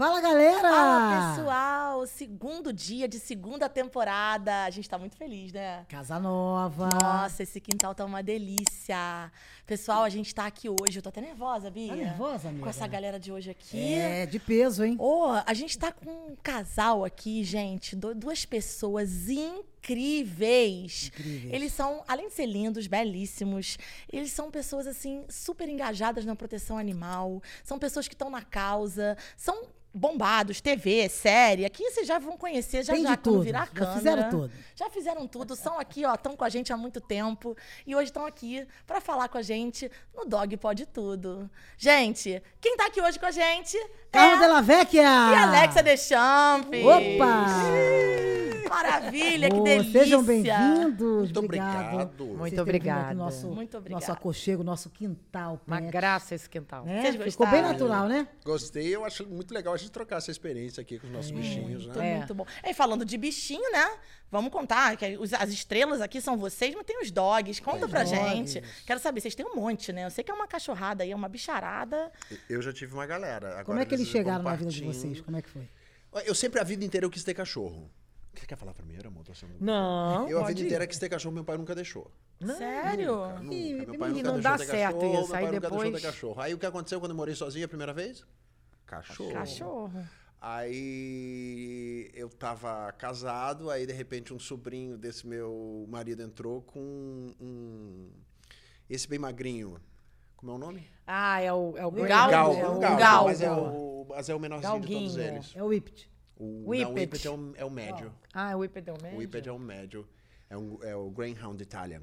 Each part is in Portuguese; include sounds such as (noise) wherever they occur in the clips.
Fala, galera! Fala, pessoal! Segundo dia de segunda temporada. A gente tá muito feliz, né? Casa nova. Nossa, esse quintal tá uma delícia. Pessoal, a gente tá aqui hoje. Eu tô até nervosa, Bia. Tá nervosa, amiga? Com essa galera de hoje aqui. É, de peso, hein? Ô, a gente tá com um casal aqui, gente. du- Duas pessoas incríveis. Incríveis. Eles são, além de ser lindos, belíssimos, eles são pessoas, assim, super engajadas na proteção animal. São pessoas que estão na causa. São bombados, TV, série. Aqui vocês já vão conhecer, já Tem já quando tudo. virar a Já câmera. fizeram tudo. Já fizeram tudo. São aqui, ó, estão com a gente há muito tempo. E hoje estão aqui pra falar com a gente no Dog Pode Tudo. Gente, quem tá aqui hoje com a gente Carro é Della Vecchia! e Alexa Deschamps. Opa! Maravilha, que Ô, delícia. Sejam bem-vindos. Muito obrigado. obrigado. Muito obrigada. no Nosso, Muito obrigada. Nosso aconchego, nosso quintal. Uma pet, graça esse quintal. né? Vocês Ficou bem natural, né? Gostei, eu acho muito legal a gente trocar essa experiência aqui com os nossos bichinhos, Muito, né? É. muito bom. E falando de bichinho, né? Vamos contar que os- as estrelas aqui são vocês, mas tem os dogs. Conta pra dogs. gente. Quero saber, vocês têm um monte, né? Eu sei que é uma cachorrada aí, é uma bicharada. Eu já tive uma galera. Agora Como é que eles chegaram na vida de vocês? Como é que foi? Eu sempre, a vida inteira, eu quis ter cachorro. Você quer falar primeiro, amor? Tô sendo- Não, Eu a vida ir. inteira quis ter cachorro, meu pai nunca deixou. Sério? Nunca. Ih, Meu pai e nunca não deixou dá certo cachorro, isso, meu aí pai nunca deixou ter depois- cachorro. Aí o que aconteceu quando eu morei sozinho a primeira vez? Cachorro. Cachorro. Aí eu tava casado, aí de repente um sobrinho desse meu marido entrou com um. Esse bem magrinho. Como é o nome? Ah, é o, é o Galgo. Galgo, é o galgo, Galgo. Mas, é o, mas é o menorzinho de todos Galguinho. eles. É o Whipped. O, não, o Whippet. Whippet é o, é o médio. Ah, o Whippet é o médio? O Whippet é o médio. É, um, é o Greyhound Italian.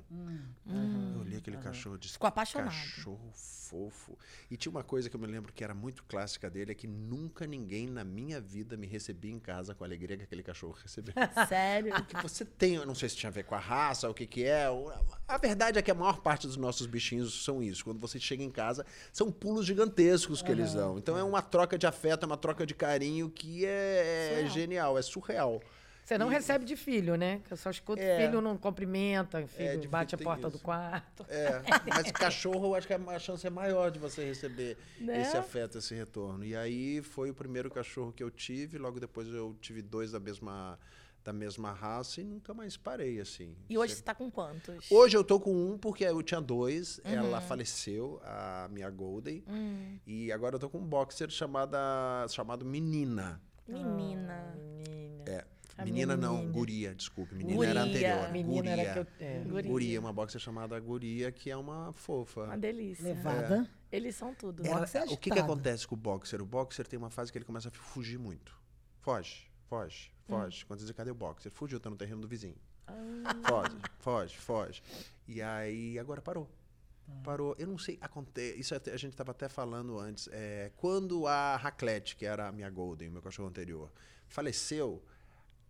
Eu olhei aquele cachorro disse, Ficou apaixonado. Cachorro fofo. E tinha uma coisa que eu me lembro que era muito clássica dele, é que nunca ninguém na minha vida me recebia em casa com a alegria que aquele cachorro recebeu. (laughs) Sério? Porque você tem, eu não sei se tinha a ver com a raça, o que que é. o- A verdade é que a maior parte dos nossos bichinhos são isso. Quando você chega em casa, são pulos gigantescos que eles dão. Então é uma troca de afeto, é uma troca de carinho que é, Surreal. genial, é surreal. Você não recebe de filho, né? Que eu só escuto É. filho não cumprimenta, filho de bate a porta do isso. quarto. É, mas cachorro, eu acho que a chance é maior de você receber Né? esse afeto, esse retorno. E aí foi o primeiro cachorro que eu tive, logo depois eu tive dois da mesma, da mesma raça e nunca mais parei, assim. E hoje você Sempre- tá com quantos? Hoje eu tô com um, porque eu tinha dois, Uhum. ela faleceu, a minha Golden, Hum, e agora eu tô com um boxer chamada, chamado Menina. menina. Menina. É, A menina não, menina. guria, desculpe, menina era Guria. anterior. Menina guria. era que eu. É. Guria. Guria, uma boxer chamada Guria, que é uma fofa. Uma delícia. Levada. Eles são tudo. É. Ela- Boxer o que, que acontece com o boxer? O boxer tem uma fase que ele começa a fugir muito. Foge, foge, foge. Quando você diz, cadê o boxer? Fugiu, tá no terreno do vizinho. Foge, foge, foge. E aí, agora parou. Parou. Eu não sei, acontece. Isso a gente estava até falando antes. é, quando a Raclette, que era a minha Golden, meu cachorro anterior, faleceu,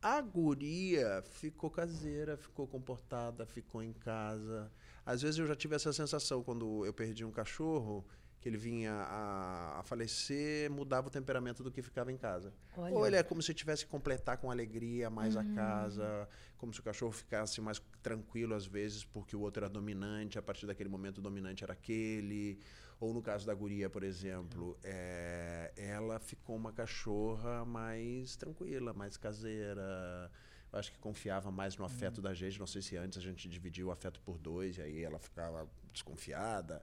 a guria ficou caseira, ficou comportada, ficou em casa. Às vezes eu já tive essa sensação quando eu perdi um cachorro, que ele vinha a, a falecer, mudava o temperamento do que ficava em casa. Olha. Ou ele é como se tivesse que completar com alegria mais a casa, como se o cachorro ficasse mais tranquilo às vezes, porque o outro era dominante, a partir daquele momento o dominante era aquele. Ou no caso da guria, por exemplo, é, ela ficou uma cachorra mais tranquila, mais caseira. Eu acho que confiava mais no afeto da gente. Não sei se antes a gente dividia o afeto por dois e aí ela ficava desconfiada.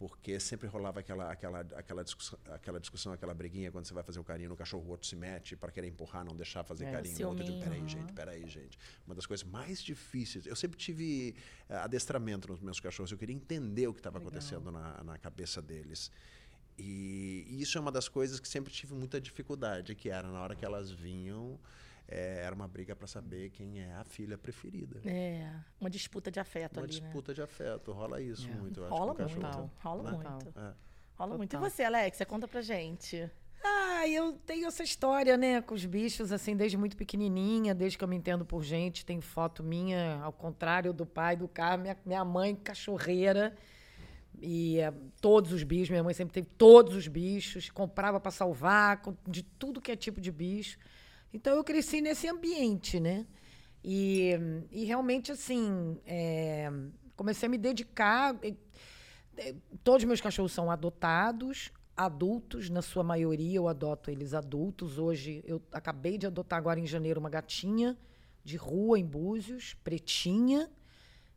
Porque sempre rolava aquela, aquela, aquela, discussão, aquela discussão, aquela briguinha quando você vai fazer o carinho no cachorro, o outro se mete para querer empurrar, não deixar fazer É, carinho outro. Ciúminho, peraí, gente, peraí, gente. Uma das coisas mais difíceis. Eu sempre tive eh, adestramento nos meus cachorros. Eu queria entender o que estava acontecendo na, na cabeça deles. E, e isso é uma das coisas que sempre tive muita dificuldade, que era na hora que elas vinham, eh, era uma briga para saber quem é a filha preferida. É, uma disputa de afeto Uma ali, né? disputa de afeto, rola isso É. muito, eu acho, Rola muito, cachorro. rola né? muito. É. Rola muito. E você, Alexia, conta pra gente. Ah, eu tenho essa história, né, com os bichos, assim, desde muito pequenininha, desde que eu me entendo por gente. Tem foto minha, ao contrário do pai do carro, minha, minha mãe, cachorreira. E é, todos os bichos, minha mãe sempre teve todos os bichos, comprava para salvar, de tudo que é tipo de bicho. Então eu cresci nesse ambiente, né? E, e realmente, assim, é, comecei a me dedicar. e- Todos os meus cachorros são adotados, adultos, na sua maioria eu adoto eles adultos. Hoje eu acabei de adotar agora em janeiro uma gatinha de rua em Búzios, pretinha.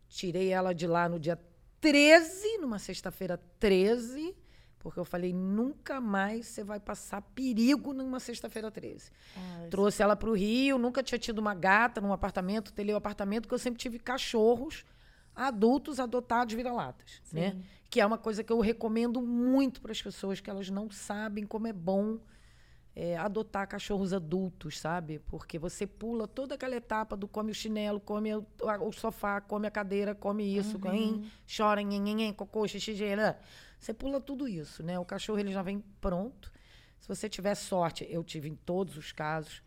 Tirei ela de lá no dia 13, numa sexta-feira 13, porque eu falei, nunca mais você vai passar perigo numa sexta-feira 13. Ai, Trouxe ela para o Rio, nunca tinha tido uma gata num apartamento, telei o apartamento, porque eu sempre tive cachorros adultos adotados vira-latas, né? Que é uma coisa que eu recomendo muito para as pessoas, que elas não sabem como é bom é, adotar cachorros adultos, sabe? Porque você pula toda aquela etapa do come o chinelo, come o, sofá, come a cadeira, come isso, come, chora, nhenhenhen, cocô, xixi, gerã. Você pula tudo isso, né? O cachorro ele já vem pronto. Se você tiver sorte, eu tive em todos os casos,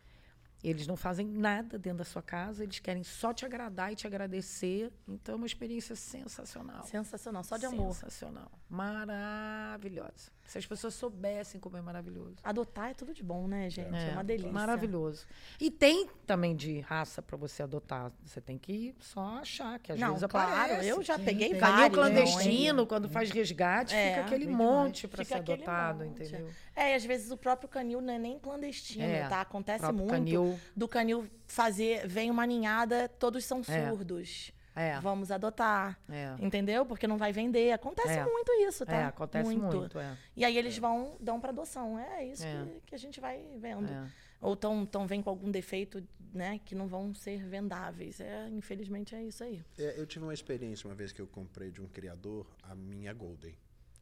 eles não fazem nada dentro da sua casa, eles querem só te agradar e te agradecer. Então é uma experiência sensacional. Sensacional, só de amor. Sensacional. Maravilhosa. Se as pessoas soubessem como é maravilhoso. Adotar é tudo de bom, né, gente? É, uma delícia. Maravilhoso. E tem também de raça para você adotar. Você tem que só achar, que às Não, vezes claro, aparece. eu já Sim, peguei tem. Canil vários. clandestino, quando faz resgate, É, fica aquele monte para ser adotado, monte. entendeu? É, e às vezes o próprio canil não é nem clandestino, É, tá? Acontece muito. canil. Do canil fazer, vem uma ninhada, todos são É. surdos. É. Vamos adotar. É. Entendeu? Porque não vai vender. Acontece É. muito isso, tá? É, acontece muito, é. E aí eles vão, dão pra adoção. É isso É. Que, que a gente vai vendo. É. Ou tão, tão vem com algum defeito, né? Que não vão ser vendáveis. É, infelizmente é isso aí. É, eu tive uma experiência uma vez que eu comprei de um criador a minha Golden,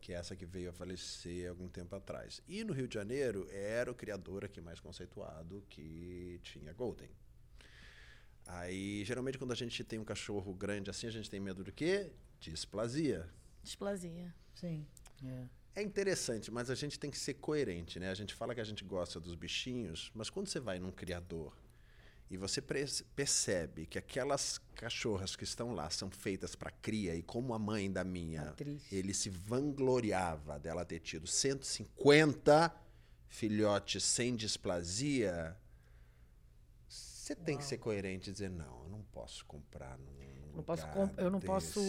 que é essa que veio a falecer algum tempo atrás. E no Rio de Janeiro era o criador aqui mais conceituado que tinha Golden. Aí, geralmente, quando a gente tem um cachorro grande assim, a gente tem medo do quê? Displasia. Displasia. Sim. É interessante, mas a gente tem que ser coerente, né? A gente fala que a gente gosta dos bichinhos, mas quando você vai num criador e você percebe que aquelas cachorras que estão lá são feitas para cria e como a mãe da minha, ele se vangloriava dela ter tido 150 filhotes sem displasia, você tem que ser coerente e dizer não, eu não posso comprar num, Não posso eu não posso-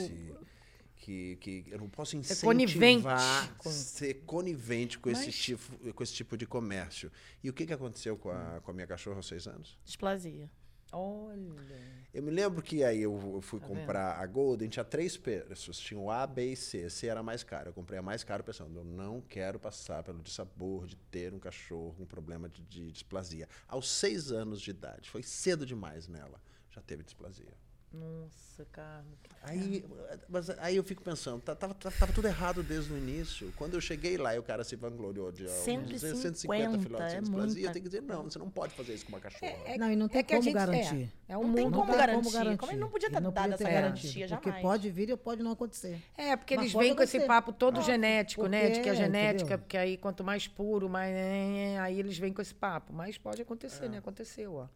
que, que eu não posso Ser conivente incentivar com- ser conivente com esse Mas- tipo com esse tipo de comércio. E o que que aconteceu com a, com a minha cachorra aos seis anos? Displasia. Olha. Eu me lembro que aí eu, fui Tá comprar a Golden, tinha três preços. Tinha o A, B e C. C era mais caro. Eu comprei a mais caro pensando, eu não quero passar pelo dissabor de ter um cachorro com problema de, de displasia. Aos seis anos de idade, foi cedo demais nela, já teve displasia. Nossa, cara. Aí, mas aí eu fico pensando, tá- tava, tava, tava tudo errado desde o início. Quando eu cheguei lá e o cara se vangloriou de ó, 150 150 filhotes é eu tenho que dizer, não, você não pode fazer isso com uma cachorra. não, e não tem que a como gente- garantir. É, é um Não tem mundo. como dá garantir. Como ele não podia ter Ele dado podia essa garantia, garantido, Porque jamais. pode vir ou pode não acontecer. É, porque Mas eles vêm com esse papo todo Ah, genético, né? De que a porque, genética, entendeu? porque aí quanto mais puro, mais. é, Aí eles vêm com esse papo. Mas pode acontecer, né? Aconteceu, ó.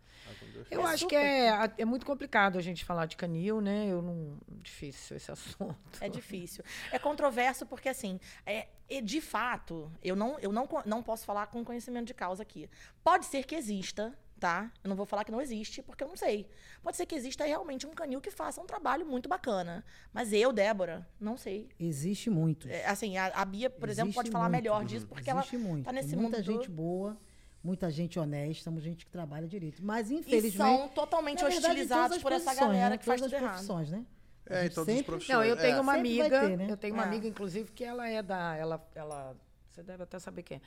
Eu É acho que é, é muito complicado a gente falar de canil, né? Eu não. Difícil esse (laughs) assunto. É difícil. É controverso porque, assim, é, e de fato, eu, não, eu não, não posso falar com conhecimento de causa aqui. Pode ser que exista, tá? Eu não vou falar que não existe, porque eu não sei. Pode ser que exista realmente um canil que faça um trabalho muito bacana. Mas eu, Débora, não sei. Existe muitos. É, assim, a, a Bia, por exemplo, Existe pode falar muito. melhor disso, porque Existe ela muito. tá nesse muita mundo. gente boa, muita gente honesta, muita gente que trabalha direito. Mas, e infelizmente. são totalmente verdade, hostilizados por essa galera né? que faz Todas tudo as errado. profissões, né? A É, em as sempre- profissões. Não, eu É, tenho uma sempre vai amiga, ter, né? eu tenho uma É. amiga, inclusive, que ela é da. Ela, ela, você deve até saber quem é.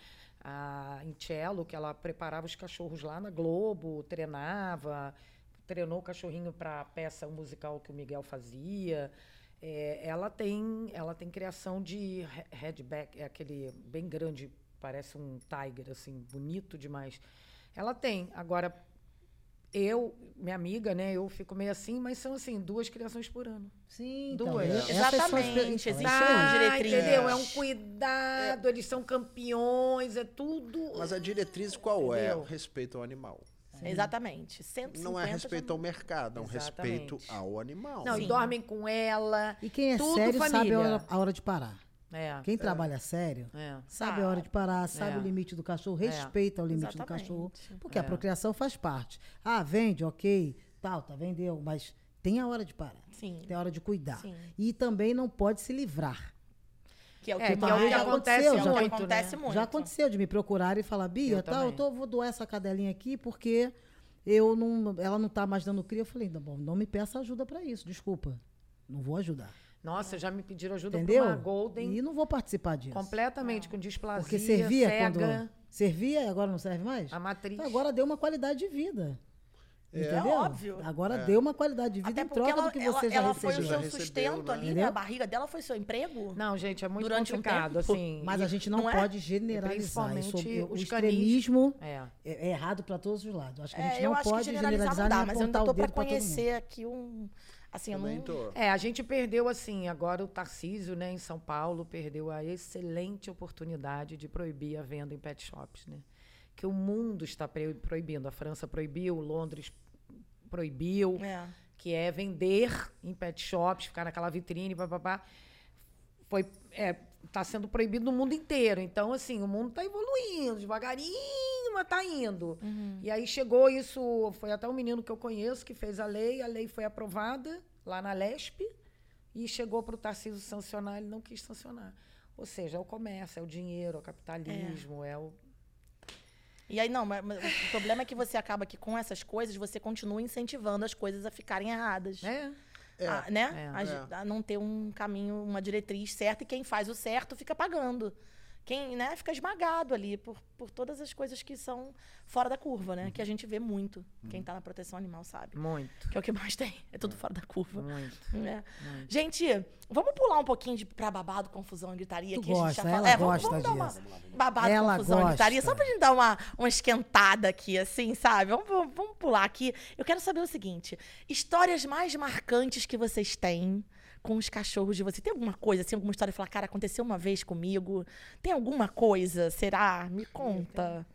A Incello, que ela preparava os cachorros lá na Globo, treinava, treinou o cachorrinho para a peça musical que o Miguel fazia. É, ela tem ela tem criação de he- headback, é aquele bem grande, parece um tiger, assim, bonito demais. Ela tem. Agora, eu, minha amiga, né, eu fico meio assim, mas são assim, duas criações por ano. Sim, Duas. então, são as Exatamente, pe- então, existe é isso uma aí. diretriz. entendeu? É um cuidado, eles são campeões, é tudo. Mas a diretriz qual é? Entendeu? O respeito ao animal. Exatamente. 150 Não é respeito já- ao mercado, é um respeito Exatamente. ao animal. Não, e Sim. dormem com ela. E quem é Tudo sério sabe a família. hora, a hora de parar. É. Quem trabalha sério É. sabe a hora de parar, sabe É. o limite do cachorro, É. respeita o limite do Exatamente. cachorro. Porque É. a procriação faz parte. Ah, vende, ok, tal, tá, vendeu, mas tem a hora de parar. Sim. Tem a hora de cuidar. Sim. E também não pode se livrar. Que é o É, que, que é o mais que acontece aconteceu, já muito, acontece né? muito. Já aconteceu de me procurar e falar, Bia, Eu tal, eu tô, vou doar essa cadelinha aqui porque eu não, ela não tá mais dando cria. Eu falei, não, bom, não me peça ajuda para isso, desculpa. Não vou ajudar. Nossa, já me pediram ajuda Entendeu? pra uma Golden E não vou participar disso. completamente com displasia, Porque servia cega, quando. Servia e agora não serve mais? a matriz. Então, agora deu uma qualidade de vida. É. Entendeu? óbvio. Agora deu uma qualidade de vida Até em porque troca ela, do que ela- você já ela foi o recebeu. Já seu recebeu, sustento né? ali, Entendeu? a barriga dela foi seu emprego? Não, gente, é muito Durante um complicado, tempo, assim. Mas a gente não, Não é? pode generalizar. Isso, Principalmente o os extremismo É. é, é errado para todos os lados. Acho que a É, gente não pode generalizar, generalizar não dá, nem mas eu ainda apontar tô o pra dedo para conhecer aqui um... Assim, Também não... tô. É, a gente perdeu, assim, agora o Tarcísio, né, em São Paulo, perdeu a excelente oportunidade de proibir a venda em pet shops, né? Que o mundo está proibindo. A França proibiu, Londres proibiu, É. que é vender em pet shops, ficar naquela vitrine, papapá. Foi, é, tá sendo proibido no mundo inteiro. Então, assim, o mundo está evoluindo, devagarinho, mas tá indo. E aí chegou isso, foi até um menino que eu conheço que fez a lei, a lei foi aprovada lá na LESP e chegou para o Tarcísio sancionar, ele não quis sancionar. Ou seja, é o comércio, é o dinheiro, é o capitalismo, é, o. E aí, não, mas, mas o problema é que você acaba que com essas coisas, você continua incentivando as coisas a ficarem erradas. É. A- né? É. A, ge- a não ter um caminho, uma diretriz certa, e quem faz o certo fica pagando. Quem, né, fica esmagado ali por, por todas as coisas que são fora da curva, né? Que a gente vê muito. Quem tá na proteção animal sabe. Muito, Que é o que mais tem. É tudo fora da curva. muito. É. Gente, vamos pular um pouquinho de, pra babado, confusão e gritaria. Tu que a gente gosta, já ela fala. É, vamos, gosta vamos dar uma disso. babado, Ela confusão e gritaria. gosta. Só pra gente dar uma, uma esquentada aqui, assim, sabe? Vamos, vamos, vamos pular aqui. Eu quero saber o seguinte: histórias mais marcantes que vocês têm com os cachorros de vocês. Tem alguma coisa, assim, alguma história que fala, cara, aconteceu uma vez comigo? Tem alguma coisa? Será? Me conta.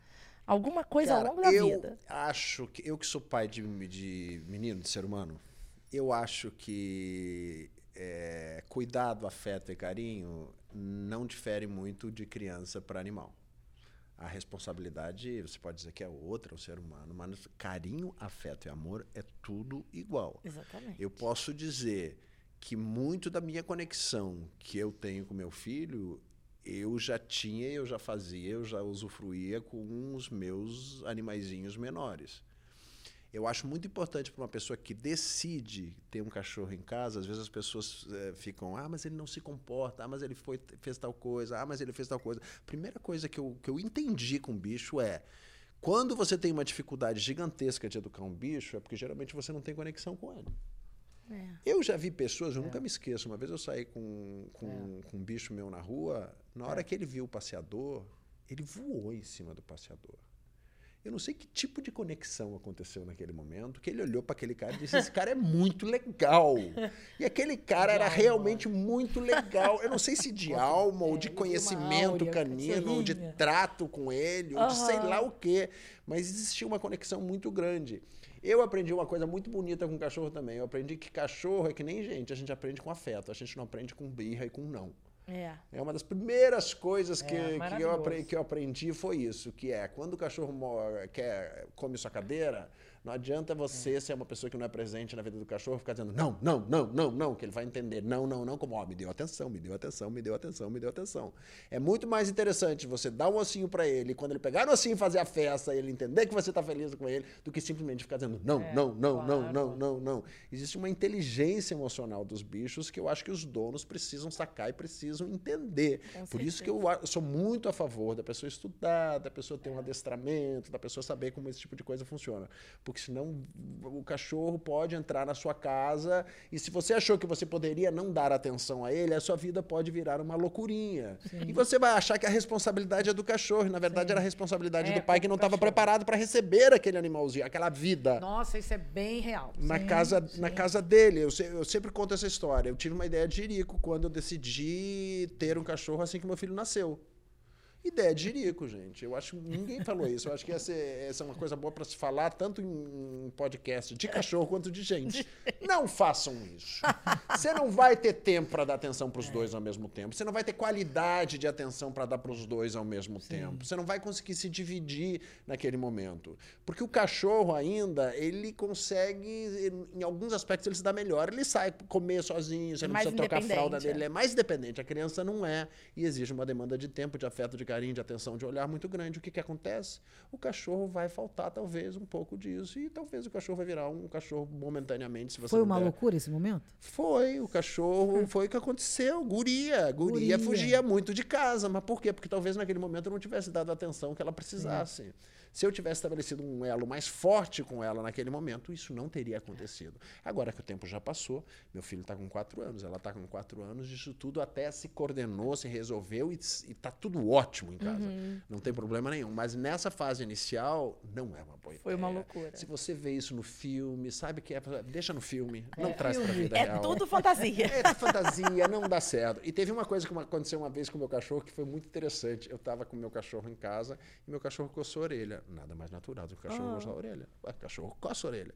Alguma coisa Cara, ao longo da eu vida. acho que eu que sou pai de, de menino, de ser humano, eu acho que é, cuidado, afeto e carinho não difere muito de criança para animal. A responsabilidade, você pode dizer que é outra, o ser humano, mas carinho, afeto e amor é tudo igual. Exatamente. Eu posso dizer que muito da minha conexão que eu tenho com meu filho, eu já tinha, eu já fazia, eu já usufruía com os meus animaizinhos menores. Eu acho muito importante para uma pessoa que decide ter um cachorro em casa, às vezes as pessoas eh, ficam, ah, mas ele não se comporta, ah, mas ele foi, fez tal coisa, ah, mas ele fez tal coisa. Primeira coisa que eu, que eu entendi com o bicho é, quando você tem uma dificuldade gigantesca de educar um bicho, é porque geralmente você não tem conexão com ele. É. Eu já vi pessoas, eu nunca me esqueço, uma vez eu saí com, com, com um bicho meu na rua, na hora que ele viu o passeador, ele voou em cima do passeador. Eu não sei que tipo de conexão aconteceu naquele momento, que ele olhou para aquele cara e disse: Esse cara é muito legal. E aquele cara era realmente muito legal. Eu não sei se de (laughs) alma, ou de É, conhecimento canino, ou de trato com ele, ou de sei lá o quê. Mas existia uma conexão muito grande. Eu aprendi uma coisa muito bonita com cachorro também. Eu aprendi que cachorro é que nem gente, a gente aprende com afeto, a gente não aprende com birra e com não. É. É uma das primeiras coisas que, É, que, eu, maravilhoso. apre- que eu aprendi foi isso, que é quando o cachorro quer, come sua cadeira, não adianta você ser uma pessoa que não é presente na vida do cachorro ficar dizendo não, não, não, não, não, que ele vai entender não, não, não, como ó, me deu atenção, me deu atenção, me deu atenção, me deu atenção. É muito mais interessante você dar um ossinho pra ele, quando ele pegar o ossinho e fazer a festa, ele entender que você tá feliz com ele, do que simplesmente ficar dizendo não, É, não, não, não, claro. não, não, não. Existe uma inteligência emocional dos bichos que eu acho que os donos precisam sacar e precisam entender. Com Por isso que eu, sou muito a favor da pessoa estudar, da pessoa ter um adestramento, da pessoa saber como esse tipo de coisa funciona. Porque senão o cachorro pode entrar na sua casa e se você achou que você poderia não dar atenção a ele, a sua vida pode virar uma loucurinha. E você vai achar que a responsabilidade é do cachorro. E, na verdade, era a responsabilidade É, do pai que não estava preparado para receber aquele animalzinho, aquela vida Nossa, isso é bem real. na casa na casa dele. Eu, eu sempre conto essa história. Eu tive uma ideia de jirico quando eu decidi ter um cachorro assim que meu filho nasceu. Ideia de jirico, gente. Eu acho que ninguém falou isso. Eu acho que essa é, essa é uma coisa boa para se falar tanto em podcast de cachorro quanto de gente. Não façam isso. Você não vai ter tempo para dar atenção para os dois ao mesmo tempo. Você não vai ter qualidade de atenção para dar para os dois ao mesmo tempo. Você não vai conseguir se dividir naquele momento. Porque o cachorro ainda, ele consegue, em alguns aspectos, ele se dá melhor. Ele sai comer sozinho, você É não mais precisa trocar a fralda independente, dele. é. Ele é mais dependente. A criança não é. E exige uma demanda de tempo, de afeto, de carinho, de atenção, de olhar muito grande. O que, que acontece? O cachorro vai faltar, talvez, um pouco disso. E talvez o cachorro vai virar um cachorro momentaneamente, se você Foi uma der- loucura esse momento? foi, o cachorro, (laughs) foi o que aconteceu. Guria, guria, Guria. fugia muito de casa. Mas por quê? Porque talvez naquele momento eu não tivesse dado a atenção que ela precisasse. Se eu tivesse estabelecido um elo mais forte com ela naquele momento, isso não teria acontecido. Agora que o tempo já passou, meu filho está com quatro anos, ela está com quatro anos, isso tudo até se coordenou, se resolveu e está tudo ótimo em casa. Não tem problema nenhum. Mas nessa fase inicial, não é uma boa Foi uma ideia. loucura. Se você vê isso no filme, sabe que é. Deixa no filme, não traz pra vida É real. tudo fantasia. É fantasia, não dá certo. E teve uma coisa que aconteceu uma vez com o meu cachorro que foi muito interessante. Eu estava com o meu cachorro em casa e meu cachorro coçou a orelha. Nada mais natural do que o cachorro coçar a orelha. O cachorro coça a orelha.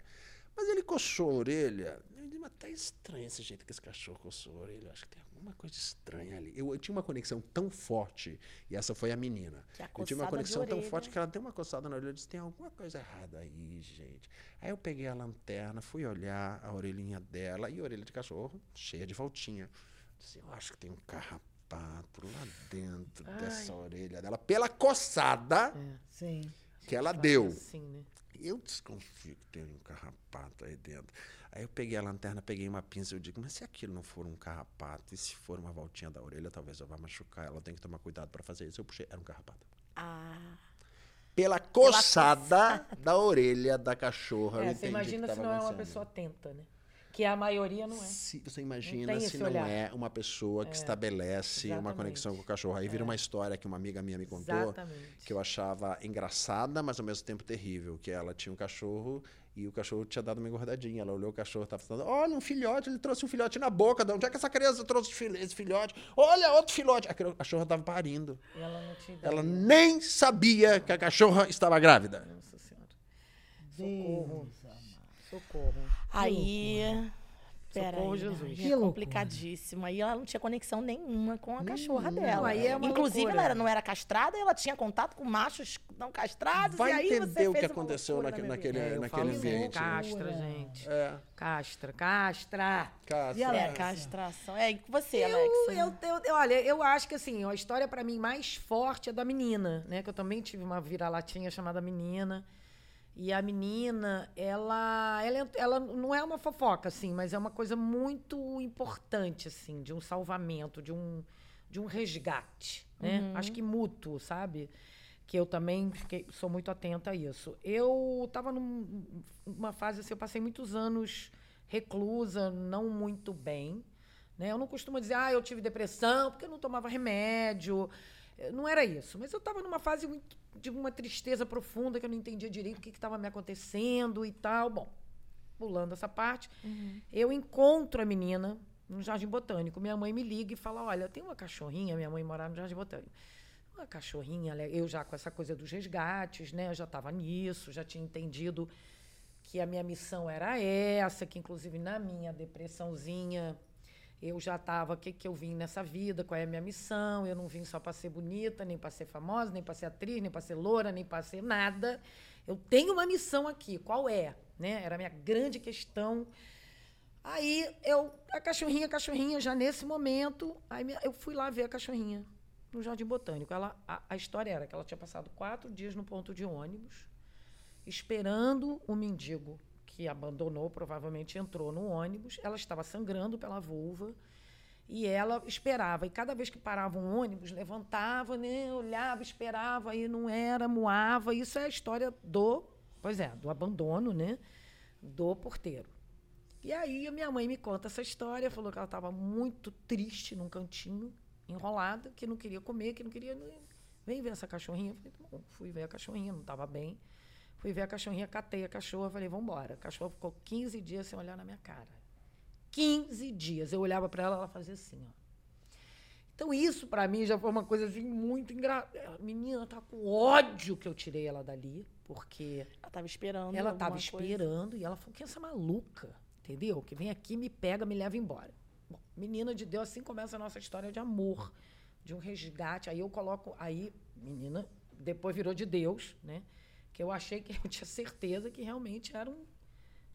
Mas ele coçou a orelha. Eu disse, mas tá estranho esse jeito que esse cachorro coçou a orelha. Eu acho que tem alguma coisa estranha ali. Eu, eu tinha uma conexão tão forte, e essa foi a menina. Que a eu tinha uma conexão tão orelha. forte que ela deu uma coçada na orelha. Eu disse, tem alguma coisa errada aí, gente. Aí eu peguei a lanterna, fui olhar a orelhinha dela, e a orelha de cachorro cheia de voltinha. Disse, eu acho que tem um carrapato lá dentro dessa orelha dela, pela coçada Sim. Que ela deu. Assim, né? Eu desconfio que tem um carrapato aí dentro. Aí eu peguei a lanterna, peguei uma pinça e eu digo, mas se aquilo não for um carrapato e se for uma voltinha da orelha, talvez eu vá machucar ela. Eu tenho que tomar cuidado para fazer isso. Eu puxei, era um carrapato. Ah, Pela coçada da orelha da cachorra. É, você imagina se não é uma pessoa atenta, né? Que a maioria não é. Se você Não imagina tem se não olhar. é uma pessoa que estabelece uma exatamente. conexão com o cachorro. Aí vira uma história que uma amiga minha me contou, Exatamente. que eu achava engraçada, mas ao mesmo tempo terrível. Que ela tinha um cachorro e o cachorro tinha dado uma engordadinha. Ela olhou o cachorro, estava falando: Olha, um filhote, ele trouxe um filhote na boca. De onde é que essa criança trouxe esse filhote? Olha, outro filhote. A cachorra estava parindo. E ela não tinha ideia. Ela nem sabia que a cachorra estava grávida. Nossa Senhora. Socorro. Socorro. aí. Pera Socorro, aí, Jesus. Que É loucura. complicadíssimo. Aí ela não tinha conexão nenhuma com a cachorra dela. aí é uma Inclusive, loucura. ela era- não era castrada, ela tinha contato com machos não castrados. Vai e aí entender você o que aconteceu naque- naquele- vida. É, naquele ambiente. Castra, gente. É, Castra, castra. cara. E ela- É, castração. É, e com você, Eu, Alexa? eu, eu- eu- olha, eu acho que assim, a história pra mim mais forte é da menina, né? Que eu também tive uma vira-latinha chamada Menina. E a menina, ela, ela, é- ela não é uma fofoca, assim, mas é uma coisa muito importante, assim, de um salvamento, de um, de um resgate, né? Acho que mútuo, sabe? Que eu também fiquei- sou muito atenta a isso. Eu estava numa fase assim, eu passei muitos anos reclusa, não muito bem. Né? Eu não costumo dizer, ah, eu tive depressão porque eu não tomava remédio. Eh, Não era isso. Mas eu estava numa fase muito, de uma tristeza profunda que eu não entendia direito o que estava me acontecendo e tal. Bom, pulando essa parte, eu encontro a menina no Jardim Botânico. Minha mãe me liga e fala: Olha, tem uma cachorrinha, minha mãe morava no Jardim Botânico. Uma cachorrinha, ela- eu já com essa coisa dos resgates, né? Eu já estava nisso, já tinha entendido que a minha missão era essa, que inclusive na minha depressãozinha eu já estava, o que, que eu vim nessa vida, qual é a minha missão, eu não vim só para ser bonita, nem para ser famosa, nem para ser atriz, nem para ser loura, nem para ser nada. Eu tenho uma missão aqui, qual é? Né? Era a minha grande questão. Aí eu, a cachorrinha, a cachorrinha, já nesse momento, aí eu fui lá ver a cachorrinha no Jardim Botânico. Ela, a, a história era que ela tinha passado quatro dias no ponto de ônibus, esperando o mendigo que abandonou, provavelmente entrou no ônibus. Ela estava sangrando pela vulva e ela esperava. E cada vez que parava um ônibus, levantava, né, olhava, esperava, e não era, moava. Isso é a história do, pois é, do abandono, né, do porteiro. E aí a minha mãe me conta essa história, falou que ela estava muito triste num cantinho, enrolada, que não queria comer, que não queria. Vem ver essa cachorrinha. Eu falei, tá bom, fui ver a cachorrinha, não estava bem. Fui ver a cachorrinha, catei a cachorra, falei, vamos embora. A cachorra ficou 15 dias sem olhar na minha cara. 15 dias. Eu olhava para ela, ela fazia assim, ó. Então isso pra mim já foi uma coisa assim muito engraçada. A menina tá com ódio que eu tirei ela dali, porque Ela tava esperando. ela tava alguma coisa. esperando e ela falou: "Que essa maluca, entendeu? Que vem aqui, me pega, me leva embora". Bom, menina de Deus, assim começa a nossa história de amor, de um resgate. Aí eu coloco, aí menina, depois virou de Deus, né? Que eu achei que eu tinha certeza que realmente era um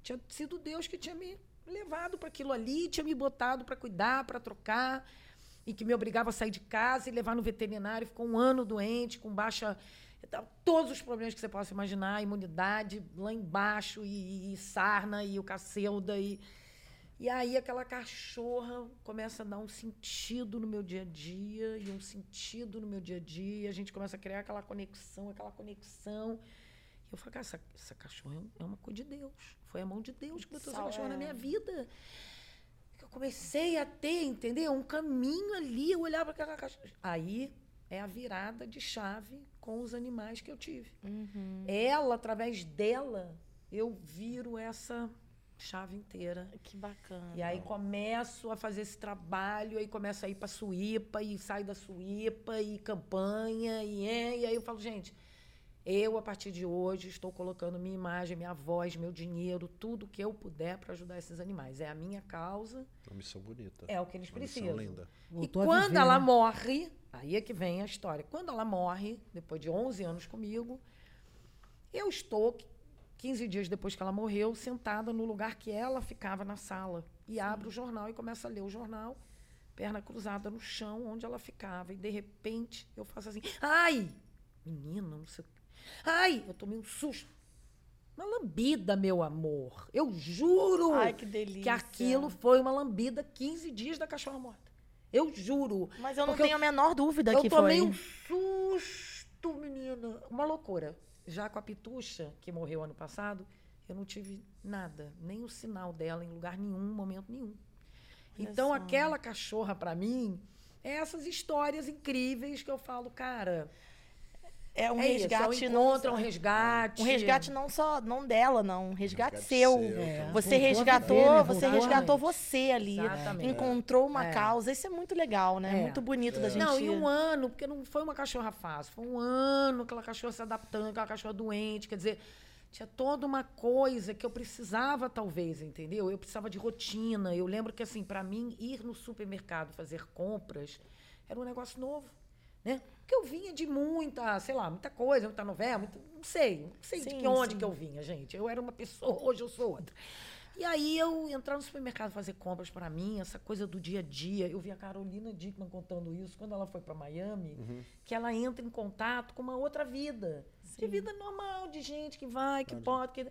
tinha sido Deus que tinha me levado para aquilo ali, tinha me botado para cuidar, para trocar, e que me obrigava a sair de casa e levar no veterinário. Ficou um ano doente, com baixa. Todos os problemas que você possa imaginar, imunidade lá embaixo, e, e sarna, e o cacilda, e. E aí aquela cachorra começa a dar um sentido no meu dia a dia, e um sentido no meu dia a dia, a gente começa a criar aquela conexão, aquela conexão. E eu falei, cara, essa, essa cachorra é um- é uma coisa de Deus. Foi a mão de Deus que botou essa Sal- cachorra na é. minha vida. Eu comecei a ter, entendeu? Um caminho ali, eu olhava para aquela cachorra. Aí é a virada de chave com os animais que eu tive. Uhum. Ela, através dela, eu viro essa chave inteira. Que bacana. E aí começo a fazer esse trabalho, aí começo a ir para Suípa, e saio da Suípa, e campanha, e, é, e aí eu falo, gente, eu, a partir de hoje, estou colocando minha imagem, minha voz, meu dinheiro, tudo que eu puder para ajudar esses animais. É a minha causa, Uma missão bonita. é o que eles Uma missão precisam. linda. Voltou e quando viver, ela né? morre, aí é que vem a história. Quando ela morre, depois de 11 anos comigo, eu estou, 15 dias depois que ela morreu, sentada no lugar que ela ficava na sala. E abro o jornal e começo a ler o jornal, perna cruzada no chão, onde ela ficava. E, de repente, eu faço assim, ai, menina, não sei o. Ai, eu tomei um susto. Uma lambida, meu amor. Eu juro Ai, que delícia. que aquilo foi uma lambida 15 dias da cachorra morta. Eu juro. Mas eu não tenho a menor dúvida eu que tomei foi. um susto, menina. Uma loucura. Já com a Pitucha, que morreu ano passado, eu não tive nada, nem o sinal dela em lugar nenhum, momento nenhum. Olha Então, só. aquela cachorra, pra mim, é essas histórias incríveis que eu falo, cara. É um é isso, resgate é um não encontro, é um resgate. Um resgate não só não dela, não, um resgate, resgate seu. seu. É, Você voltou a resgatou, viver, né? você resgatou você ali. Exatamente. Encontrou uma É. causa. Isso é muito legal, né? É. Muito bonito da gente. Não, e um ano, porque não foi uma cachorra fácil, foi um ano aquela cachorra se adaptando, aquela cachorra doente, quer dizer, tinha toda uma coisa que eu precisava talvez, entendeu? Eu precisava de rotina. Eu lembro que assim, para mim ir no supermercado fazer compras era um negócio novo, né? Porque eu vinha de muita, sei lá, muita coisa, muita novela, muita, não sei, não sei de Sim, que onde sim. que eu vinha, gente. Eu era uma pessoa, hoje eu sou outra. E aí eu entrar no supermercado fazer compras para mim, essa coisa do dia a dia. Eu vi a Carolina Dickman contando isso quando ela foi para Miami, que ela entra em contato com uma outra vida. De vida normal, de gente que vai, que pode. Que...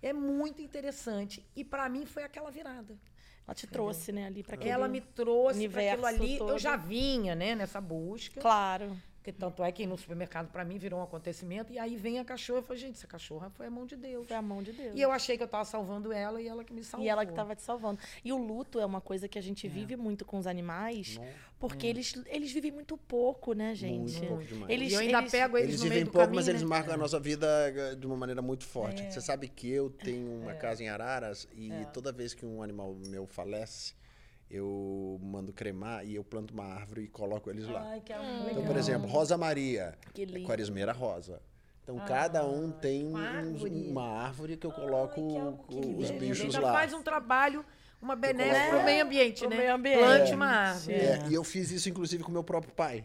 É muito interessante. E para mim foi aquela virada. Ela te trouxe, né, ali pra aquele... Ela me trouxe para aquilo ali. todo. Eu já vinha, né, nessa busca. Claro. Porque tanto é que no supermercado para mim virou um acontecimento. E aí vem a cachorra. Eu falei, gente, essa cachorra foi a mão de Deus. Foi a mão de Deus. E eu achei que eu estava salvando ela e ela que me salvou. E ela que estava te salvando. E o luto é uma coisa que a gente vive muito com os animais, porque eles, eles vivem muito pouco, né, gente? Muito pouco demais. Eles, e eu ainda eles- pego eles, Eles no meio vivem do pouco, caminho, mas eles né? marcam a nossa vida eh, de uma maneira muito forte. Você sabe que eu tenho uma casa em Araras e toda vez que um animal meu falece, eu mando cremar e eu planto uma árvore e coloco eles lá. Ai, que é Hum. Então, por exemplo, Rosa Maria, Que é lindo. Quaresmeira Rosa. Então, cada um tem uma um- árvore. uma árvore que eu coloco Ai, que amor, que os lindo. bichos Ainda lá. faz um trabalho, uma benéfica para o meio ambiente, Pro né? meio ambiente. Plante É. uma árvore. É, e eu fiz isso, inclusive, com meu próprio pai,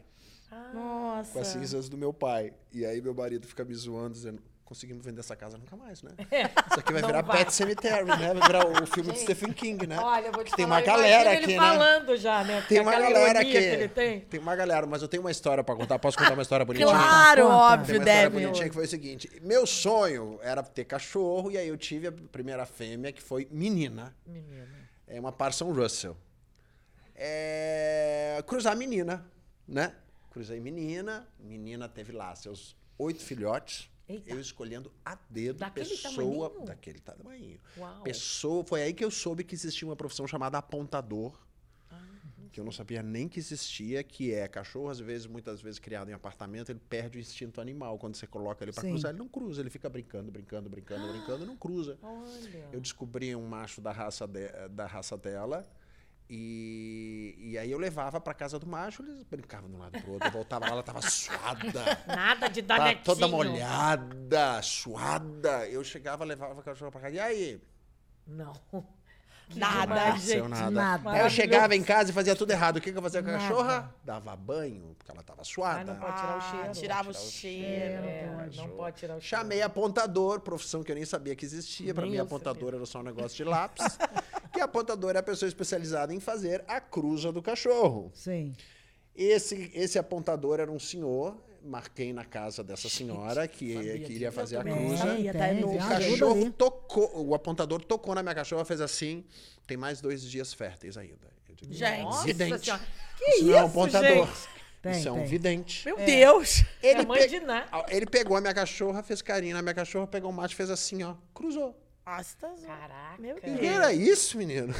Nossa. com as cinzas do meu pai. E aí meu marido fica me zoando, dizendo, conseguimos vender essa casa nunca mais, né? Isso aqui vai Não virar vai. Pet Cemetery, né? Vai virar o filme de Stephen King, né? Olha, eu vou te Tem falar, uma galera aqui, ele né? falando já, né? Tem uma galera aqui. que ele tem. Tem uma galera, mas eu tenho uma história pra contar. Posso contar uma história bonitinha? Claro, óbvio, uma história deve. bonitinha que foi o seguinte: meu sonho era ter cachorro, e aí eu tive a primeira fêmea, que foi menina. Menina. É uma Parson Russell. É, cruzar menina, né? Cruzei menina, menina teve lá seus oito filhotes. Eita. Eu escolhendo a dedo Daquele pessoa. tamaninho? Daquele tamanho. Pessoa, foi aí que eu soube que existia uma profissão chamada apontador. Ah, Que eu não sabia nem que existia, que é cachorro, às vezes, muitas vezes criado em apartamento, ele perde o instinto animal. Quando você coloca ele para cruzar, ele não cruza, ele fica brincando, brincando, brincando, brincando, não cruza. (gasps) Olha. Eu descobri um macho da raça, de- da raça dela. E, e aí eu levava pra casa do macho, eles brincavam de um lado pro outro, eu voltava lá, ela tava suada. (laughs) Nada de dar netinho. toda molhada, suada. Eu chegava, levava a cachorra pra casa. E aí? Não. Nada. Não aconteceu nada. Nada. Aí eu chegava em casa e fazia tudo errado. O que, que eu fazia com a cachorra? Dava banho, porque ela tava Ah, suada. não pode tirar o Ah, cheiro. tirava o cheiro. É, não pode tirar o cheiro. Chamei apontador, profissão que eu nem sabia que existia. Pra Nem mim, apontador era só um negócio de lápis. (laughs) que apontador é a pessoa especializada em fazer a cruza do cachorro. Sim. Esse, esse apontador era um senhor. Marquei na casa dessa senhora que, sabia que iria fazer a cruza. sabia, tá? É O cachorro tocou, o apontador tocou na minha cachorra, fez assim. Tem mais dois dias férteis ainda. Eu digo, Gente. Nossa vidente. Senhora. isso não é um isso, apontador. gente? Tem, isso é um tem. vidente. Meu Deus. Ele é Ele, pe- pegou a minha cachorra, fez carinho na minha cachorra, pegou o macho, fez assim, ó, cruzou. Tá zoando. Caraca. Meu E Deus. que era isso, menino?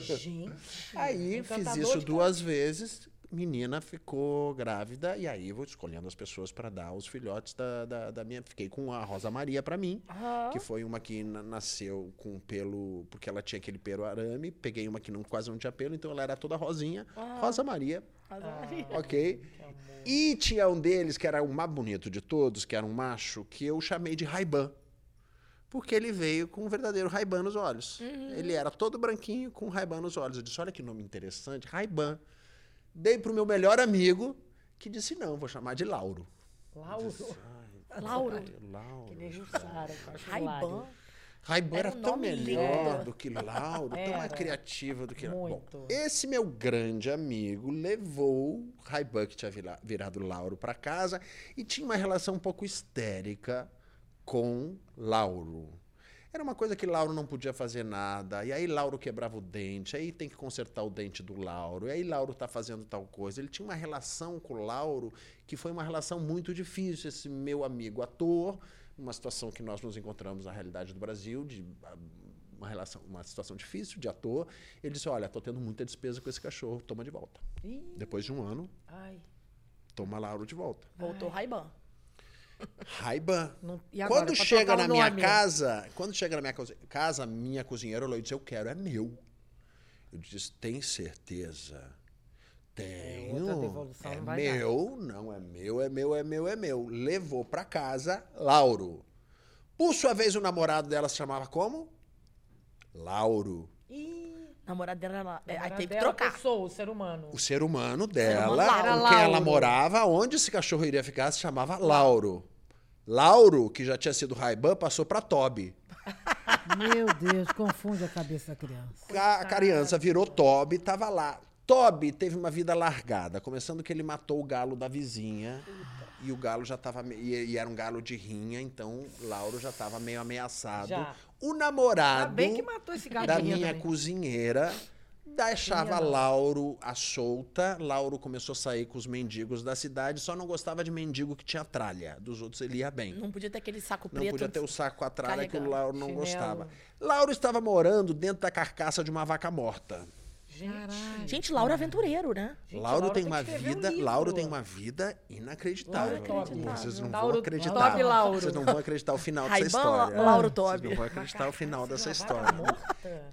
Gente. Aí fiz Encantador isso de duas vezes. Menina ficou grávida e aí vou escolhendo as pessoas para dar os filhotes da, da, da minha. Fiquei com a Rosa Maria para mim, Aham. que foi uma que na- nasceu com pelo, porque ela tinha aquele pelo arame. Peguei uma que não, quase não tinha pelo, então ela era toda rosinha. Rosa Maria, ok? E tinha um deles que era o mais bonito de todos, que era um macho, que eu chamei de Raiban. Porque ele veio com um verdadeiro Raiban nos olhos. Ele era todo branquinho com Raiban nos olhos. Eu disse: olha que nome interessante, Raiban. Dei pro meu melhor amigo, que disse: não, vou chamar de Lauro. Lauro. Lauro. Lauro. Que nem Jussara, Raiban. Raiban Era era um tão melhor lindo. do que Lauro, tão mais criativa do que Muito. Bom, esse meu grande amigo levou Raiban, que tinha vira- virado Lauro, para casa e tinha uma relação um pouco histérica com Lauro. Era uma coisa que Lauro não podia fazer nada, e aí Lauro quebrava o dente, aí tem que consertar o dente do Lauro, e aí Lauro tá fazendo tal coisa. Ele tinha uma relação com o Lauro que foi uma relação muito difícil. Esse meu amigo ator, uma situação que nós nos encontramos na realidade do Brasil, de ah, uma relação, uma situação difícil de ator, ele disse: "Olha, tô tendo muita despesa com esse cachorro, toma de volta". Ih, Depois de um ano, ai. toma Lauro de volta. Voltou Raiban. Raiban. Não- agora, Quando chega na minha nome? casa, quando chega na minha casa, minha cozinheira olhou e disse: Eu quero, é meu. Eu disse: Tem certeza? Tenho. outra devolução é não vai dar. meu, não é meu, é meu, é meu, é meu. Levou pra casa Lauro. Por sua vez, o namorado dela se chamava como? Lauro. Namorada dela lá. É, aí teve que trocar. pessoa, o ser humano. O ser humano humano dela, Lauro. Era com quem ela morava, onde esse cachorro iria ficar, se chamava Lauro. Lauro, que já tinha sido Raiban, passou pra Toby. (laughs) Meu Deus, confunde a cabeça da criança. A criança virou Toby, tava lá. Toby teve uma vida largada, começando que ele matou o galo da vizinha. E o galo já tava. E, e era um galo de rinha, então Lauro já tava meio ameaçado. Já. O namorado da minha também. cozinheira deixava não. Lauro à solta. Lauro começou a sair com os mendigos da cidade, só não gostava de mendigo que tinha tralha. Dos outros ele ia bem. Não podia ter aquele saco Não preto. podia ter o saco com a tralha que o. Lauro não Chinelo. gostava. Lauro estava morando dentro da carcaça de uma vaca morta. Gente, Gente, Laura é aventureiro, né? gente, Lauro Laura tem uma um vida, livro. Lauro tem uma vida inacreditável. Tobi. Vocês não Lauro vão acreditar. Tobi Lauro. Vocês não vão acreditar o final dessa história. Lauro Vocês Tobi. não vão acreditar o final dessa história.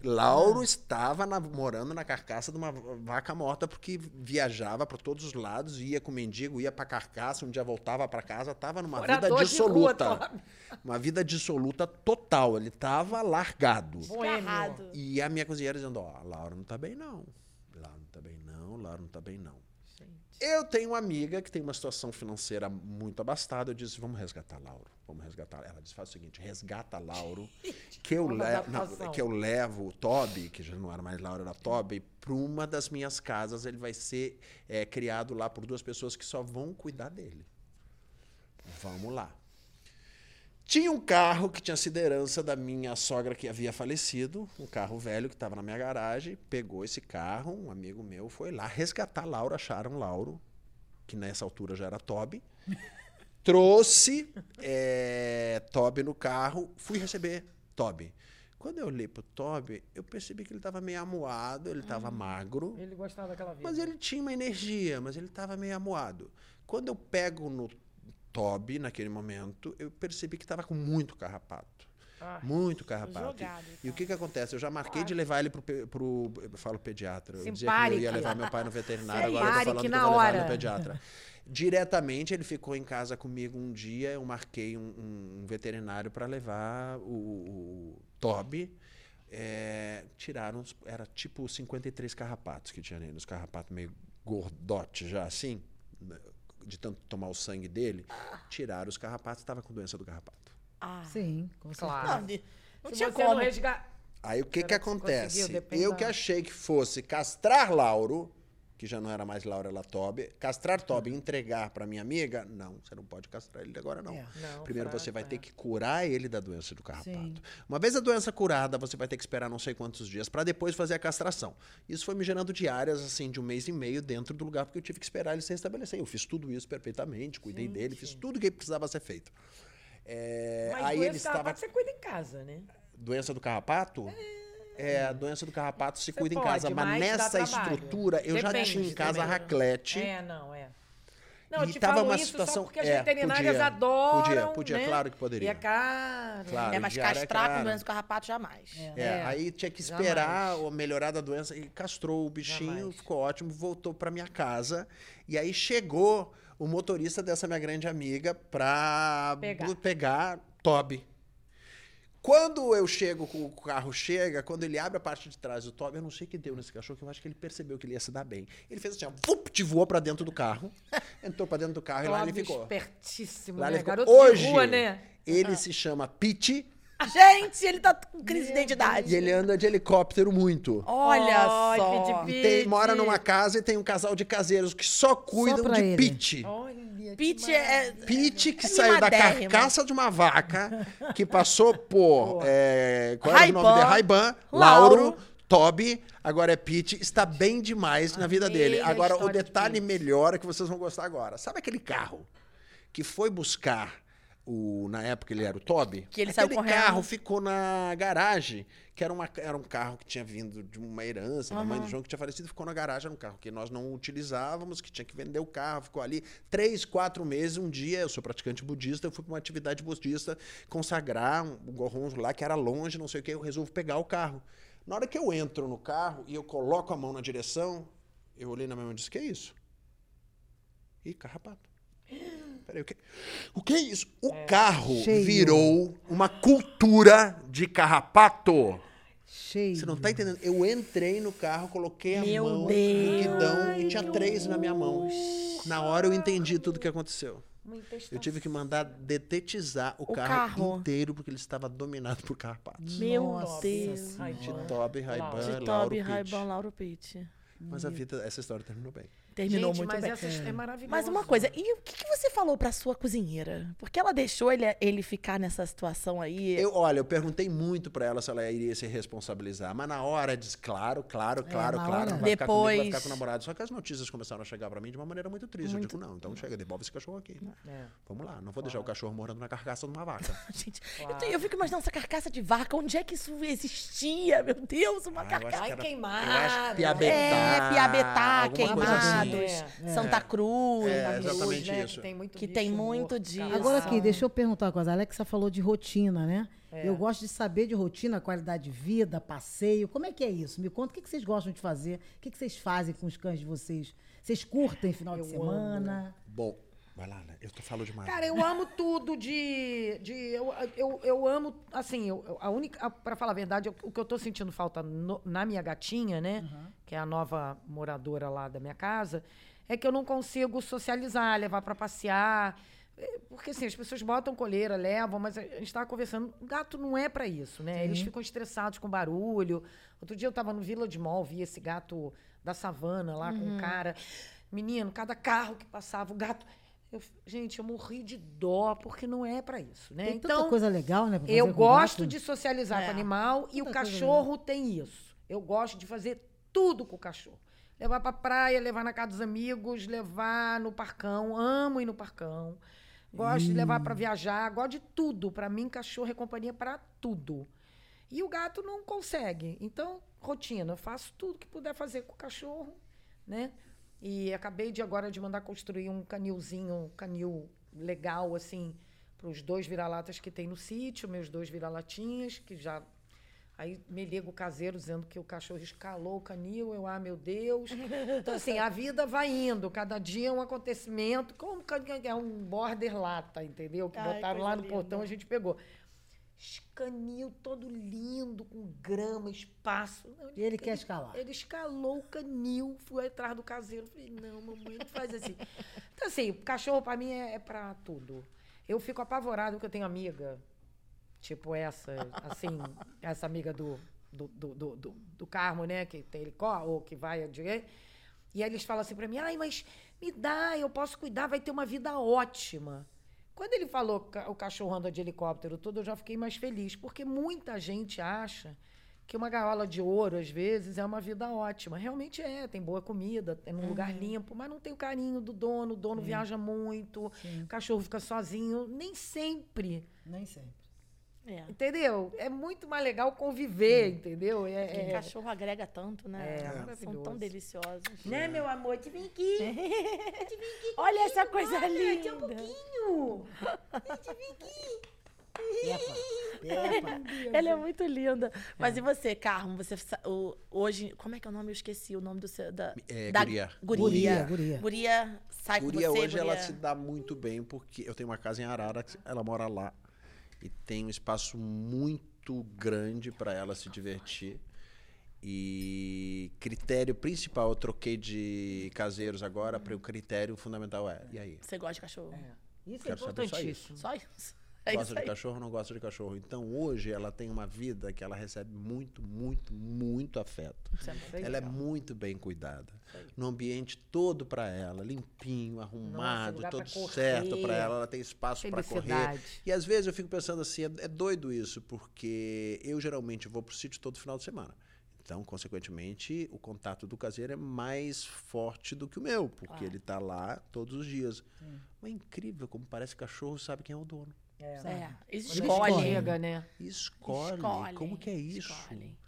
Lauro estava na- morando na carcaça de uma vaca morta porque viajava para todos os lados, ia com o mendigo, ia para carcaça, um dia voltava para casa, estava numa Morador vida de rua, dissoluta. Uma vida dissoluta total. Ele estava largado. Boêmio. E a minha cozinheira dizendo, ó, Laura não tá bem não. Laura não tá bem não, Laura não tá bem não. Eu tenho uma amiga que tem uma situação financeira muito abastada. Eu disse, vamos resgatar Lauro. Vamos resgatar. Ela disse, faz o seguinte, resgata Lauro, (laughs) que eu, levo, adaptação. que eu levo o Toby, que já não era mais Lauro, era Toby, para uma das minhas casas. Ele vai ser é, criado lá por duas pessoas que só vão cuidar dele. Vamos lá. Tinha um carro que tinha sido herança da minha sogra que havia falecido, um carro velho que estava na minha garagem. Pegou esse carro, um amigo meu foi lá resgatar Lauro, acharam Lauro, que nessa altura já era Toby. (laughs) Trouxe é, Toby no carro, fui receber Toby. Quando eu olhei pro Toby, eu percebi que ele estava meio amuado, ele estava magro. Ele gostava daquela vida. Mas ele tinha uma energia, mas ele estava meio amuado. Quando eu pego no Toby, naquele momento, eu percebi que estava com muito carrapato. Ah, Muito carrapato. jogado, E o que que acontece? Eu já marquei de levar ele pro, pro eu falo pediatra. Eu dizia que eu ia levar meu pai no veterinário, (laughs) agora eu tô falando que eu na vou levar ele hora. no pediatra. Diretamente, ele ficou em casa comigo um dia, eu marquei um, um veterinário para levar o, o Toby. É, tiraram, era tipo 53 carrapatos que tinha nele, os carrapatos meio gordote já assim, né, de tanto tomar o sangue dele. Tiraram os carrapatos, estava com doença do carrapato. Ah, Sim, com certeza. Claro. não, não tinha como. resga- Aí o que que acontece? Eu que achei que fosse castrar Lauro, que já não era mais Laura, Toby, castrar Toby e entregar para minha amiga, não, você não pode castrar ele agora não. É. Não, Primeiro fraco, você vai é. ter que curar ele da doença do carrapato. Sim. Uma vez a doença curada, você vai ter que esperar não sei quantos dias para depois fazer a castração. Isso foi me gerando diárias assim de um mês e meio dentro do lugar porque eu tive que esperar ele se restabelecer. Eu fiz tudo isso perfeitamente, cuidei dele, fiz tudo que precisava ser feito. É, Mas aí doença ele estava você cuida em casa, né? Doença do carrapato? É, a doença do carrapato se Você cuida em pode, casa, mas nessa estrutura eu já Depende tinha em casa também. raclete. É, não, é. Não, eu E te tava falo uma isso situação- só porque as é, veterinárias podia, adoram, podia, podia, né? claro que poderia. E é caro. Claro. É, mas diária é castrar com doença do carrapato jamais. É, É, aí tinha que jamais. esperar o melhorar da doença e castrou o bichinho, Jamais. ficou ótimo, voltou para minha casa. E aí chegou o motorista dessa minha grande amiga pra Pegar. pegar Toby. Quando eu chego, o carro chega, quando ele abre a parte de trás do Toby, eu não sei o que deu nesse cachorro, que eu acho que ele percebeu que ele ia se dar bem. Ele fez assim, ó, vup, te voou pra dentro do carro, (laughs) entrou pra dentro do carro e lá ele ficou. espertíssimo, Lá né? ele ficou. Garoto Hoje, de rua, né? ele se chama Pete Gente, ele tá com crise de identidade. e ele anda de helicóptero muito. Olha Ai, só. E tem- mora numa casa e tem um casal de caseiros que só cuidam pra de ele. Pete. Olha, Pete é... Pete que É saiu da mimadérrimo. carcaça de uma vaca, que passou por. é, qual era o nome Ray-Ban, dele? Raiban, Lauro. Lauro, Toby, agora é Pete. Está bem demais na vida Amei dele. a Agora, o história de detalhe melhor é que vocês vão gostar agora. Sabe aquele carro que foi buscar. O, na época ele era o Toby. Que ele saiu Aquele correndo. carro ficou na garagem, que era, uma, era um carro que tinha vindo de uma herança, da mãe do João que tinha falecido, ficou na garagem, era um carro que nós não utilizávamos, que tinha que vender o carro, ficou ali três, quatro meses. Um dia, eu sou praticante budista, eu fui para uma atividade budista consagrar um, um gorronzo lá que era longe, não sei o que, eu resolvo pegar o carro. Na hora que eu entro no carro e eu coloco a mão na direção, eu olhei na minha mão e disse: Que é isso? Ih, carrapato. Peraí, o que, o que é isso? O carro Cheio. virou uma cultura de carrapato. Cheio. Você não tá entendendo? Eu entrei no carro, coloquei a Meu mão no guidão e tinha três na minha mão. Na hora eu entendi tudo o que aconteceu. Eu tive que mandar detetizar o, O carro, carro. inteiro porque ele estava dominado por carrapatos. Meu Nossa Deus. De Toby. Ray-Ban, Lauro Pitt. Mas a vida, essa história terminou bem. Terminou Gente, muito mas bem. essa é maravilhosa. Mas uma coisa, e o que, que você falou pra sua cozinheira? Porque ela deixou ele, ele ficar nessa situação aí. Eu, olha, eu perguntei muito pra ela se ela iria se responsabilizar, mas na hora diz claro, claro, claro, na claro, não vai ficar comigo, vai ficar Depois- com o namorado. Só que as notícias começaram a chegar pra mim de uma maneira muito triste. Eu digo, não, então chega, devolve esse cachorro aqui. É. Vamos lá, não vou deixar o cachorro morando na carcaça de uma vaca. (laughs) Gente, eu, te- eu fico imaginando essa carcaça de vaca. Onde é que isso existia? Meu Deus, uma Ah, carcaça. que Ai, era- queimado. Eu acho que É, Piabetá. Piabetá, alguma coisa assim. Queimados, É, Santa Cruz. É, Cruz, exatamente né, isso. Que tem muito, Que tem muito morto, disso. Agora aqui, deixa eu perguntar uma coisa. A Alexa falou de rotina, né? É. Eu gosto de saber de rotina, qualidade de vida, passeio. Como é que é isso? Me conta o que, que vocês gostam de fazer, o que, que vocês fazem com os cães de vocês. Vocês curtem final Eu de amo, semana? Bom, vai lá, né? Eu tô falando demais. Cara, eu amo tudo de. de eu, eu, eu amo, assim, eu, a única. Pra falar a verdade, o que eu tô sentindo falta no- na minha gatinha, né? Que é a nova moradora lá da minha casa, é que eu não consigo socializar, levar pra passear. É, Porque assim, as pessoas botam coleira, levam, mas a gente estava conversando, gato não é pra isso, né? Eles ficam estressados com barulho. Outro dia eu tava no Village Mall, vi esse gato da savana lá com um cara. Menino, cada carro que passava, o gato. Eu, gente, eu morri de dó, porque não é pra isso, né? Tem tanta então, coisa legal, né? eu gosto de socializar É. com o animal e o Tanta coisa cachorro tem isso. Eu gosto de fazer tudo com o cachorro. Levar pra praia, levar na casa dos amigos, levar no parcão. Amo ir no parcão. Gosto de levar pra viajar, gosto de tudo. Pra mim, cachorro é companhia pra tudo. E o gato não consegue. Então, rotina, eu faço tudo que puder fazer com o cachorro, né? E acabei de agora de mandar construir um canilzinho, um canil legal, assim, os dois vira-latas que tem no sítio, meus dois vira-latinhas, que já. Aí me liga o caseiro dizendo que o cachorro escalou o canil. Eu, ah, meu Deus. (laughs) Então, assim, a vida vai indo. Cada dia é um acontecimento. Como é um border lata, entendeu? Que Ai, botaram lá no linda. portão, a gente pegou. Canil todo lindo, com grama, espaço. Não, E ele quer escalar. Ele escalou o canil, fui atrás do caseiro. Falei, não, mamãe, não faz assim. Então, assim, cachorro pra mim é, é pra tudo. Eu fico apavorado porque eu tenho amiga, tipo essa, assim, (laughs) essa amiga do, do, do, do, do, do Carmo, né? Que tem helicóptero, ou que vai adiante. E aí eles falam assim pra mim, ai, mas me dá, eu posso cuidar, vai ter uma vida ótima. Quando ele falou que o cachorro anda de helicóptero todo, eu já fiquei mais feliz, porque muita gente acha que uma gaiola de ouro, às vezes, é uma vida ótima. Realmente é, tem boa comida, é num lugar limpo, mas não tem o carinho do dono, o dono viaja muito, o cachorro fica sozinho, nem sempre. Nem sempre. É. Entendeu? É muito mais legal conviver, entendeu? É, Porque é- cachorro agrega tanto, né? É, São tão deliciosos. Né, meu amor? Te vem aqui. Olha essa coisa Olha, linda. um pouquinho. Pepa, Pepa. Ela é muito linda. Mas e você, Carmo? Você o- hoje, como é que é o nome? Eu esqueci o nome do seu da, É, da guria. Guria. Guria, guria. Guria sai Guria com você, hoje ela guria. se dá muito bem porque eu tenho uma casa em Arara, ela mora lá e tem um espaço muito grande para ela se divertir. E critério principal, eu troquei de caseiros agora, para o critério fundamental é, e aí? Você gosta de cachorro? Isso é Quero saber só importantíssimo. Só isso. É gosta de aí. cachorro ou não gosta de cachorro? Então hoje ela tem uma vida que ela recebe muito, muito, muito afeto. É Ela é legal. muito bem cuidada. No ambiente todo para ela, limpinho, arrumado, lugar todo pra certo para ela, ela tem espaço para correr. E às vezes eu fico pensando assim, é, é doido isso, porque eu geralmente vou pro sítio todo final de semana. Então, consequentemente, o contato do caseiro é mais forte do que o meu, porque Claro. ele tá lá todos os dias. Mas é incrível como parece que cachorro sabe quem é o dono. É, escolhem. escolhe. Chega, né? Escolhe. Escolhem, Como que é isso?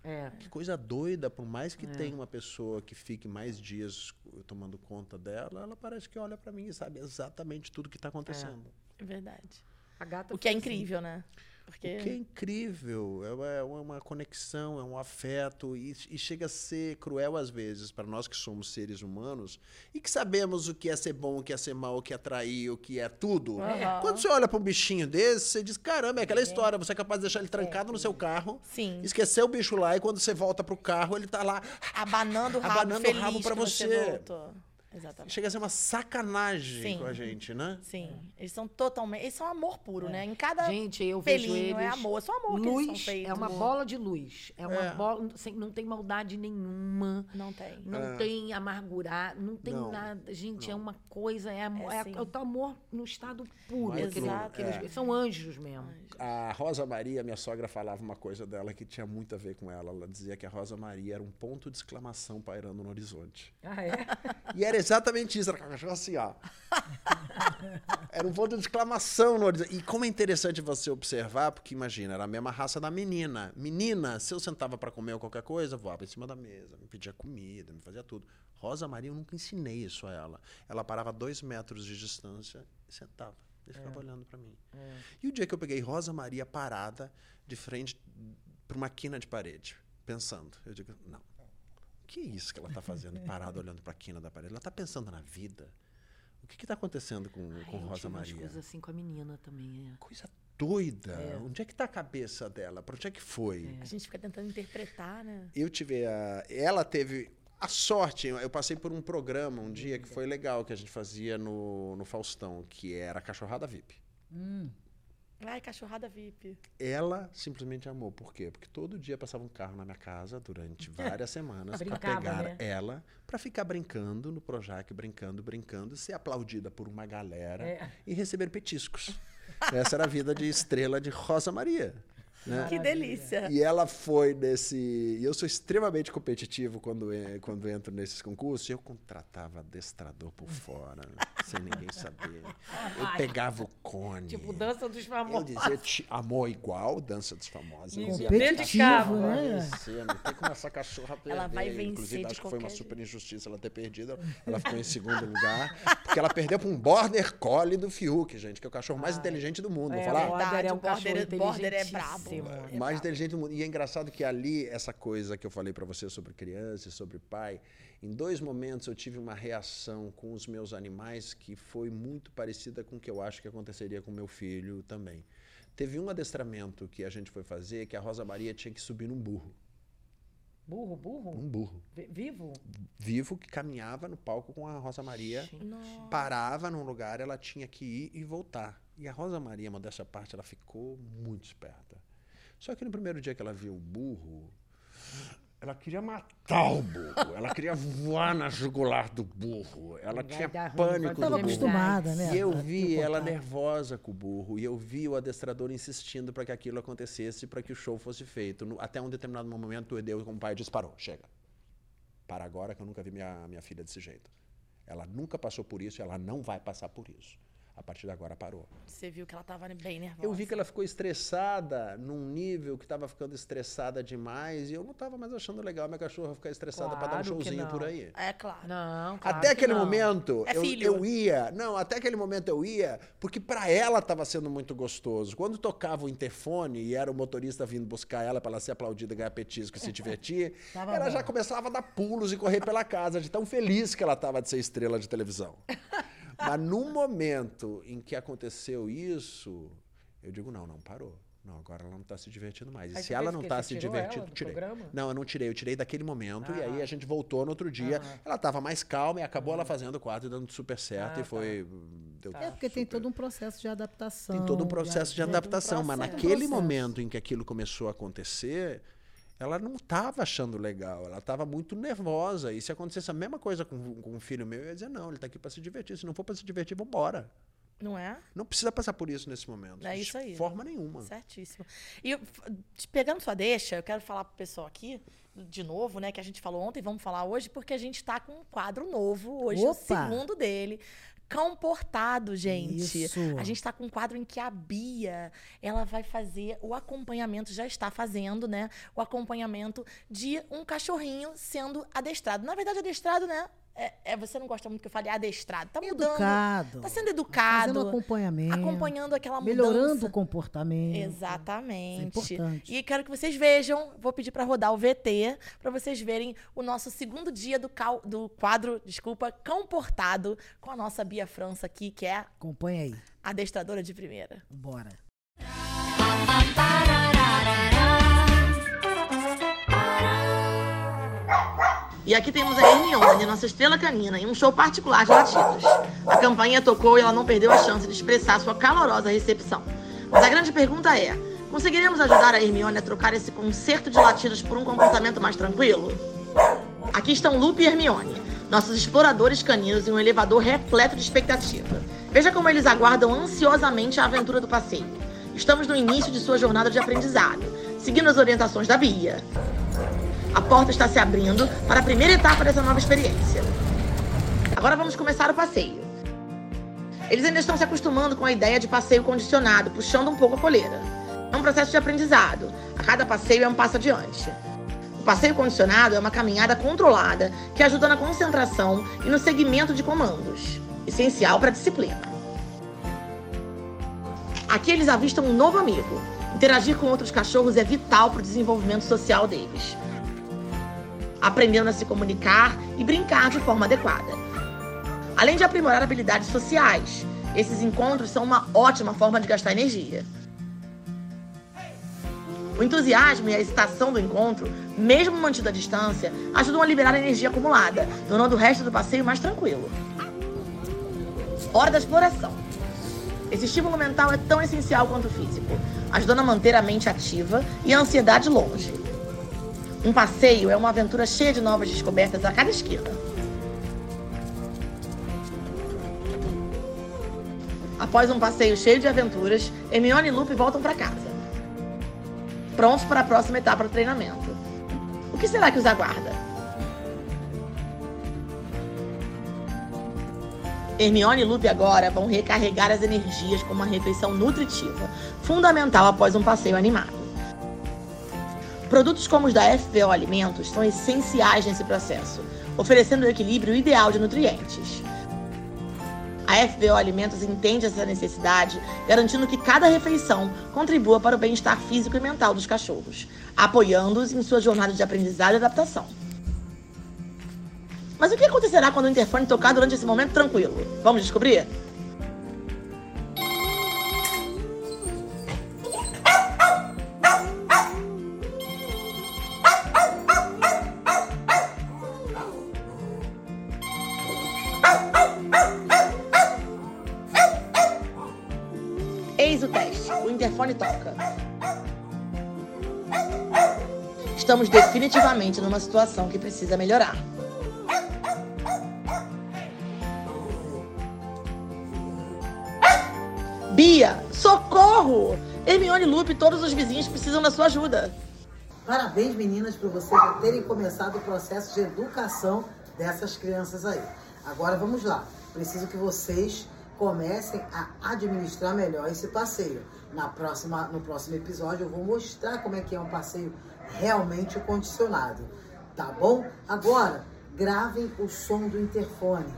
É. Que coisa doida, por mais que tenha uma pessoa que fique mais dias tomando conta dela, ela parece que olha pra mim e sabe exatamente tudo que tá acontecendo. É verdade. A gata O que é foi assim. incrível, né? Porque O que é incrível, é uma, é uma conexão, é um afeto e, e chega a ser cruel às vezes para nós que somos seres humanos e que sabemos o que é ser bom, o que é ser mal, o que é trair, o que é tudo. Aham. Quando você olha para um bichinho desse, você diz: caramba, é aquela história, você é capaz de deixar ele trancado no seu carro, Sim. esquecer o bicho lá e quando você volta pro carro ele tá lá. abanando o rabo Abanando o rabo que você. você. Exatamente. Chega a ser uma sacanagem Sim. com a gente, né? Sim, eles são totalmente. Eles são amor puro, né? Em cada Gente, eu vejo pelinho eles... é amor. É só amor que eles são Luz feitos. é uma bola de luz. É uma É. bola... sem- Não tem maldade nenhuma. Não tem. Não É. tem amargurar, não tem Não, nada. Gente, é uma coisa, é, amor, É é, assim. é o teu amor no estado puro. Exato. aqueles- É. São anjos mesmo. A Rosa Maria, minha sogra, falava uma coisa dela que tinha muito a ver com ela. Ela dizia que a Rosa Maria era um ponto de exclamação pairando no horizonte. Ah, é? E era exatamente isso, era com a cachorra assim, ó. (laughs) Era um ponto de exclamação no horizonte. E como é interessante você observar, porque imagina, era a mesma raça da menina. Menina, se eu sentava pra comer ou qualquer coisa, voava em cima da mesa, me pedia comida, me fazia tudo. Rosa Maria, eu nunca ensinei isso a ela. Ela parava a dois metros de distância e sentava. E ficava olhando pra mim. E o dia que eu peguei Rosa Maria parada de frente para uma quina de parede, pensando, eu digo, não. O que é isso que ela está fazendo, (laughs) parada olhando para a quina da parede? Ela está pensando na vida. O que está acontecendo com, com Ai, eu Rosa Maria? coisas assim com a menina também, é. Coisa doida. Onde é que está a cabeça dela? Para onde é que foi? A gente fica tentando interpretar, né? Eu tive a. Ela teve a sorte. Eu passei por um programa um dia que foi legal que a gente fazia no, no Faustão, que era a Cachorrada VIP. Ai, cachorrada VIP. Ela simplesmente amou. Por quê? Porque todo dia passava um carro na minha casa durante várias semanas (laughs) para pegar né? ela, para ficar brincando no Projac, brincando, brincando, ser aplaudida por uma galera É. e receber petiscos. (laughs) Essa era a vida de estrela de Rosa Maria. Né? Que delícia. E ela foi nesse. E eu sou extremamente competitivo quando, quando entro nesses concursos. Eu contratava adestrador por fora. Sem ninguém saber. Eu pegava o cone. Tipo, dança dos Eu famosos. dizia, "Te- amor igual, dança dos famosos. Eu dizia, Competitivo, né? Vencendo. Tem como essa cachorra perder. Ela vai vencer Inclusive, de acho que foi uma super injustiça ela ter perdido. Ela ficou em segundo lugar. Porque ela perdeu para um Border Collie do Fiuk, gente, que é o cachorro mais inteligente do mundo. Vou É, falar? o Border é um Verdade, o Border- cachorro Border é brabo. inteligentíssimo. É mais brabo. inteligente do mundo. E é engraçado que ali, essa coisa que eu falei pra você sobre criança e sobre pai, em dois momentos eu tive uma reação com os meus animais que foi muito parecida com o que eu acho que aconteceria com meu filho também. Teve um adestramento que a gente foi fazer que a Rosa Maria tinha que subir num burro. Burro, burro? Um burro. Vi- Vivo? Vivo que caminhava no palco com a Rosa Maria. Nossa. Parava num lugar, ela tinha que ir e voltar. E a Rosa Maria, modéstia à parte, ela ficou muito esperta. Só que no primeiro dia que ela viu o burro, ela queria matar o burro. Ela queria voar na jugular do burro. Ela Vai tinha pânico do Estava Burro. acostumada, né? E eu vi ela nervosa com o burro. E eu vi o adestrador insistindo para que aquilo acontecesse, para que o show fosse feito. No- até um determinado momento, o Edeu, como pai, disse: parou, chega. Para agora, que eu nunca vi minha, minha filha desse jeito. Ela nunca passou por isso e ela não vai passar por isso. A partir de agora parou. Você viu que ela tava bem nervosa. Eu vi que ela ficou estressada num nível que estava ficando estressada demais e eu não estava mais achando legal minha cachorra ficar estressada para dar um Claro que showzinho por aí. É claro. Não, claro Até que aquele não. momento, É eu, eu ia. Não, até aquele momento eu ia, porque pra ela tava sendo muito gostoso. Quando tocava o interfone e era o motorista vindo buscar ela pra ela ser aplaudida, ganhar petisco e se divertir, (laughs) Tava ela bom. já começava a dar pulos e correr pela casa, de tão feliz que ela tava de ser estrela de televisão. (laughs) Mas no momento em que aconteceu isso, eu digo, não, não, parou. Não, agora ela não tá se divertindo mais. E Aí se ela não tá Você se tirou divertindo, ela do tirei. programa? Não, eu não tirei, eu tirei daquele momento e aí Aham. a gente voltou no outro dia. Aham. Ela tava mais calma e acabou ela fazendo o quadro e dando super certo Ah, e foi. Deu É porque tem super. todo um processo de adaptação. Tem todo um processo de um adaptação, mas processo. naquele Processo. momento em que aquilo começou a acontecer, ela não estava achando legal, ela estava muito nervosa. E se acontecesse a mesma coisa com, com um filho meu, eu ia dizer: não, ele está aqui para se divertir. Se não for para se divertir, vambora. Não é? Não precisa passar por isso nesse momento. É de isso aí. forma nenhuma. Certíssimo. E pegando sua deixa, eu quero falar pro pessoal aqui, de novo, né, que a gente falou ontem, vamos falar hoje, porque a gente tá com um quadro novo hoje, o Opa! segundo dele. Cão Portado, gente. Isso. A gente tá com um quadro em que a Bia, ela vai fazer o acompanhamento, já está fazendo, né? O acompanhamento de um cachorrinho sendo adestrado. Na verdade, adestrado, né? É, é- você não gosta muito que eu fale adestrado. Tá mudando. Educado. Tá sendo educado. Fazendo acompanhamento. acompanhando aquela mudança. Melhorando o comportamento. Exatamente. Isso é importante. E quero que vocês vejam, vou pedir para rodar o VT, para vocês verem o nosso segundo dia do, cal- do quadro, desculpa, Cão Portado, com a nossa Bia França aqui, que é Acompanha aí. adestradora de primeira. Bora. E aqui temos a Hermione, nossa estrela canina, em um show particular de latidos. A campanha tocou e ela não perdeu a chance de expressar sua calorosa recepção. Mas a grande pergunta é: conseguiremos ajudar a Hermione a trocar esse concerto de latidos por um comportamento mais tranquilo? Aqui estão Lupe e Hermione, nossos exploradores caninos em um elevador repleto de expectativa. Veja como eles aguardam ansiosamente a aventura do passeio. Estamos no início de sua jornada de aprendizado, seguindo as orientações da Bia. A porta está se abrindo para a primeira etapa dessa nova experiência. Agora vamos começar o passeio. Eles ainda estão se acostumando com a ideia de passeio condicionado, puxando um pouco a coleira. É um processo de aprendizado. A cada passeio é um passo adiante. O passeio condicionado é uma caminhada controlada que ajuda na concentração e no segmento de comandos, essencial para a disciplina. Aqui eles avistam um novo amigo. Interagir com outros cachorros é vital para o desenvolvimento social deles aprendendo a se comunicar e brincar de forma adequada. Além de aprimorar habilidades sociais, esses encontros são uma ótima forma de gastar energia. O entusiasmo e a excitação do encontro, mesmo mantido à distância, ajudam a liberar a energia acumulada, tornando o resto do passeio mais tranquilo. Hora da exploração. Esse estímulo mental é tão essencial quanto o físico, ajudando a manter a mente ativa e a ansiedade longe. Um passeio é uma aventura cheia de novas descobertas a cada esquina. Após um passeio cheio de aventuras, Hermione e Lupe voltam para casa. Prontos para a próxima etapa do treinamento. O que será que os aguarda? Hermione e Lupe agora vão recarregar as energias com uma refeição nutritiva, fundamental após um passeio animado. Produtos como os da FVO Alimentos são essenciais nesse processo, oferecendo o equilíbrio ideal de nutrientes. A FBO Alimentos entende essa necessidade, garantindo que cada refeição contribua para o bem-estar físico e mental dos cachorros, apoiando-os em sua jornada de aprendizado e adaptação. Mas o que acontecerá quando o interfone tocar durante esse momento tranquilo? Vamos descobrir? Estamos definitivamente numa situação que precisa melhorar. Bia, socorro! Hermione Lupe e todos os vizinhos precisam da sua ajuda. Parabéns, meninas, por vocês já terem começado o processo de educação dessas crianças aí. Agora vamos lá. Preciso que vocês comecem a administrar melhor esse passeio. Na próxima, no próximo episódio eu vou mostrar como é que é um passeio realmente condicionado. Tá bom? Agora, gravem o som do interfone.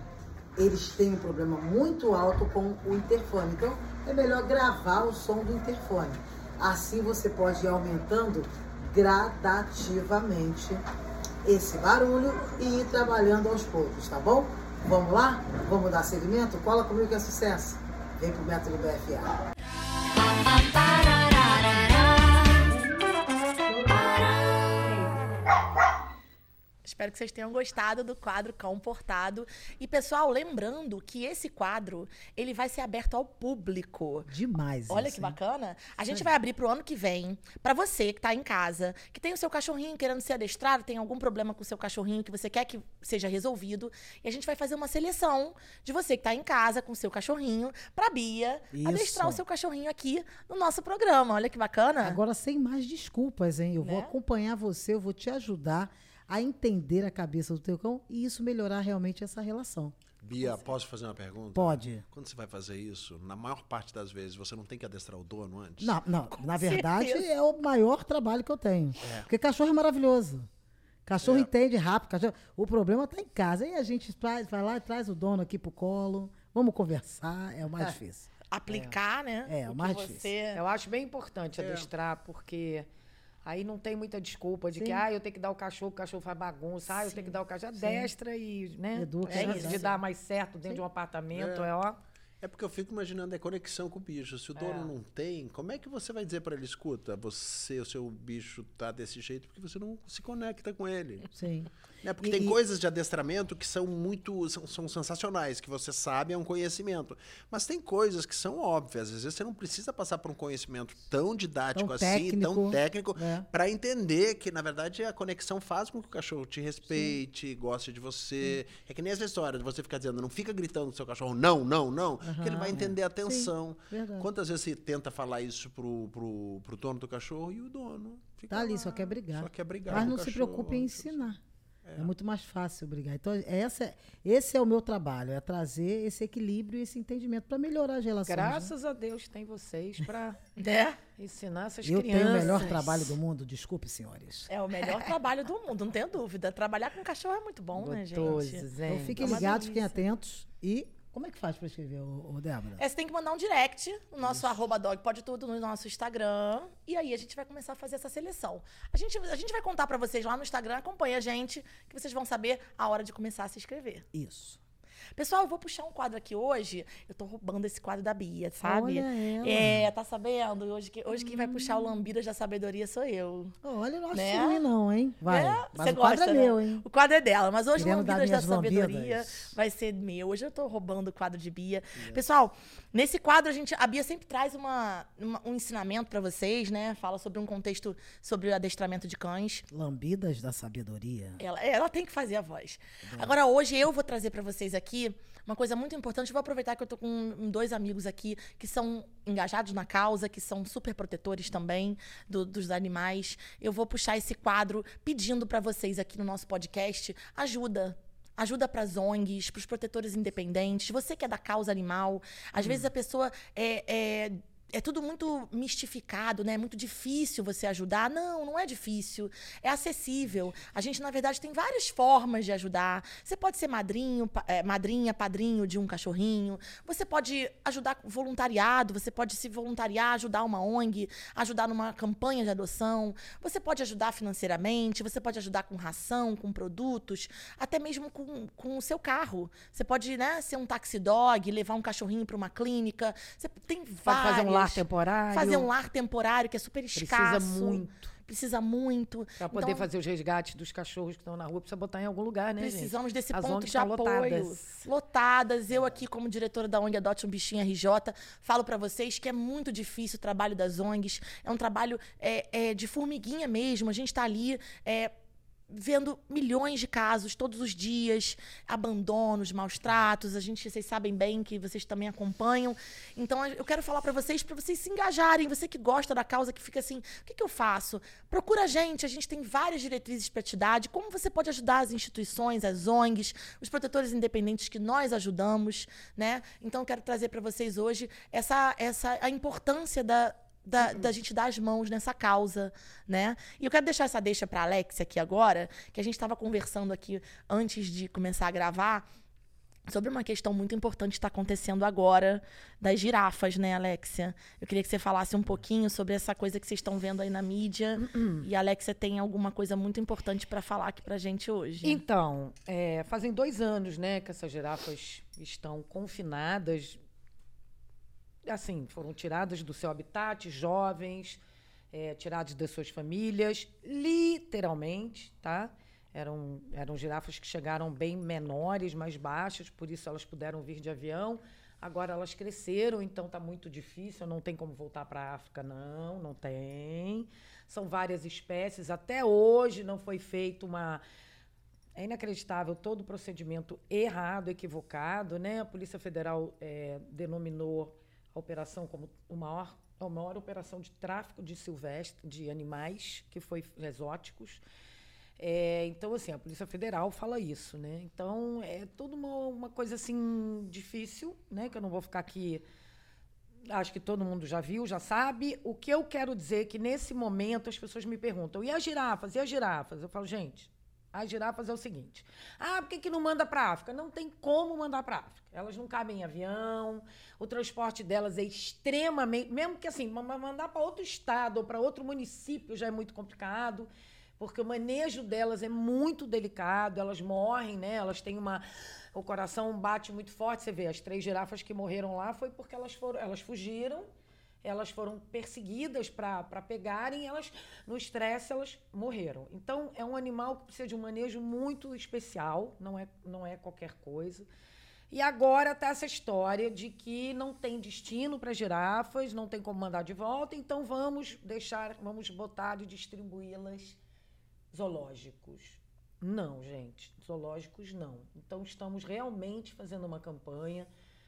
Eles têm um problema muito alto com o interfone. Então, é melhor gravar o som do interfone. Assim você pode ir aumentando gradativamente esse barulho e ir trabalhando aos poucos, tá bom? Vamos lá? Vamos dar seguimento? Cola comigo que é sucesso. Vem pro método BFA. Wow, wow. Espero que vocês tenham gostado do quadro Cão Portado. E, pessoal, lembrando que esse quadro, ele vai ser aberto ao público. Demais. Olha isso, que hein? bacana. A gente vai abrir pro ano que vem, pra você que tá em casa, que tem o seu cachorrinho querendo ser adestrado, tem algum problema com o seu cachorrinho que você quer que seja resolvido, e a gente vai fazer uma seleção de você que tá em casa com o seu cachorrinho, pra Bia Isso. adestrar o seu cachorrinho aqui no nosso programa. Olha que bacana. Agora, sem mais desculpas, hein? Eu vou Né? acompanhar você, eu vou te ajudar a entender a cabeça do teu cão e isso melhorar realmente essa relação. Bia, posso fazer uma pergunta? Pode. Quando você vai fazer isso, na maior parte das vezes, você não tem que adestrar o dono antes? Não, não. Na verdade, certeza. é o maior trabalho que eu tenho. Porque cachorro é maravilhoso. Cachorro É. entende rápido. Cachorro... O problema está em casa. Aí a gente traz, vai lá e traz o dono aqui pro colo. Vamos conversar. É o mais difícil. Aplicar, né? É, o que mais você... difícil. Eu acho bem importante adestrar, porque aí não tem muita desculpa de que, Sim. ah, eu tenho que dar o cachorro, o cachorro faz bagunça, ah, eu tenho que dar o cachorro. Adestra e, né? Educa, é né? isso, de dar mais certo dentro de um apartamento, é, ó. É porque eu fico imaginando a conexão com o bicho. Se o dono É. não tem, como é que você vai dizer para ele, escuta, você, o seu bicho tá desse jeito porque você não se conecta com ele? Sim. Né? Porque E- tem e- coisas de adestramento que são muito, são, são sensacionais, que você sabe, é um conhecimento. Mas tem coisas que são óbvias. Às vezes você não precisa passar por um conhecimento tão didático Tão assim, tão técnico, técnico, é. para entender que, na verdade, a conexão faz com que o cachorro te respeite, goste de você. É que nem essa história de você ficar dizendo, não fica gritando pro seu cachorro, não, não, não, que ele vai entender a tensão. verdade. Quantas vezes você tenta falar isso pro, pro, pro dono do cachorro e o dono fica Tá ali, lá, só quer brigar. Só quer brigar Mas não se cachorro. preocupe em ensinar. É. muito mais fácil brigar. Então, essa, é- esse é o meu trabalho, é trazer esse equilíbrio e esse entendimento para melhorar as relações. né? Graças a Deus tem vocês para (laughs) Né? ensinar essas Eu crianças. tenho o melhor trabalho do mundo, desculpe, senhores. É o melhor trabalho do mundo, não tenho dúvida. Trabalhar com cachorro é muito bom, né, gente? Hein? Então fiquem É uma ligados, fiquem delícia. atentos. E como é que faz para escrever, ô, ô, Débora? É, você tem que mandar um direct no nosso arroba dog pode tudo no nosso Instagram. E aí a gente vai começar a fazer essa seleção. A gente, a gente vai contar pra vocês lá no Instagram, acompanha a gente, que vocês vão saber a hora de começar a se inscrever. Isso. Pessoal, eu vou puxar um quadro aqui hoje. Eu tô roubando esse quadro da Bia, sabe? Olha ela. É, tá sabendo? Hoje, hoje quem vai puxar o Lambidas da Sabedoria sou eu. Olha, eu não acho Né? ruim não, hein? Vai. É, Mas você o quadro gosta, é né? meu, hein? O quadro é dela, mas hoje o Querendo Lambidas da Sabedoria lambidas. vai ser meu. Hoje eu tô roubando o quadro de Bia. Pessoal, nesse quadro a gente, a Bia sempre traz uma, uma- um ensinamento pra vocês, né? Fala sobre um contexto sobre o adestramento de cães. Lambidas da sabedoria. Ela, ela tem que fazer a voz. Agora, hoje eu vou trazer pra vocês aqui uma coisa muito importante. Eu vou aproveitar que eu tô com dois amigos aqui que são engajados na causa, que são super protetores também do- dos animais. Eu vou puxar esse quadro pedindo pra vocês aqui no nosso podcast ajuda. ajuda para as ONGs, para os protetores independentes. Você que é da causa animal, às vezes a pessoa é, é é tudo muito mistificado, né? É muito difícil você ajudar. Não, não é difícil. É acessível. A gente, na verdade, tem várias formas de ajudar. Você pode ser madrinho, eh, madrinha, padrinho de um cachorrinho. Você pode ajudar com voluntariado. Você pode se voluntariar, ajudar uma ONG, ajudar numa campanha de adoção. Você pode ajudar financeiramente. Você pode ajudar com ração, com produtos, até mesmo com, com o seu carro. Você pode, né, ser um taxi dog, levar um cachorrinho para uma clínica. Você tem um lar temporário. Fazer um lar temporário, que é super Precisa escasso. muito. Precisa muito. Para poder Então, fazer os resgates dos cachorros que estão na rua, precisa botar em algum lugar, né, gente? Precisamos desse As ponto ONGs de estão apoio. lotadas. Lotadas. Eu aqui, como diretora da ONG Adote um Bichinho RJ, falo pra vocês que é muito difícil o trabalho das ONGs. É um trabalho é, é, de formiguinha mesmo. A gente tá ali... é, Vendo milhões de casos todos os dias, abandonos, maus tratos. A gente, vocês sabem bem que vocês também acompanham. Então, eu quero falar pra vocês, pra vocês se engajarem. Você que gosta da causa, que fica assim, o que, que eu faço? Procura a gente, a gente tem várias diretrizes para te dar de como você pode ajudar as instituições, as ONGs, os protetores independentes que nós ajudamos, né? Então eu quero trazer para vocês hoje essa, essa a importância da, da, da gente dar as mãos nessa causa, né? E eu quero deixar essa deixa para Alexia aqui agora, que a gente estava conversando aqui antes de começar a gravar sobre uma questão muito importante que está acontecendo agora das girafas, né, Alexia? Eu queria que você falasse um pouquinho sobre essa coisa que vocês estão vendo aí na mídia. E a Alexia tem alguma coisa muito importante para falar aqui pra gente hoje. Então, é, fazem dois anos, né, que essas girafas estão confinadas. Assim, foram tiradas do seu habitat, jovens, é, tiradas das suas famílias, literalmente, tá? Eram, eram girafas que chegaram bem menores, mais baixas, por isso elas puderam vir de avião. Agora elas cresceram, então tá muito difícil, não tem como voltar para a África, não, não tem. São várias espécies. Até hoje não foi feito uma é inacreditável todo o procedimento errado, equivocado, né? A Polícia Federal eh, denominou operação como o maior, a maior operação de tráfico de silvestre, de animais, que foi exóticos. É, então, assim, a Polícia Federal fala isso, né? Então, é tudo uma, uma coisa, assim, difícil, né? Que eu não vou ficar aqui... Acho que todo mundo já viu, já sabe. O que eu quero dizer é que, nesse momento, as pessoas me perguntam, e as girafas? E as girafas? Eu falo, gente, as girafas é o seguinte. Ah, por que, que não manda para África? Não tem como mandar para África. Elas não cabem em avião, o transporte delas é extremamente. Mesmo que assim, ma- ma- mandar para outro estado ou para outro município já é muito complicado, porque o manejo delas é muito delicado, elas morrem, né? Elas têm uma. O coração bate muito forte. Você vê, as três girafas que morreram lá foi porque elas foram. Elas fugiram elas foram perseguidas para pegarem, elas no estresse elas morreram. Então é um animal que precisa de um manejo muito especial, não é não é qualquer coisa. E agora tá essa história de que não tem destino para girafas, não tem como mandar de volta, então vamos deixar, vamos botar e distribuí-las zoológicos. Não, gente, zoológicos não. Então estamos realmente fazendo uma campanha.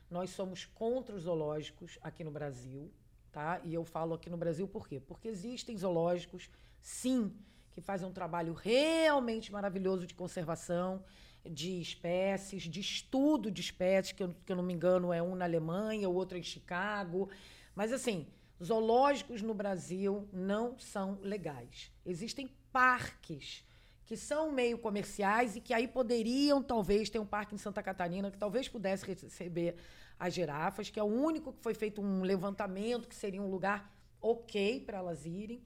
Nós somos contra os zoológicos aqui no Brasil, tá? E eu falo aqui no Brasil por quê? Porque existem zoológicos, sim, que fazem um trabalho realmente maravilhoso de conservação de espécies, de estudo de espécies, que que eu não me engano é um na Alemanha, o outro em Chicago. Mas, assim, zoológicos no Brasil não são legais. Existem parques que são meio comerciais e que aí poderiam, talvez, ter um parque em Santa Catarina que talvez pudesse receber as girafas, que é o único que foi feito um levantamento, que seria um lugar ok para elas irem.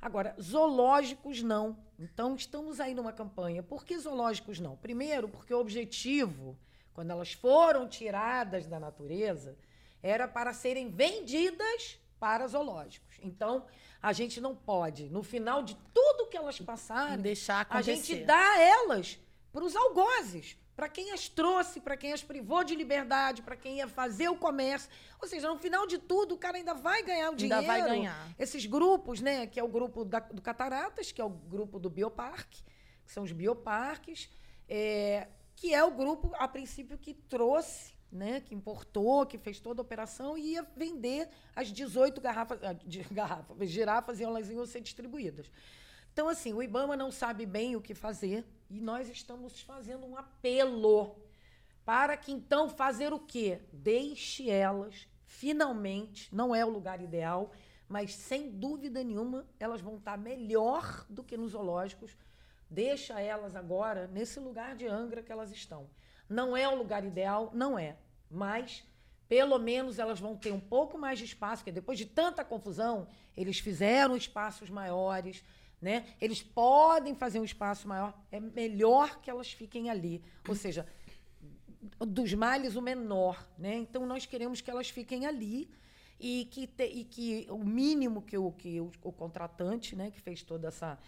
Agora, zoológicos não. Então, estamos aí numa campanha. Por que zoológicos não? Primeiro, porque o objetivo, quando elas foram tiradas da natureza, era para serem vendidas para zoológicos. Então, a gente não pode, no final de tudo que elas passarem, Deixar a acontecer. gente dá elas para os algozes, para quem as trouxe, para quem as privou de liberdade, para quem ia fazer o comércio. Ou seja, no final de tudo, o cara ainda vai ganhar o Ainda dinheiro. vai ganhar. Esses grupos, né, que é o grupo da- do Cataratas, que é o grupo do Bioparque, que são os bioparques, é, que é o grupo, a princípio, que trouxe, né, que importou, que fez toda a operação e ia vender as 18 garrafas, ah, de, (laughs) garrafas girafas elas iam ser distribuídas. Então, assim, o IBAMA não sabe bem o que fazer, E nós estamos fazendo um apelo para que então fazer o quê? Deixe elas, finalmente, não é o lugar ideal, mas sem dúvida nenhuma elas vão estar melhor do que nos zoológicos. Deixa elas agora nesse lugar de Angra que elas estão. Não é o lugar ideal, não é, mas pelo menos elas vão ter um pouco mais de espaço, porque depois de tanta confusão, eles fizeram espaços maiores, né? Eles podem fazer um espaço maior, é melhor que elas fiquem ali. Ou seja, dos males o menor, né? Então nós queremos que elas fiquem ali e que, te, e que o mínimo que, o, que o, o contratante, né, que fez toda essa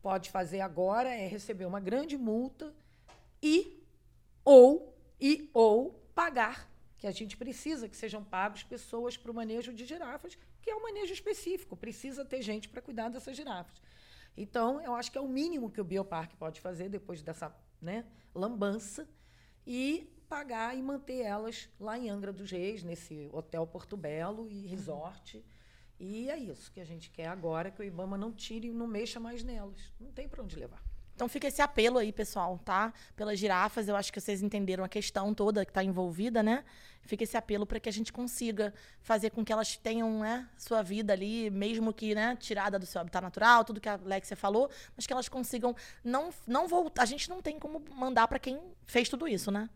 pode fazer agora é receber uma grande multa e ou e ou pagar que a gente precisa que sejam pagos pessoas para o manejo de girafas, que é um manejo específico, precisa ter gente para cuidar dessas girafas. Então, eu acho que é o mínimo que o Bioparque pode fazer depois dessa né, lambança e pagar e manter elas lá em Angra dos Reis, nesse hotel Porto Belo e resort. E é isso que a gente quer agora, que o Ibama não tire e não mexa mais nelas. Não tem para onde levar. Então fica esse apelo aí, pessoal, tá? Pelas girafas, eu acho que vocês entenderam a questão toda que está envolvida, né? Fica esse apelo para que a gente consiga fazer com que elas tenham, né, sua vida ali, mesmo que, né, tirada do seu habitat natural, tudo que a Alexia falou, mas que elas consigam não não voltar. A gente não tem como mandar para quem fez tudo isso, né?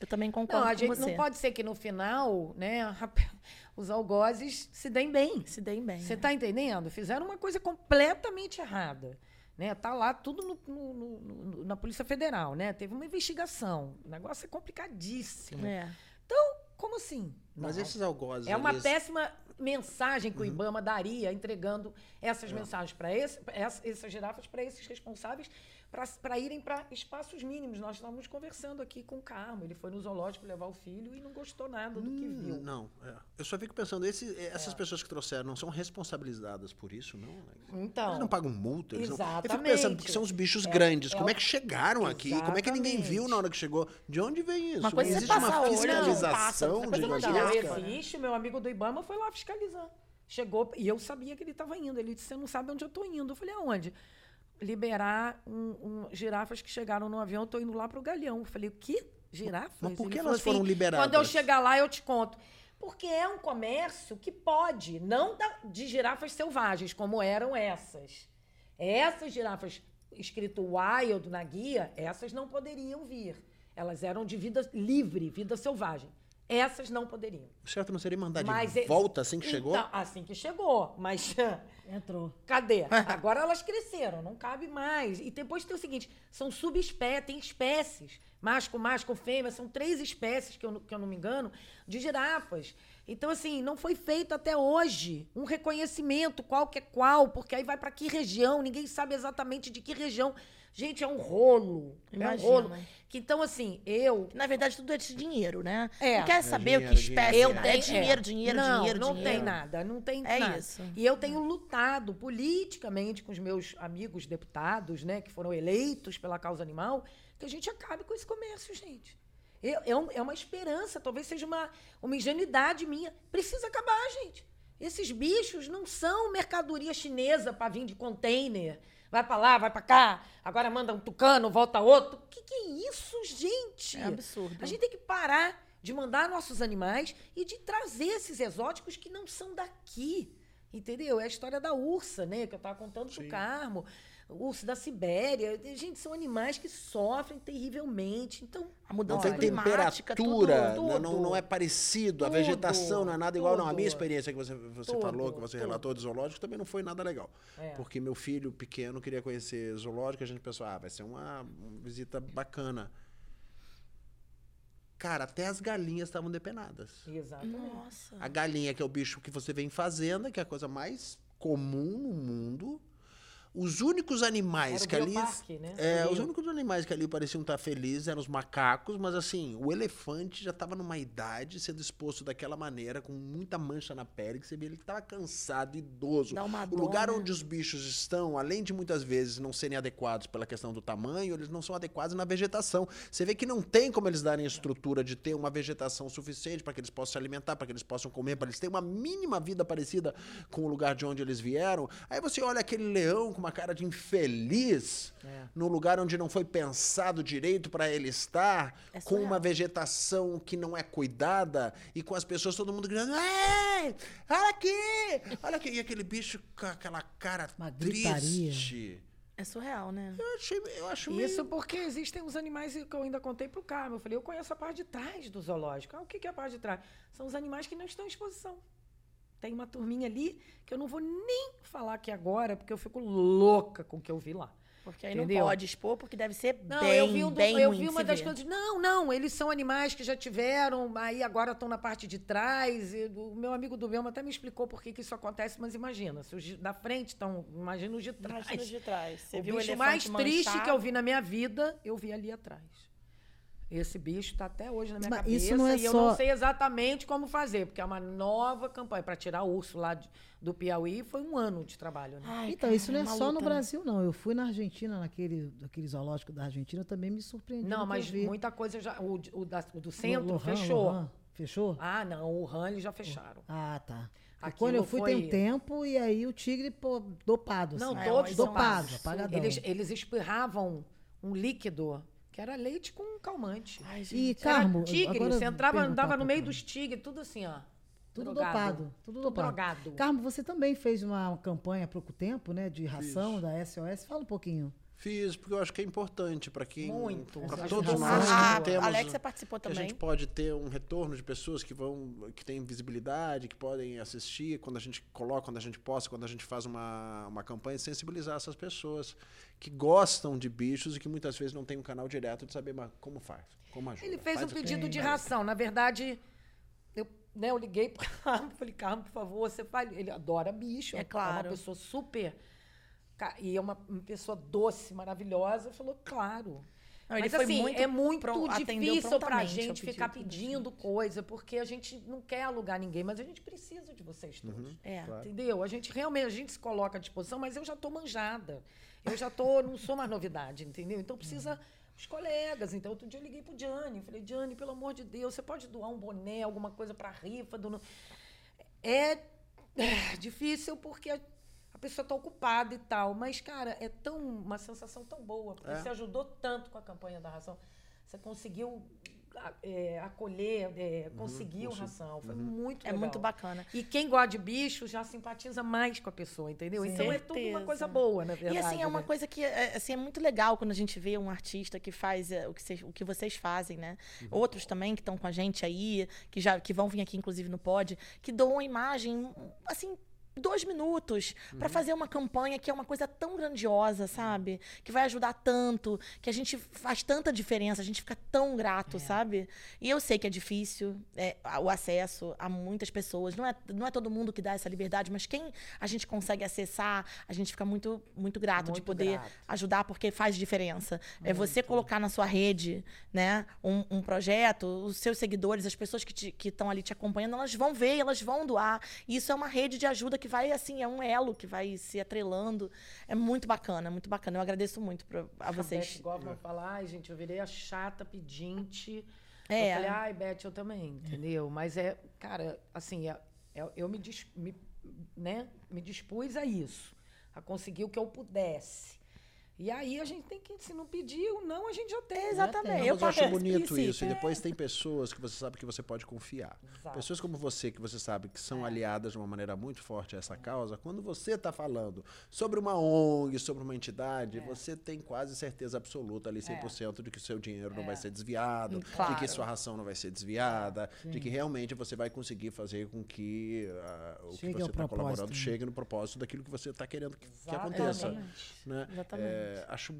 Eu também concordo Não, a com gente você. não pode ser que no final, né, (laughs) os algozes se deem bem. se deem bem. Você né? está entendendo? Fizeram uma coisa completamente errada. Né? Tá lá tudo no- no- no- no- na Polícia Federal, né? Teve uma investigação. O negócio é complicadíssimo. É. Então, como assim? Mas Não. esses algozes. É uma eles- péssima mensagem que o IBAMA daria entregando essas mensagens para esse, essa- essas girafas para esses responsáveis para irem para espaços mínimos. Nós estávamos conversando aqui com o Carmo. Ele foi no zoológico levar o filho e não gostou nada do que Hum, viu. Não, é. eu só fico pensando, esse- essas pessoas que trouxeram não são responsabilizadas por isso, não? Alex? Então, Eles não pagam multa, eles não. Eu fico Exatamente. pensando, porque são os bichos É- grandes. é como é que chegaram aqui? Como é que ninguém Exatamente. viu na hora que chegou? De onde vem isso? Uma coisa não é existe uma passar o olho, não, fiscalização passa, não existe. O meu amigo do Ibama foi lá fiscalizar. Chegou, e eu sabia que ele estava indo. Ele disse: Você não sabe onde eu estou indo. Eu falei: Aonde? Liberar um, um- girafas que chegaram no avião. Eu estou indo lá para o Galeão. Eu falei: O quê? Girafas? Mas por que elas foram liberadas? Quando eu chegar lá, eu te conto. Porque é um comércio que pode, não da- de girafas selvagens, como eram essas. Essas girafas escrito wild na guia, essas não poderiam vir. Elas eram de vida livre, vida selvagem. Essas não poderiam. O certo não seria mandar Mas de é- volta assim que chegou? Então, assim que chegou, mas (laughs) Entrou. cadê? (laughs) Agora elas cresceram, não cabe mais. E depois tem o seguinte, são subespécies, tem espécies, macho, macho, fêmea, são três espécies, que eu, não- que eu não me engano, de girafas. Então, assim, não foi feito até hoje um reconhecimento qual que é qual, porque aí vai para que região, ninguém sabe exatamente de que região. Gente, é um rolo. É um Imagina. rolo. Que, então, assim, eu Na verdade, tudo é de dinheiro, né? É. Não quer É saber o dinheiro, que espécie dinheiro. é. tenho- É dinheiro, é. dinheiro, não, dinheiro, não dinheiro. tem nada, não tem É nada. isso. E eu tenho lutado politicamente com os meus amigos deputados, né, que foram eleitos pela causa animal, que a gente acabe com esse comércio, gente. Eu- É, um- é uma esperança, talvez seja uma, uma ingenuidade minha. Precisa acabar, gente. Esses bichos não são mercadoria chinesa para vir de container. Vai para lá, vai para cá, agora manda um tucano, volta outro. O que, que é isso, gente? É absurdo. A gente tem que parar de mandar nossos animais e de trazer esses exóticos que não são daqui. Entendeu? É a história da ursa, né? Que eu estava contando pro Carmo. O urso da Sibéria. Gente, são animais que sofrem terrivelmente. Então, A Não mudança tem climática, temperatura, tudo. não, não, não é parecido, a Tudo, vegetação não é nada igual. Não, a minha tudo. experiência que você, você Tudo, falou, que você tudo. relatou de zoológico, também não foi nada legal. É. Porque meu filho pequeno queria conhecer zoológico, a gente pensou, ah, vai ser uma, uma visita bacana. Cara, até as galinhas estavam depenadas. exatamente. Nossa. A galinha, que é o bicho que você vê em fazenda, que é a coisa mais comum no mundo. Os únicos animais que ali. bioparque, né? É, os únicos animais que ali pareciam estar felizes eram os macacos, mas assim, o elefante já estava numa idade sendo exposto daquela maneira, com muita mancha na pele, que você vê ele que estava cansado, idoso. Dá uma o lugar né? onde os bichos estão, além de muitas vezes não serem adequados pela questão do tamanho, eles não são adequados na vegetação. Você vê que não tem como eles darem estrutura de ter uma vegetação suficiente para que eles possam se alimentar, para que eles possam comer, para eles terem uma mínima vida parecida com o lugar de onde eles vieram. Aí você olha aquele leão com uma cara de infeliz É. num lugar onde não foi pensado direito para ele estar, É com uma vegetação que não é cuidada e com as pessoas, todo mundo gritando: Ei, olha aqui, olha aqui. E aquele bicho com aquela cara Uma gritaria. triste. É surreal, né? Eu, achei, eu acho meio... Isso porque existem os animais que eu ainda contei pro Carmo. Eu falei, eu conheço a parte de trás do zoológico. Ah, o que que é a parte de trás? São os animais que não estão em exposição. Tem uma turminha ali que eu não vou nem falar aqui agora, porque eu fico louca com o que eu vi lá. Porque aí Entendeu? não pode expor, porque deve ser Não, bem, eu vi, um do- bem eu vi uma das coisas. Não, não, eles são animais que já tiveram, aí agora estão na parte de trás. e o meu amigo do Belma até me explicou por que, que isso acontece, mas imagina, se os da frente estão, imagina os de trás. Imagina os de trás. Você o viu bicho elefante mais triste manchado? que eu vi na minha vida, eu vi ali atrás. Esse bicho está até hoje na minha Mas cabeça isso não é e eu só- não sei exatamente como fazer, porque é uma nova campanha para tirar o urso lá de- do Piauí, foi um ano de trabalho, né? Ai, Então, cara, isso não é uma só no luta, né? Brasil, não. Eu fui na Argentina, naquele, naquele zoológico da Argentina, também me surpreendi. Não, no mas eu muita coisa já. O, o da- o do centro Lohan, fechou. Lohan. Fechou? Ah, não, o RAN eles já fecharam. Ah, tá. Aquilo Quando eu fui tem foi- um tempo e aí o tigre, pô, dopado. Não, assim. É, todos dopado, dopados. Eles, eles espirravam um líquido que era leite com calmante. Ai, E. Carmo, era tigre, agora você entrava, andava no meio dos tigres, tudo assim, ó. Tudo drogado. dopado. Tudo dopado. drogado. Carmo, você também fez uma campanha há pouco tempo, né? De ração da SOS. Fala um pouquinho. Fiz, porque eu acho que é importante para quem. Muito. Para todos nós Ah, que temos. a Alexia participou que a também. gente pode ter um retorno de pessoas que vão, que têm visibilidade, que podem assistir quando a gente coloca, quando a gente posta, quando a gente faz uma, uma campanha, sensibilizar essas pessoas que gostam de bichos e que muitas vezes não tem um canal direto de saber mas como faz, como ajuda. Ele fez Faz um pedido de ração. Na verdade, eu, né, eu liguei pro (laughs) Carmo, falei, Carmo, por favor, você faz. Ele adora bicho. É uma claro. pessoa super. E é uma, pessoa doce, maravilhosa. Falou, claro. Não, ele Mas foi assim, muito é muito difícil pra gente ficar pedindo coisa, porque a gente não quer alugar ninguém, mas a gente precisa de vocês todos. É. Entendeu? A gente realmente a gente se coloca à disposição, mas eu já tô manjada. Eu já tô, não sou mais novidade, entendeu? Então precisa os colegas. Então outro dia eu liguei pro Gianni, falei: "Gianni, pelo amor de Deus, você pode doar um boné, alguma coisa para rifa do no-" é, é difícil porque a, pessoa está ocupada e tal, mas cara, é tão uma sensação tão boa, porque É. você ajudou tanto com a campanha da ração. Você conseguiu é, acolher, é, conseguiu ração. Foi muito É legal. muito bacana. E quem gosta de bicho já simpatiza mais com a pessoa, entendeu? Então é tudo uma Certeza. coisa boa, na E verdade. assim, é uma né? coisa que é, assim, é muito legal quando a gente vê um artista que faz é, o que, vocês, o que vocês fazem, né? Outros também que estão com a gente aí, que já que vão vir aqui, inclusive, no pod, que doam a imagem, assim, dois minutos pra fazer uma campanha que é uma coisa tão grandiosa, sabe? Que vai ajudar tanto, que a gente faz tanta diferença, a gente fica tão grato, sabe? E eu sei que é difícil é, o acesso a muitas pessoas. Não é, não é todo mundo que dá essa liberdade, mas quem a gente consegue acessar, a gente fica muito, muito grato de Muito poder grato. ajudar, porque faz diferença. É você colocar na sua rede né, um, um projeto, os seus seguidores, as pessoas que estão ali te acompanhando, elas vão ver, elas vão doar. E isso é uma rede de ajuda que vai, assim, é um elo que vai se atrelando. É muito bacana, muito bacana. Eu agradeço muito pra, a A Beth vocês. Goffman fala, ai, gente, eu virei a chata pedinte. É. Eu falei, ai, Beth, eu também, entendeu? Mas é, cara, assim, é- é- eu me, dis- me, né, me dispus a isso, a conseguir o que eu pudesse. E aí a gente tem que, se não pedir, o não a gente já tem. né? Exatamente. Tem. Não, Eu eu acho bonito isso. E depois tem pessoas que você sabe que você pode confiar. Exato. Pessoas como você, que você sabe que É. são aliadas de uma maneira muito forte a essa causa, quando você está falando sobre uma ONG, sobre uma entidade, É. você tem quase certeza absoluta ali, 100%, de que o seu dinheiro não vai ser desviado, de que Claro. sua ração não vai ser desviada, de que realmente você vai conseguir fazer com que ah, o que você está colaborando né? chegue no propósito daquilo que você está querendo que, que aconteça. Exatamente. Né? Exatamente. É, acho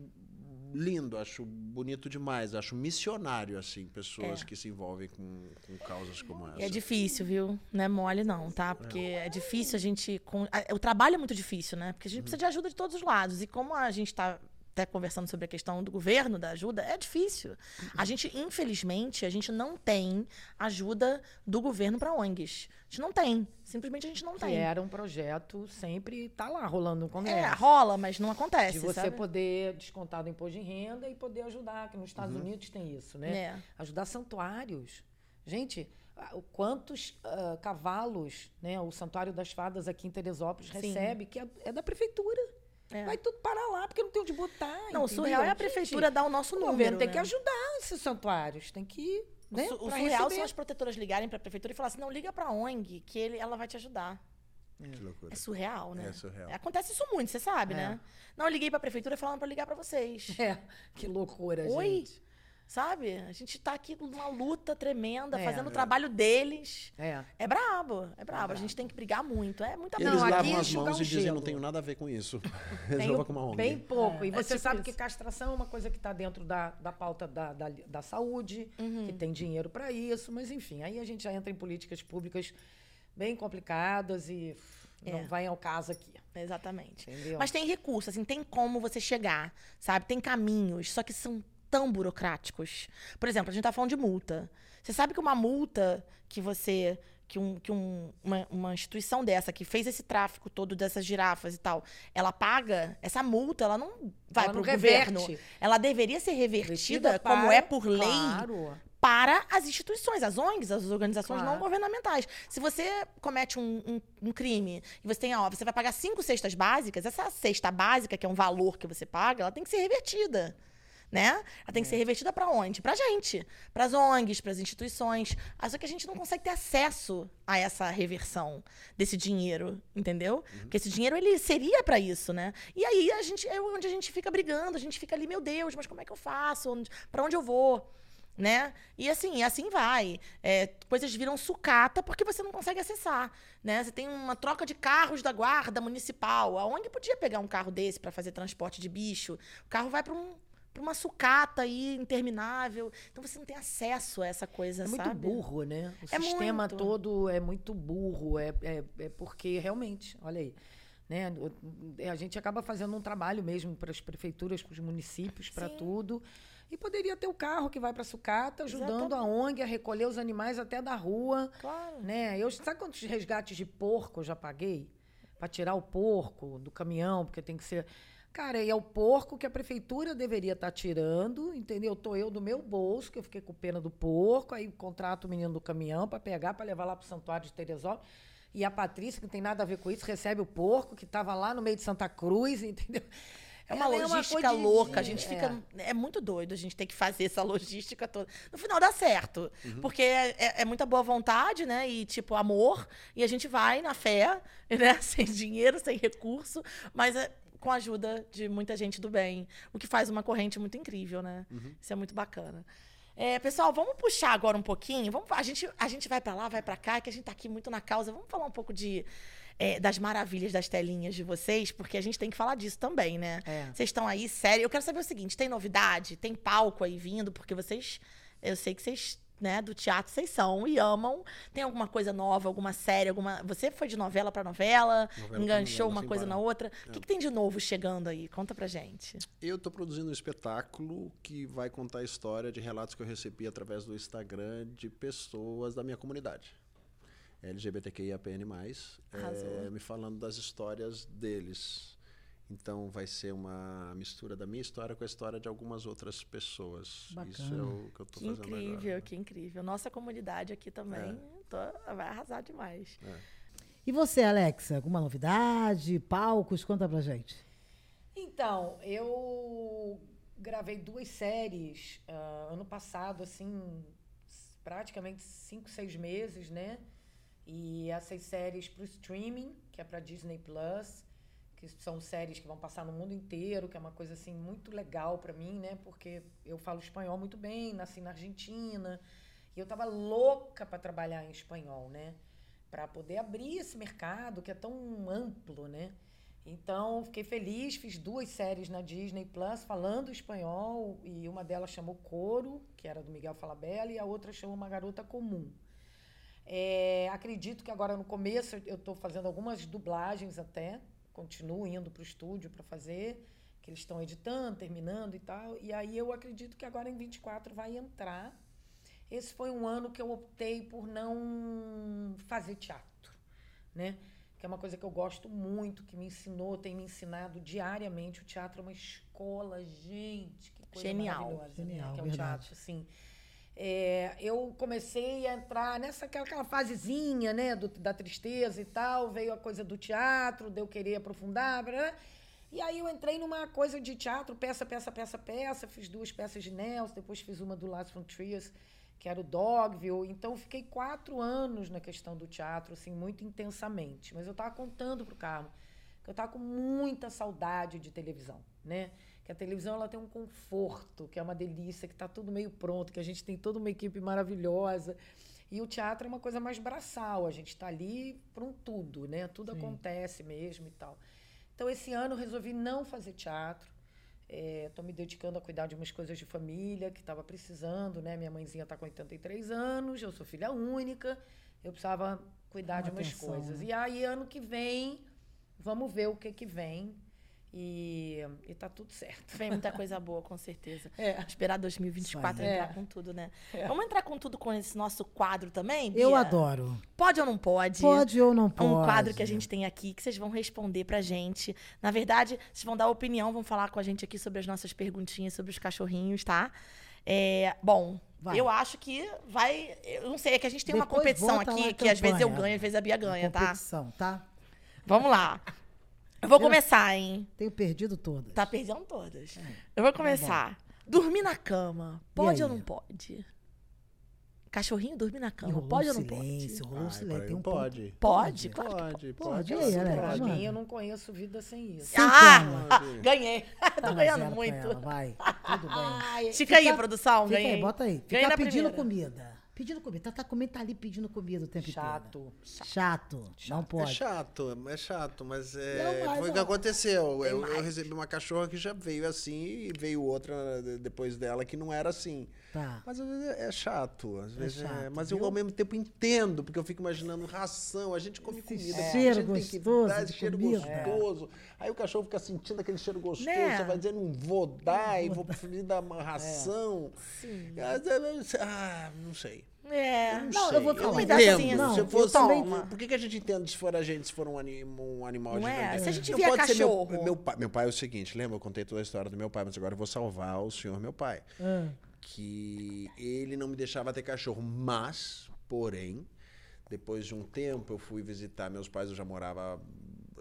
lindo, acho bonito demais, acho missionário, assim, pessoas É. que se envolvem com, com causas como essa. E é difícil, viu? Não é mole, não, tá? Porque é difícil a gente. O trabalho é muito difícil, né? Porque a gente precisa de ajuda de todos os lados. E como a gente está até conversando sobre a questão do governo, da ajuda, é difícil. A gente, infelizmente, a gente não tem ajuda do governo para ONGs. A gente não tem. Simplesmente a gente não Que tem. era um projeto sempre tá lá rolando no É, Congresso. rola, mas não acontece. de você sabe? poder descontar do imposto de renda e poder ajudar, que nos Estados Unidos tem isso, né? É. Ajudar santuários. Gente, o quantos ah, cavalos né, o Santuário das Fadas aqui em Teresópolis Sim. recebe, que é, é da prefeitura. É. Vai tudo parar lá, porque não tem onde botar. Não, o surreal é a Gente, prefeitura dar o nosso O número. governo tem né? que ajudar esses santuários. Tem que. O, Né, su- o surreal receber. são as protetoras ligarem pra prefeitura e falar assim: não, liga pra ONG, que ele, ela vai te ajudar. Que loucura. É surreal, né? É surreal. Acontece isso muito, você sabe, É. né? Não, eu liguei pra prefeitura falando pra ligar pra vocês. É, que loucura, Oi? gente. Sabe? A gente tá aqui numa luta tremenda, É. fazendo o trabalho deles. É. É brabo, é brabo. A gente tem que brigar muito. É muita Não, eles aqui lavam as enxugar mãos o e dizem, gelo. não tenho nada a ver com isso. (laughs) Resolva com uma ONG. Bem pouco. e É, você é tipo sabe que isso. castração é uma coisa que está dentro da, da pauta da, da, da saúde, Uhum. que tem dinheiro para isso, mas enfim, aí a gente já entra em políticas públicas bem complicadas e não É. vai ao caso aqui. Exatamente. Entendeu? Mas tem recurso, assim, tem como você chegar, sabe? Tem caminhos, só que são tão burocráticos. Por exemplo, a gente tá falando de multa. Você sabe que uma multa que você. Que, um, que um- uma, uma instituição dessa que fez esse tráfico todo dessas girafas e tal, ela paga, essa multa, ela não vai para o governo. Ela deveria ser revertida, Vestida como para- é por lei, Claro. para as instituições, as ONGs, as organizações Claro. não governamentais. Se você comete um, um- um crime e você tem, ó, você vai pagar cinco cestas básicas, essa cesta básica, que é um valor que você paga, ela tem que ser revertida. Né? Ela tem que ser revertida para onde? Pra gente, para as ONGs, para as instituições. Ah, Só que a gente não consegue ter acesso a essa reversão desse dinheiro, entendeu? Porque esse dinheiro ele seria para isso, né? E aí a gente é onde a gente fica brigando, a gente fica ali, meu Deus, mas como é que eu faço? Para onde eu vou? né? E assim, assim vai. É, coisas viram sucata porque você não consegue acessar, né? Você tem uma troca de carros da guarda municipal. A ONG podia pegar um carro desse para fazer transporte de bicho. O carro vai para um para uma sucata aí interminável. Então você não tem acesso a essa coisa, É muito sabe? burro, né? O É sistema muito. todo é muito burro. É, é, é porque realmente, olha aí. Né? o- A gente acaba fazendo um trabalho mesmo para as prefeituras, para os municípios, para tudo. E poderia ter o carro que vai para a sucata, ajudando a Exatamente. ONG a recolher os animais até da rua. Claro. Né? Eu, sabe quantos resgates de porco eu já paguei? Para tirar o porco do caminhão, porque tem que ser. Cara, e é o porco que a prefeitura deveria estar tirando, entendeu? Tô eu do meu bolso, que eu fiquei com pena do porco, aí contrato o menino do caminhão para pegar, para levar lá pro Santuário de Teresópolis. E a Patrícia, que não tem nada a ver com isso, recebe o porco que estava lá no meio de Santa Cruz, (laughs) entendeu? É uma Ela logística coisa de- louca. A gente é. fica. É. muito doido a gente ter que fazer essa logística toda. No final dá certo. Porque é, é- é muita boa vontade, né? E, tipo, amor. E a gente vai na fé, (laughs) né? Sem dinheiro, sem recurso. Mas é com a ajuda de muita gente do bem. O que faz uma corrente muito incrível, né? Isso é muito bacana. É, pessoal, vamos puxar agora um pouquinho. Vamos, a, gente, a gente vai pra lá, vai pra cá, que a gente tá aqui muito na causa. Vamos falar um pouco de. é, das maravilhas das telinhas de vocês, porque a gente tem que falar disso também, né? É. Vocês estão aí, sério. Eu quero saber o seguinte: tem novidade? Tem palco aí vindo? Porque vocês. Eu sei que vocês, né, do teatro, vocês são e amam. Tem alguma coisa nova, alguma série, alguma. Você foi de novela pra novela, Novela enganchou novela, uma coisa parar. na outra. O que, que tem de novo chegando aí? Conta pra gente. Eu estou produzindo um espetáculo que vai contar a história de relatos que eu recebi através do Instagram de pessoas da minha comunidade. LGBTQIAPN+, é, me falando das histórias deles. Então vai ser uma mistura da minha história com a história de algumas outras pessoas. Isso é Bacana. o que eu estou Que fazendo incrível, agora. que incrível. Nossa comunidade aqui também tô- vai arrasar demais. E você, Alexa, alguma novidade? Palcos? Conta pra gente. Então, eu gravei duas séries ah, ano passado, assim, praticamente cinco, seis meses, né? E essas séries para o streaming, que é para Disney Plus, que são séries que vão passar no mundo inteiro, que é uma coisa assim muito legal para mim, né? Porque eu falo espanhol muito bem, nasci na Argentina, e eu tava louca para trabalhar em espanhol, né? Para poder abrir esse mercado que é tão amplo, né? Então, fiquei feliz, fiz duas séries na Disney Plus falando espanhol, e uma delas chamou Coro, que era do Miguel Falabella, e a outra chamou Uma Garota Comum. É, acredito que agora no começo eu estou fazendo algumas dublagens até, continuo indo para o estúdio para fazer, que eles estão editando, terminando e tal, e aí eu acredito que agora em 24 vai entrar. Esse foi um ano que eu optei por não fazer teatro, né? que é uma coisa que eu gosto muito, que me ensinou, tem me ensinado diariamente. O teatro é uma escola, gente, que coisa Genial. maravilhosa, Genial, né? Que é verdade. teatro, assim. É, eu comecei a entrar nessa aquela, fasezinha, né, do- da tristeza e tal, veio a coisa do teatro, de eu querer aprofundar, blá. E aí eu entrei numa coisa de teatro, peça, peça, peça, peça. Fiz duas peças de Nelson, depois fiz uma do Last Frontiers, que era o Dogville. Então fiquei quatro anos na questão do teatro, assim, muito intensamente. Mas eu estava contando pro Carmo que eu estava com muita saudade de televisão, né? Que a televisão ela tem um conforto, que é uma delícia, que está tudo meio pronto, que a gente tem toda uma equipe maravilhosa. E o teatro é uma coisa mais braçal, a gente está ali para um tudo, né? Tudo acontece mesmo e tal. Então, esse ano eu resolvi não fazer teatro. Estou me dedicando a cuidar de umas coisas de família que estava precisando, né? Minha mãezinha está com 83 anos, eu sou filha única, eu precisava cuidar de Uma umas atenção, coisas. né? E aí, ano que vem, vamos ver o que que vem. E, e tá tudo certo. Vem muita (laughs) coisa boa, com certeza. É. Esperar 2024 Isso aí. entrar É. com tudo, né? Vamos entrar com tudo com esse nosso quadro também, Eu Bia? adoro. Pode ou não pode? Pode ou não É pode? um quadro que a gente tem aqui que vocês vão responder pra gente. Na verdade, vocês vão dar opinião, vão falar com a gente aqui sobre as nossas perguntinhas sobre os cachorrinhos, tá? É, bom, Vai. eu acho que vai. Eu não sei, é que a gente tem uma Depois competição bota lá aqui que às vezes eu campanha. ganho, às vezes a Bia ganha, tá? Competição, tá? Vamos lá. Eu vou Eu- começar, hein? Tenho perdido todas. Tá perdendo todas. Eu vou começar. Dormir na cama. Pode ou não pode? Cachorrinho dormir na cama. rolou Pode ou não pode? silêncio, rolou um Ai, silêncio. um pode. ponto. Pode, claro que Pode, Pode, pode. pode. Mano. mim, eu não conheço vida sem isso. Ah! Pode. Ganhei. Tô Dá ganhando muito. ela, vai. Tudo bem. Ai, Fica aí, produção. Fica ganhei. aí, bota aí. Ganhei Fica pedindo primeira. comida. Pedindo comida. Tá, tá comendo, tá ali pedindo comida o tempo inteiro. Chato. Chato. Não É pode. chato, é chato, mas Não, é, mas foi o que não. aconteceu. Eu, eu recebi uma cachorra que já veio assim e veio outra de- depois dela que não era assim. Tá. Mas às vezes é chato, às vezes é- chato, mas eu viu? ao mesmo tempo entendo, porque eu fico imaginando ração, a gente come Esse comida, cheiro a gente tem que gostoso dar esse cheiro comida. gostoso. Aí o cachorro fica sentindo aquele cheiro gostoso, Né? você vai dizer, não vou dar, e vou (laughs) preferir dar uma ração. Sim. Ah, não sei. É. Não, Não, sei. eu vou. Um entendo. pedacinho, Não, se eu eu fosse, também- por que, que a gente entende se for a gente, se for um, anim, um animal Não é? gigante? Se a gente Não via ser meu- cachorro. Meu, pai, meu pai é o seguinte, lembra? Eu contei toda a história do meu pai, mas agora eu vou salvar o senhor meu pai. Ah, Que ele não me deixava ter cachorro, mas, porém, depois de um tempo eu fui visitar meus pais, eu já morava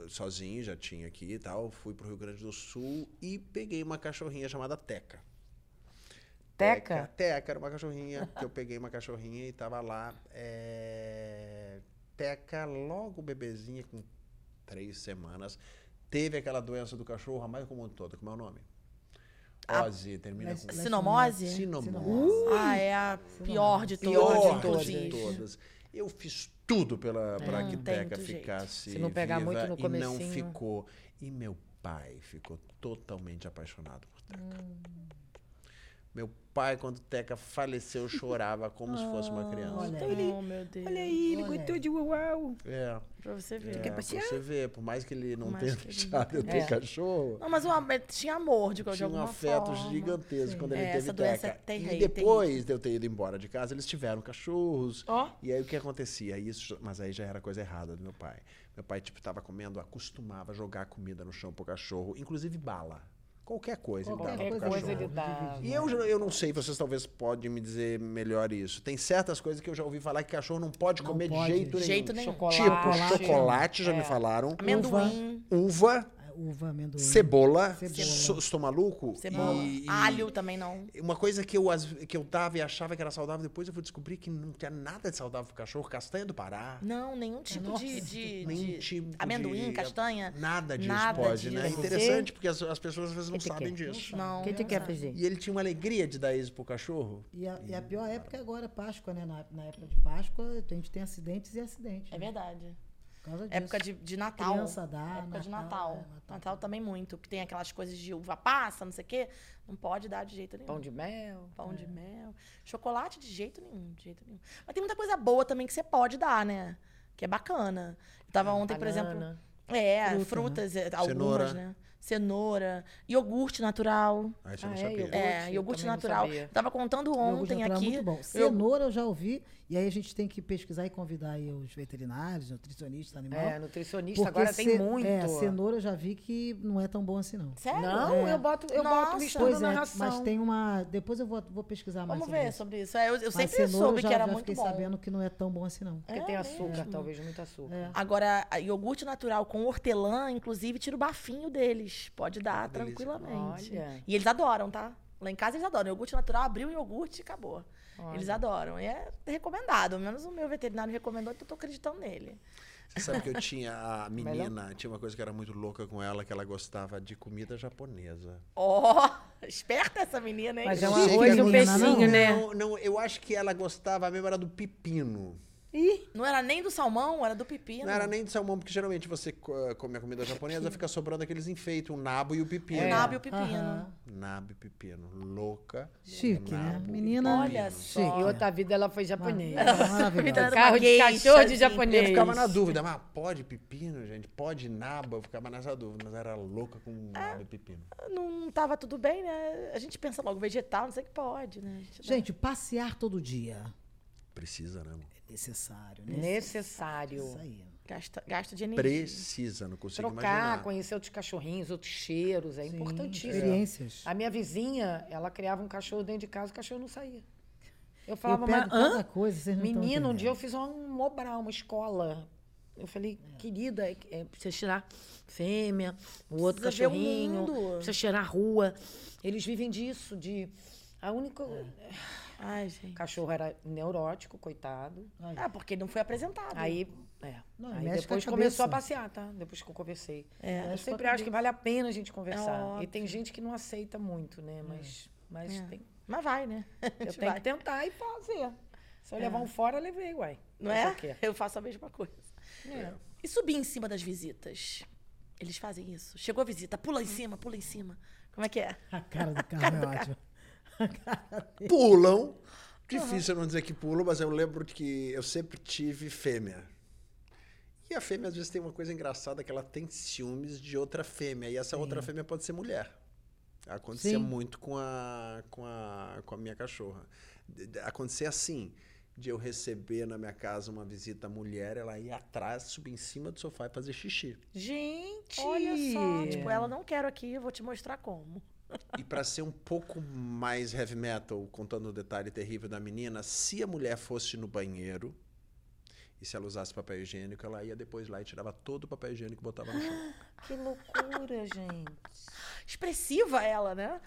sozinho, já tinha aqui e tal. Fui pro Rio Grande do Sul e peguei uma cachorrinha chamada Teca. Teca? Teca, era uma cachorrinha, que eu peguei uma cachorrinha e tava lá. é, Teca, logo bebezinha, com três semanas, teve aquela doença do cachorro, a mais comum de toda, como é o nome? Ozzy, termina Mas- com Sinomose? sinomose. Ah, é a pior de Pior todas, de Pior inclusive. de todas. Eu fiz tudo pela para Não que Teca ficasse Se não pegar viva muito no e não comecinho. ficou. E meu pai ficou totalmente apaixonado por Teca. Meu pai, quando Teca faleceu, chorava como se fosse uma criança. olha Oh, meu Deus. Olha aí, ele Olha. de uau. É, Pra você ver. é pra você ver, por mais que ele não Mais tenha ele deixado eu ter É. cachorro, Não, mas o am- tinha amor de, de tinha um afeto forma. gigantesco quando ele É, teve essa doença Teca. é terri- e depois de eu ter ido embora de casa, eles tiveram cachorros. Ó. E aí o que acontecia? Isso, mas aí já era coisa errada do meu pai. Meu pai, tipo, tava comendo, acostumava jogar comida no chão pro cachorro, inclusive bala. Qualquer coisa ele Qualquer pro Qualquer coisa cachorro. ele dá. E eu, eu não sei, vocês talvez podem me dizer melhor isso. Tem certas coisas que eu já ouvi falar que cachorro não pode Não comer pode. de jeito nenhum. Jeito nenhum. Chocolate. Tipo, chocolate, já É. me falaram. Amendoim, Uva, Uva, amendoim. cebola, Cebola. estou maluco? cebola, E- e- alho também não. Uma coisa que eu, que eu dava e achava que era saudável, depois eu fui descobrir que não tinha nada de saudável pro cachorro. Castanha do Pará. Não, nenhum tipo Nossa, de, de, nenhum de tipo de- amendoim, castanha. Nada disso Nada pode, né? É disso. interessante, porque as, as pessoas às vezes não Que sabem quer? disso. Não. O que tu não quer fazer? E ele tinha uma alegria de dar isso pro cachorro. E a, e a pior época é agora, Páscoa, né? Na, na época de Páscoa, a gente tem acidentes e acidentes. É né? verdade. Por causa disso. Época de, de Natal. Criança dá, Época de Natal, Natal. é, Natal. Natal. também muito. Que tem aquelas coisas de uva passa, não sei o quê. Não pode dar de jeito nenhum. Pão de mel. Pão de mel. Chocolate de jeito nenhum, de jeito nenhum. Mas tem muita coisa boa também que você pode dar, né? Que é bacana. Eu tava ontem, por exemplo. Banana. É, Fruta, frutas, é, algumas, Cenoura. né? Cenoura, iogurte natural. Ah, isso eu Ah, é, iogurte. É, eu iogurte natural. sabia. Tava contando ontem é aqui. muito bom. Cenoura eu já ouvi, e aí a gente tem que pesquisar e convidar aí os veterinários, nutricionistas, animal. É, nutricionista agora tem muito. É, cenoura eu já vi que não é tão bom assim, não. Sério? Não, É. eu boto, eu Nossa. boto misturo Pois na é, ração. mas tem uma. Depois eu vou, vou pesquisar mais Vamos sobre ver isso. sobre isso. É, eu, eu Mas sempre cenoura soube eu já, que era já muito fiquei bom. sabendo que não é tão bom assim, não. Porque É tem açúcar, mesmo? talvez, muito açúcar. É. Agora, iogurte natural com hortelã, inclusive, tira o bafinho deles. Pode dar delícia. tranquilamente. Olha. E eles adoram, tá? Lá em casa eles adoram. Iogurte natural, abriu o iogurte e acabou. Eles Olha. adoram. E é recomendado. Pelo menos o meu veterinário recomendou, então eu tô acreditando nele. Você sabe que eu tinha a (laughs) menina, tinha uma coisa que era muito louca com ela, que ela gostava de comida japonesa. Ó, (laughs) esperta essa menina, hein? Mas é um arroz e um menina, peixinho, não. né? Não, não, eu acho que ela gostava mesmo era do pepino. Ih, não era nem do salmão, era do pepino. Não era nem de salmão, porque geralmente você co- come a comida japonesa, fica sobrando aqueles enfeites, o nabo e o pepino. O nabo e o pepino. Aham. Nabo e pepino. Louca. Chique, né? e Menina. Olha só. Chique. Em outra vida ela foi japonesa. (laughs) Era Carro de cachorro de assim. japonês. Eu ficava na dúvida, mas pode pepino, gente? Pode nabo? Eu ficava nessa dúvida, mas era louca com nabo e pepino. Não tava tudo bem, né? A gente pensa logo, vegetal, não sei o que pode, né? Gente Gente, passear todo dia Precisa, né, amor? É necessário, né? Necessário. Isso aí. Gasta, gasta de energia. Precisa, não consigo Trocar, imaginar. conhecer outros cachorrinhos, outros cheiros, é Sim, importantíssimo. Experiências. A minha vizinha, ela criava um cachorro dentro de casa, o cachorro não saía. Eu Eu falava, pego mas hã? coisa, vocês não tão Menino, um dia eu fiz um mobral, uma escola. Eu falei, querida, é, é, precisa cheirar fêmea, o outro Precisa ver o cachorrinho, mundo. precisa cheirar a rua. Eles vivem disso, de... A única... Ai, gente. O cachorro era neurótico, coitado. Ah, porque não foi apresentado. Aí, é. Não, aí com a depois começou a passear, tá? Depois que eu conversei. É, eu sempre acho que vale a pena a gente conversar. e óbvio. tem gente que não aceita muito, né? Mas, mas É. tem, Mas vai, né? (laughs) Eu tenho vai. que tentar e fazer. Se eu levar um fora, eu levei, uai. Não é? Eu faço a mesma coisa. É. E subir em cima das visitas? Eles fazem isso. Chegou a visita, pula em cima, pula em cima. Como é que é? A cara do carro é ótima. Pulam. (laughs) Difícil eu não dizer que pulam, mas eu lembro que eu sempre tive fêmea. E a fêmea, às vezes, tem uma coisa engraçada que ela tem ciúmes de outra fêmea. E essa outra fêmea pode ser mulher. Acontecia Sim. muito com a, com, a, com a minha cachorra. Acontecia assim, de eu receber na minha casa uma visita mulher, ela ia atrás, subir em cima do sofá e fazer xixi. Gente! Olha só. Tipo, ela não quero aqui, eu vou te mostrar como. E para ser um pouco mais heavy metal, contando o detalhe terrível da menina, se a mulher fosse no banheiro e se ela usasse papel higiênico, ela ia depois lá e tirava todo o papel higiênico e botava no chão. Que loucura, gente. Expressiva ela, né?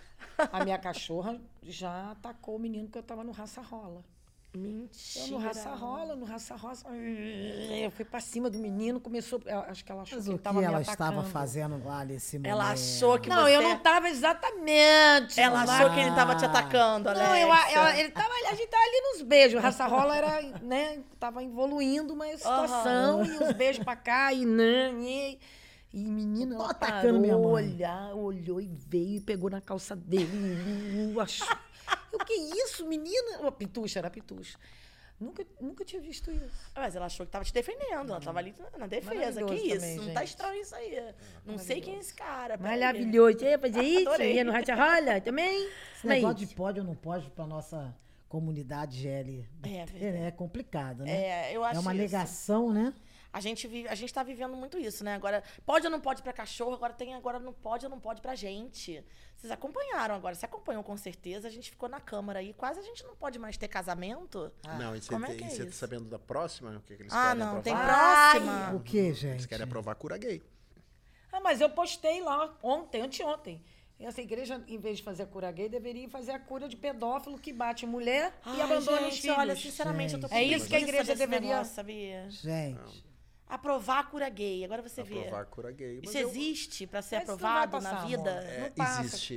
A minha cachorra já atacou o menino que eu tava no raça rola. Mentira. Eu no raça rola, no raça roça. Eu fui pra cima do menino, começou. eu Acho que ela achou Mas que o ele que tava ela atacando. estava fazendo lá nesse momento? Ela achou que Não, você... eu não tava exatamente. Ela lá. achou que ele tava te atacando, Não, eu, eu- ele tava, a gente tava ali nos beijos. Raça rola era, né? Tava evoluindo uma situação e os beijos pra cá e né, e, e menina, Tô ela atacando parou, minha mãe. olhar, olhou e veio e pegou na calça dele. achou. Eu, que isso, menina? Uma pitucha, era pitucha. Nunca, nunca tinha visto isso. Mas ela achou que tava te defendendo. Ela tava ali na defesa. Que isso? também, não tá estranho isso aí. Não sei quem é esse cara. Maravilhoso. Ia fazer (laughs) isso? Ia no racha rola também? Esse Não é negócio de pode ou não pode para nossa comunidade GL. É, É, é complicado, né? É, eu acho É uma isso. negação, né? A gente, vive, a gente tá vivendo muito isso, né? Agora, pode ou não pode pra cachorro, agora tem agora não pode ou não pode pra gente. Vocês acompanharam agora, você acompanhou com certeza, a gente ficou na câmara aí, quase a gente não pode mais ter casamento. não, e você como é é e tá sabendo da próxima? O que, que eles Ah, querem não, aprovar? tem Ai, próxima. O que, Eles gente? querem aprovar cura gay. Ah, mas eu postei lá ontem, anteontem. Essa igreja, em vez de fazer a cura gay, deveria fazer a cura de pedófilo que bate mulher e Ai, abandona gente, os filhos. olha, sinceramente, eu tô com É isso que a igreja deveria- negócio, sabia? Gente, Aprovar a cura gay, agora você vê. Aprovar cura gay. Mas Isso eu- existe pra ser Mas não aprovado na passar, vida? amor. É, Não passa. existe.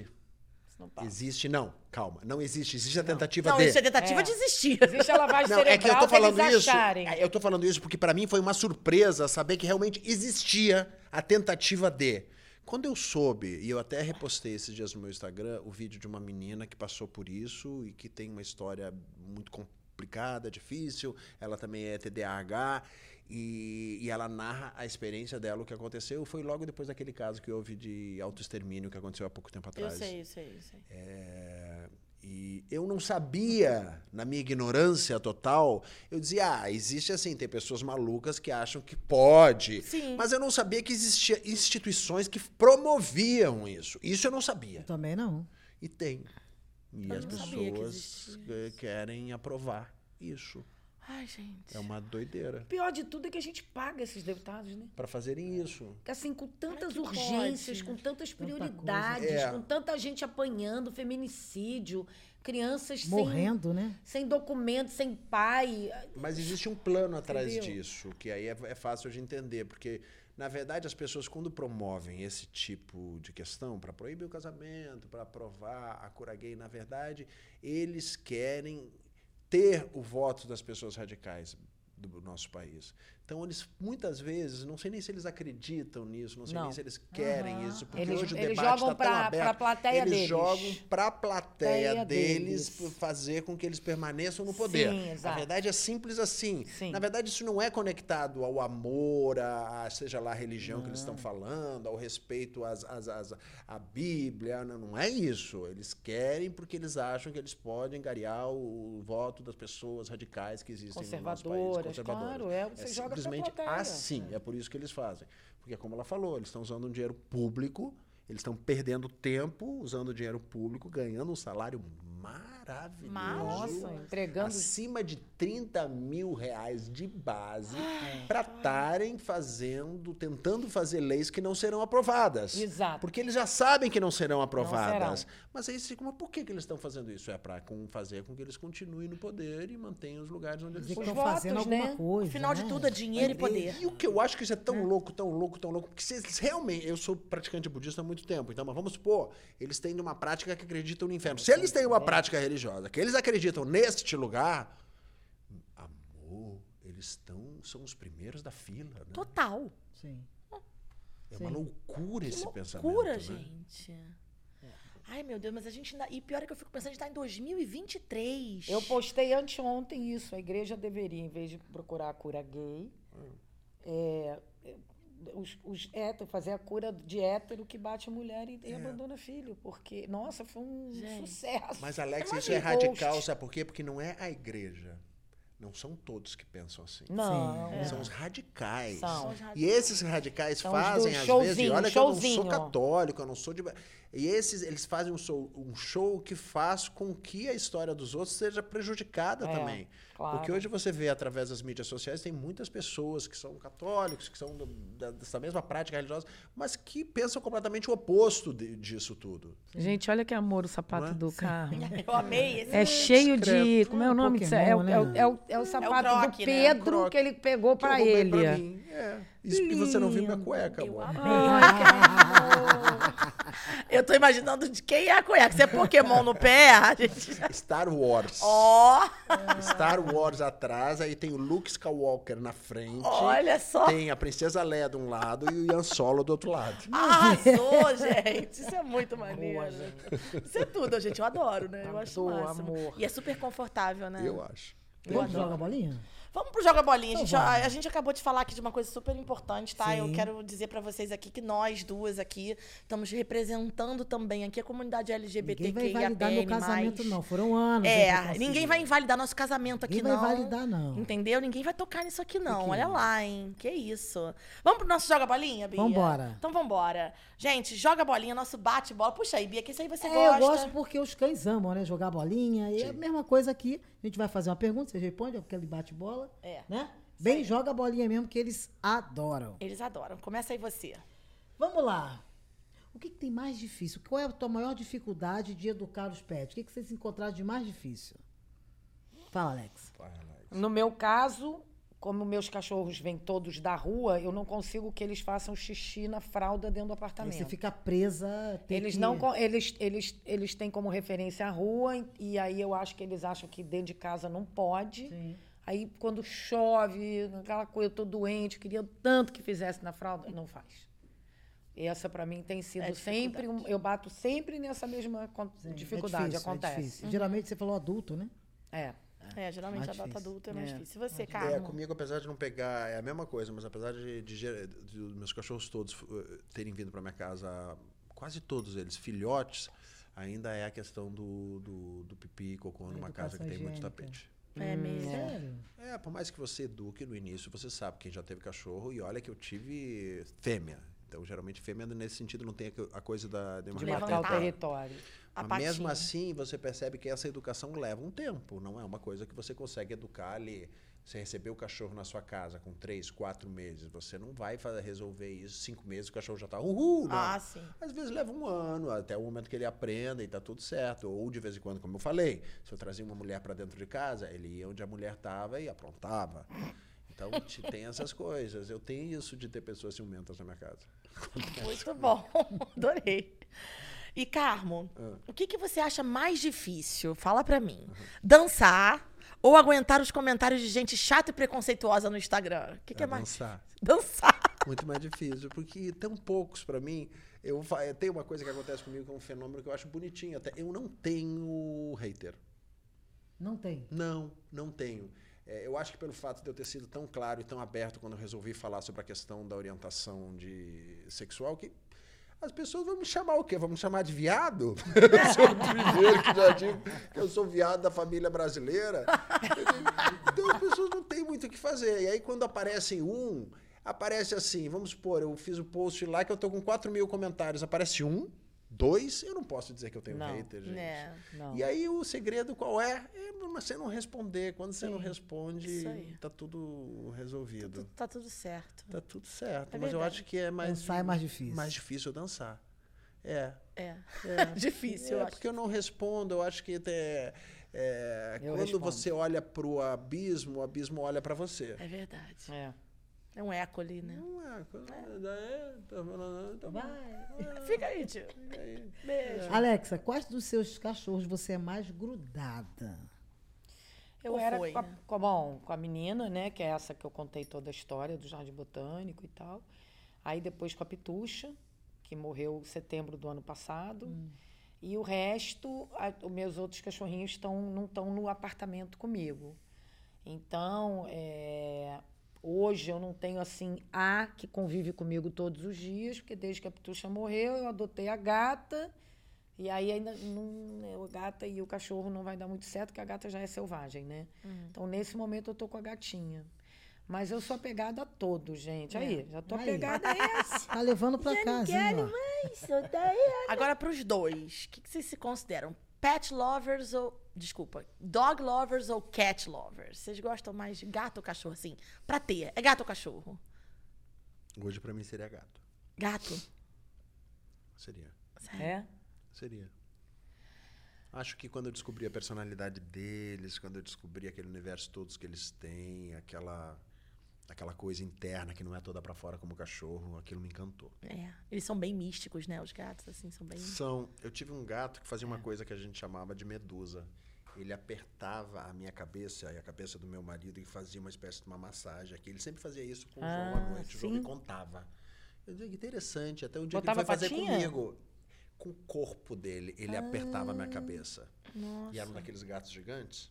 Isso não passa. Existe, não. Calma. Não existe. Existe a tentativa Não, de. isso é tentativa É. de existir. Existe a lavagem Não, cerebral é que eu tô falando eles isso. acharem. é, Eu tô falando isso porque pra mim foi uma surpresa saber que realmente existia a tentativa de. Quando eu soube, e eu até repostei esses dias no meu Instagram, o vídeo de uma menina que passou por isso e que tem uma história muito complicada, difícil. Ela também é TDAH. E, e ela narra a experiência dela, o que aconteceu. Foi logo depois daquele caso que houve de autoextermínio que aconteceu há pouco tempo Eu atrás. sei, eu sei, eu sei. É, e eu não sabia, na minha ignorância total, eu dizia, ah, existe assim, tem pessoas malucas que acham que pode. Sim. Mas eu não sabia que existia instituições que promoviam isso. Isso eu não sabia. também não. E tem. E Eu as pessoas querem aprovar isso. Ai, gente. É uma doideira. O pior de tudo é que a gente paga esses deputados, né? Pra fazerem isso. Porque, assim, com tantas que urgências, pode? com tantas Tanta prioridades, coisa. É. com tanta gente apanhando, feminicídio, crianças sem, Morrendo, né? sem documento, sem pai. Mas existe um plano atrás Entendeu? disso, que aí é, é fácil de entender, porque na verdade as pessoas quando promovem esse tipo de questão para proibir o casamento, para aprovar a cura gay, na verdade eles querem ter o voto das pessoas radicais do nosso país. Então eles muitas vezes, não sei nem se eles acreditam nisso, não sei Não. nem se eles querem isso, porque Eles- hoje o debate está tão pra- aberto. pra plateia eles deles. jogam para a plateia Plateia deles, deles. fazer com que eles permaneçam no poder. Sim, Na exato. verdade é simples assim. Sim. Na verdade, isso não é conectado ao amor, a, a- seja lá a religião que eles estão falando, ao respeito às, às, às- à Bíblia. Não, não é isso. Eles querem porque eles acham que eles podem angariar o, voto das pessoas radicais que existem no nosso país. Conservadoras, claro, é, você joga pra simplesmente plateia. assim. É por isso que eles fazem. Porque, como ela falou, eles estão usando um dinheiro público, eles estão perdendo tempo usando dinheiro público, ganhando um salário maravilhoso Nossa, entregando. acima de 30 mil reais de base É. para estarem fazendo, tentando fazer leis que não serão aprovadas. Exato. Porque eles já sabem que não serão aprovadas. serão. Mas aí você fica, mas por que, que eles estão fazendo isso? É para fazer com que eles continuem no poder e mantenham os lugares onde eles Os estão fazendo votos, alguma né? coisa. Afinal de né? tudo, é dinheiro e poder. e o que eu acho que isso é tão louco, tão louco, tão louco, porque se eles realmente. Eu sou praticante budista há muito tempo, então, mas vamos supor, eles têm uma prática que acreditam no inferno. Se eles têm uma prática religiosa, que eles acreditam neste lugar, amor, eles estão. são os primeiros da fila, né? Total. Sim. É uma loucura esse que pensamento. loucura, né? gente. Ai, meu Deus, mas a gente ainda... E pior é que eu fico pensando, a gente tá em 2023. Eu postei anteontem isso. A igreja deveria, em vez de procurar a cura gay, é, é, os, os héteros, fazer a cura de hétero que bate a mulher e, e abandona filho. Porque, nossa, foi um Gente. sucesso. Mas, Alex, Imagina isso é radical, post. sabe por quê? Porque não é a igreja. Não são todos que pensam assim. Não. É. São os radicais. São. E esses radicais São fazem, às vezes, olha que eu não sou católico, eu não sou de. E esses, eles fazem um show, um show que faz com que a história dos outros seja prejudicada É, também. Claro. Porque hoje você vê, através das mídias sociais, tem muitas pessoas que são católicos, que são do- da- dessa mesma prática religiosa, mas que pensam completamente o oposto de- disso tudo. Gente, olha que amor o sapato é? do carro. (laughs) Eu amei esse. É cheio de. Como é o nome disso? É, é o- né? é o, é o sapato croque, do né? Pedro Croque. que ele pegou roubei ele. pra mim. É. Isso porque você não viu minha cueca, Eu amor. (laughs) Eu tô imaginando de quem é a cueca. Se é Pokémon no pé, a gente já... Star Wars. Ó, (laughs) Star Wars atrás, aí tem o Luke Skywalker na frente. olha só. Tem a Princesa Leia de um lado e o Ian Solo do outro lado. Arrasou, (laughs) gente. Isso é muito maneiro. Boa. Isso é tudo, gente. Eu adoro, né? Eu acho Adoro, máximo. amor. E é super confortável, né? Eu acho. Vamos jogar bolinha? Vamos pro Joga Bolinha. A Então gente, a, a gente acabou de falar aqui de uma coisa super importante, tá? Eu Sim. quero dizer pra vocês aqui que nós duas aqui estamos representando também aqui a comunidade Ninguém vai invalidar meu casamento, não. Foram anos. eu É, ninguém vai invalidar nosso casamento aqui, Ninguém não. vai validar, não. Entendeu? Ninguém vai tocar nisso aqui, não. que Olha é? lá, hein? Que isso. Vamos pro nosso Joga Bolinha, Bia? Vambora. Então vambora. Gente, Joga Bolinha, nosso bate-bola. Puxa aí, Bia, que isso aí você É, gosta. eu gosto porque os cães amam, né? Jogar bolinha. E é a mesma coisa aqui. A gente vai fazer uma pergunta, você responde, porque ele bate bola. É. Né? Bem, joga bolinha mesmo, que eles adoram. Eles adoram. Começa aí você. Vamos lá. O que, que tem mais difícil? Qual é a tua maior dificuldade de educar os pets? O que, que vocês encontraram de mais difícil? Fala, Alex. No meu caso, como meus cachorros vêm todos da rua, eu não consigo que eles façam xixi na fralda dentro do Aí apartamento. você fica presa. tem Eles que- não eles, eles, eles têm como referência a rua e aí eu acho que eles acham que dentro de casa não pode. Sim. Aí quando chove, aquela coisa, eu tô doente, eu queria tanto que fizesse na fralda, não faz. Essa para mim tem sido É sempre um, eu bato sempre nessa mesma Sim, dificuldade é difícil, é acontece. difícil. Geralmente você falou adulto, né? É. É, geralmente mais a data adulta é mais É. difícil. E você, É, Carlos? comigo, apesar de não pegar, é a mesma coisa, mas apesar de, de, de os meus cachorros todos eh, terem vindo para minha casa, quase todos eles, filhotes, ainda é a questão do, do, do pipi e cocô numa casa que tem muito tapete. É mesmo. Sério? É, por mais que você eduque no início, você sabe quem já teve cachorro, e olha que eu tive fêmea. Então, geralmente, fêmea nesse sentido não tem a, coisa da De Levantar. marcar o território. A Mas mesmo assim, você percebe que essa educação leva um tempo. Não é uma coisa que você consegue educar ali Você recebeu o cachorro na sua casa com três, quatro meses, você não vai fazer, resolver isso cinco meses, o cachorro já tá uhul, não. Ah, sim. Às vezes leva um ano, até o momento que ele aprenda e tá tudo certo. Ou de vez em quando, como eu falei, se eu trazia uma mulher para dentro de casa, ele ia onde a mulher tava e aprontava. Então te- tem essas coisas. Eu tenho isso de ter pessoas ciumentas na minha casa. (laughs) Muito bom. (laughs) Adorei. E, Carmo, Ah. o que, que você acha mais difícil? Fala pra mim. Dançar ou aguentar os comentários de gente chata e preconceituosa no Instagram? O que, que é, É mais? dançar. (laughs) Dançar. Muito mais difícil, porque tão poucos pra mim. Eu fa- tem uma coisa que acontece comigo que é um fenômeno que eu acho bonitinho. Até eu não tenho hater. Não tem. Não, não tenho. É, eu acho que pelo fato de eu ter sido tão claro e tão aberto quando eu resolvi falar sobre a questão da orientação de sexual, que as pessoas vão me chamar o quê? Vão me chamar de viado? (laughs) Eu sou o primeiro que já digo que eu sou viado da família brasileira. Então as pessoas não têm muito o que fazer. E aí quando aparece um, aparece assim, vamos supor, eu fiz o post lá que eu tô com 4 mil comentários, aparece um, dois, eu não posso dizer que eu tenho Não. hater, gente. Não. E aí o segredo qual é? É você não responder. Quando você não responde, tá tudo resolvido. Tá tudo certo. Tá tudo certo. É Mas eu verdade. acho que é mais. Dançar é mais difícil. Mais difícil dançar. É. É. é. (laughs) Difícil, eu é acho. porque eu não respondo. Eu acho que até, é, Eu quando respondo. você olha pro abismo, o abismo olha para você. É verdade. É. É um eco ali, né? Não é, coisa- é, tá falando, tá bom. Fica aí, tio. Fica aí. Beijo. Alexa, quais dos seus cachorros você é mais grudada? Eu Ou era foi, com, a, né? com a- bom, com a menina, né? Que é essa que eu contei toda a história do Jardim Botânico e tal. Aí depois com a Pitucha, que morreu em setembro do ano passado. Hum. E o resto, a- os meus outros cachorrinhos estão, não estão no apartamento comigo. Então, é, hoje eu não tenho assim a que convive comigo todos os dias, porque desde que a Pitucha morreu, eu adotei a gata. E aí ainda não, a gata e o cachorro não vai dar muito certo, porque a gata já é selvagem, né? Então, nesse momento, eu tô com a gatinha. Mas eu sou apegada a todos, gente. Aí, já tô Aí. apegada a esse. (laughs) Tá levando pra casa, hein, ó. Isso daí. Agora, pros dois, o que, que vocês se consideram? Pet lovers ou. Desculpa. Dog lovers ou cat lovers? Vocês gostam mais de gato ou cachorro? Assim, pra ter. É gato ou cachorro? Hoje pra mim seria gato. Gato. Seria. Sério? É? Seria. Acho que quando eu descobri a personalidade deles, quando eu descobri aquele universo todos que eles têm, aquela aquela coisa interna que não é toda pra fora como o cachorro, aquilo me encantou. É. Eles são bem místicos, né? Os gatos, assim, são bem. São, eu tive um gato que fazia uma coisa que a gente chamava de medusa. Ele apertava a minha cabeça e a cabeça do meu marido e fazia uma espécie de uma massagem aqui. Ele sempre fazia isso com o João à Ah, noite. O João me contava. Eu dizia interessante. Até um dia Botava que ele foi fazer patinha? comigo. Com o corpo dele, ele apertava a minha cabeça. Nossa. E era um daqueles gatos gigantes.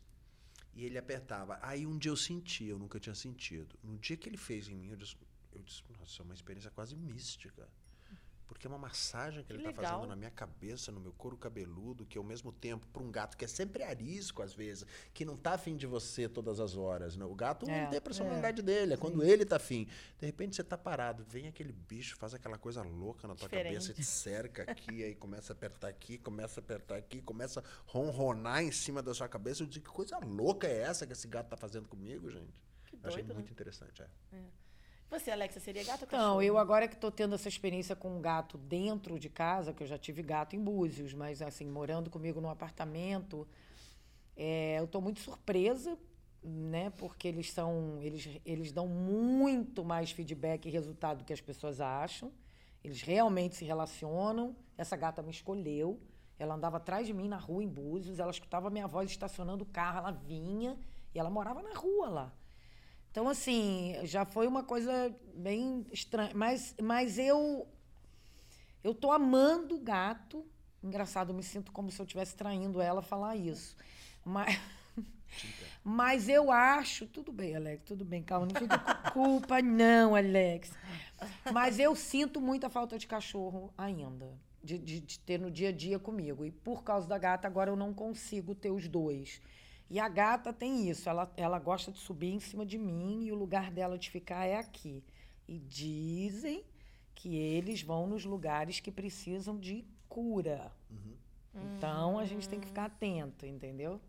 E ele apertava. Aí um dia eu senti, eu nunca tinha sentido. No dia que ele fez em mim, eu disse, eu disse nossa, é uma experiência quase mística. Porque é uma massagem que, ele está fazendo na minha cabeça, no meu couro cabeludo, que ao mesmo tempo, para um gato que é sempre arisco às vezes, que não tá afim de você todas as horas. Né? O gato É, ele tem a personalidade dele, é quando ele tá afim. De repente você tá parado, vem aquele bicho, faz aquela coisa louca na tua cabeça, Diferente. te cerca aqui, aí começa a apertar aqui, começa a apertar aqui, começa a ronronar em cima da sua cabeça. Eu digo, que coisa louca é essa que esse gato tá fazendo comigo, gente? Que Eu Achei doido, né? muito interessante, é. Você, Alexa, seria gato ou cachorro? Então, eu agora que estou tendo essa experiência com um gato dentro de casa, que eu já tive gato em Búzios, mas assim, morando comigo num apartamento, é, eu estou muito surpresa, né? Porque eles são. Eles, eles dão muito mais feedback e resultado do que as pessoas acham. Eles realmente se relacionam. Essa gata me escolheu. Ela andava atrás de mim na rua em Búzios, ela escutava minha voz estacionando o carro, ela vinha e ela morava na rua lá. Então, assim, já foi uma coisa bem estranha. Mas, mas eu eu tô amando o gato. Engraçado, eu me sinto como se eu estivesse traindo ela falar isso. Mas, (laughs) mas eu acho. Tudo bem, Alex, tudo bem, calma, não fica com (laughs) culpa, não, Alex. Mas eu sinto muita falta de cachorro ainda. De, de, de ter no dia a dia comigo. E por causa da gata, agora eu não consigo ter os dois. E a gata tem isso, ela, ela gosta de subir em cima de mim e o lugar dela de ficar é aqui. E dizem que eles vão nos lugares que precisam de cura. Então a gente tem que ficar atento, entendeu?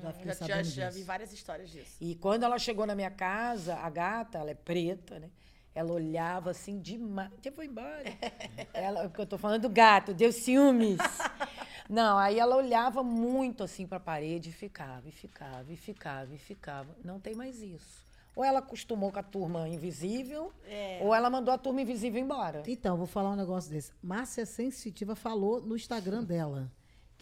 Já fiquei Já, já, sabendo já vi várias histórias disso. E quando ela chegou na minha casa, a gata, ela é preta, né? Ela olhava assim demais. Já foi embora. (laughs) ela, porque eu tô falando do gato, deu ciúmes. (laughs) Não, aí ela olhava muito assim para a parede e ficava, e ficava, e ficava, e ficava. Não tem mais isso. Ou ela acostumou com a turma invisível, ou ela mandou a turma invisível embora. Então, vou falar um negócio desse. Márcia Sensitiva falou no Instagram dela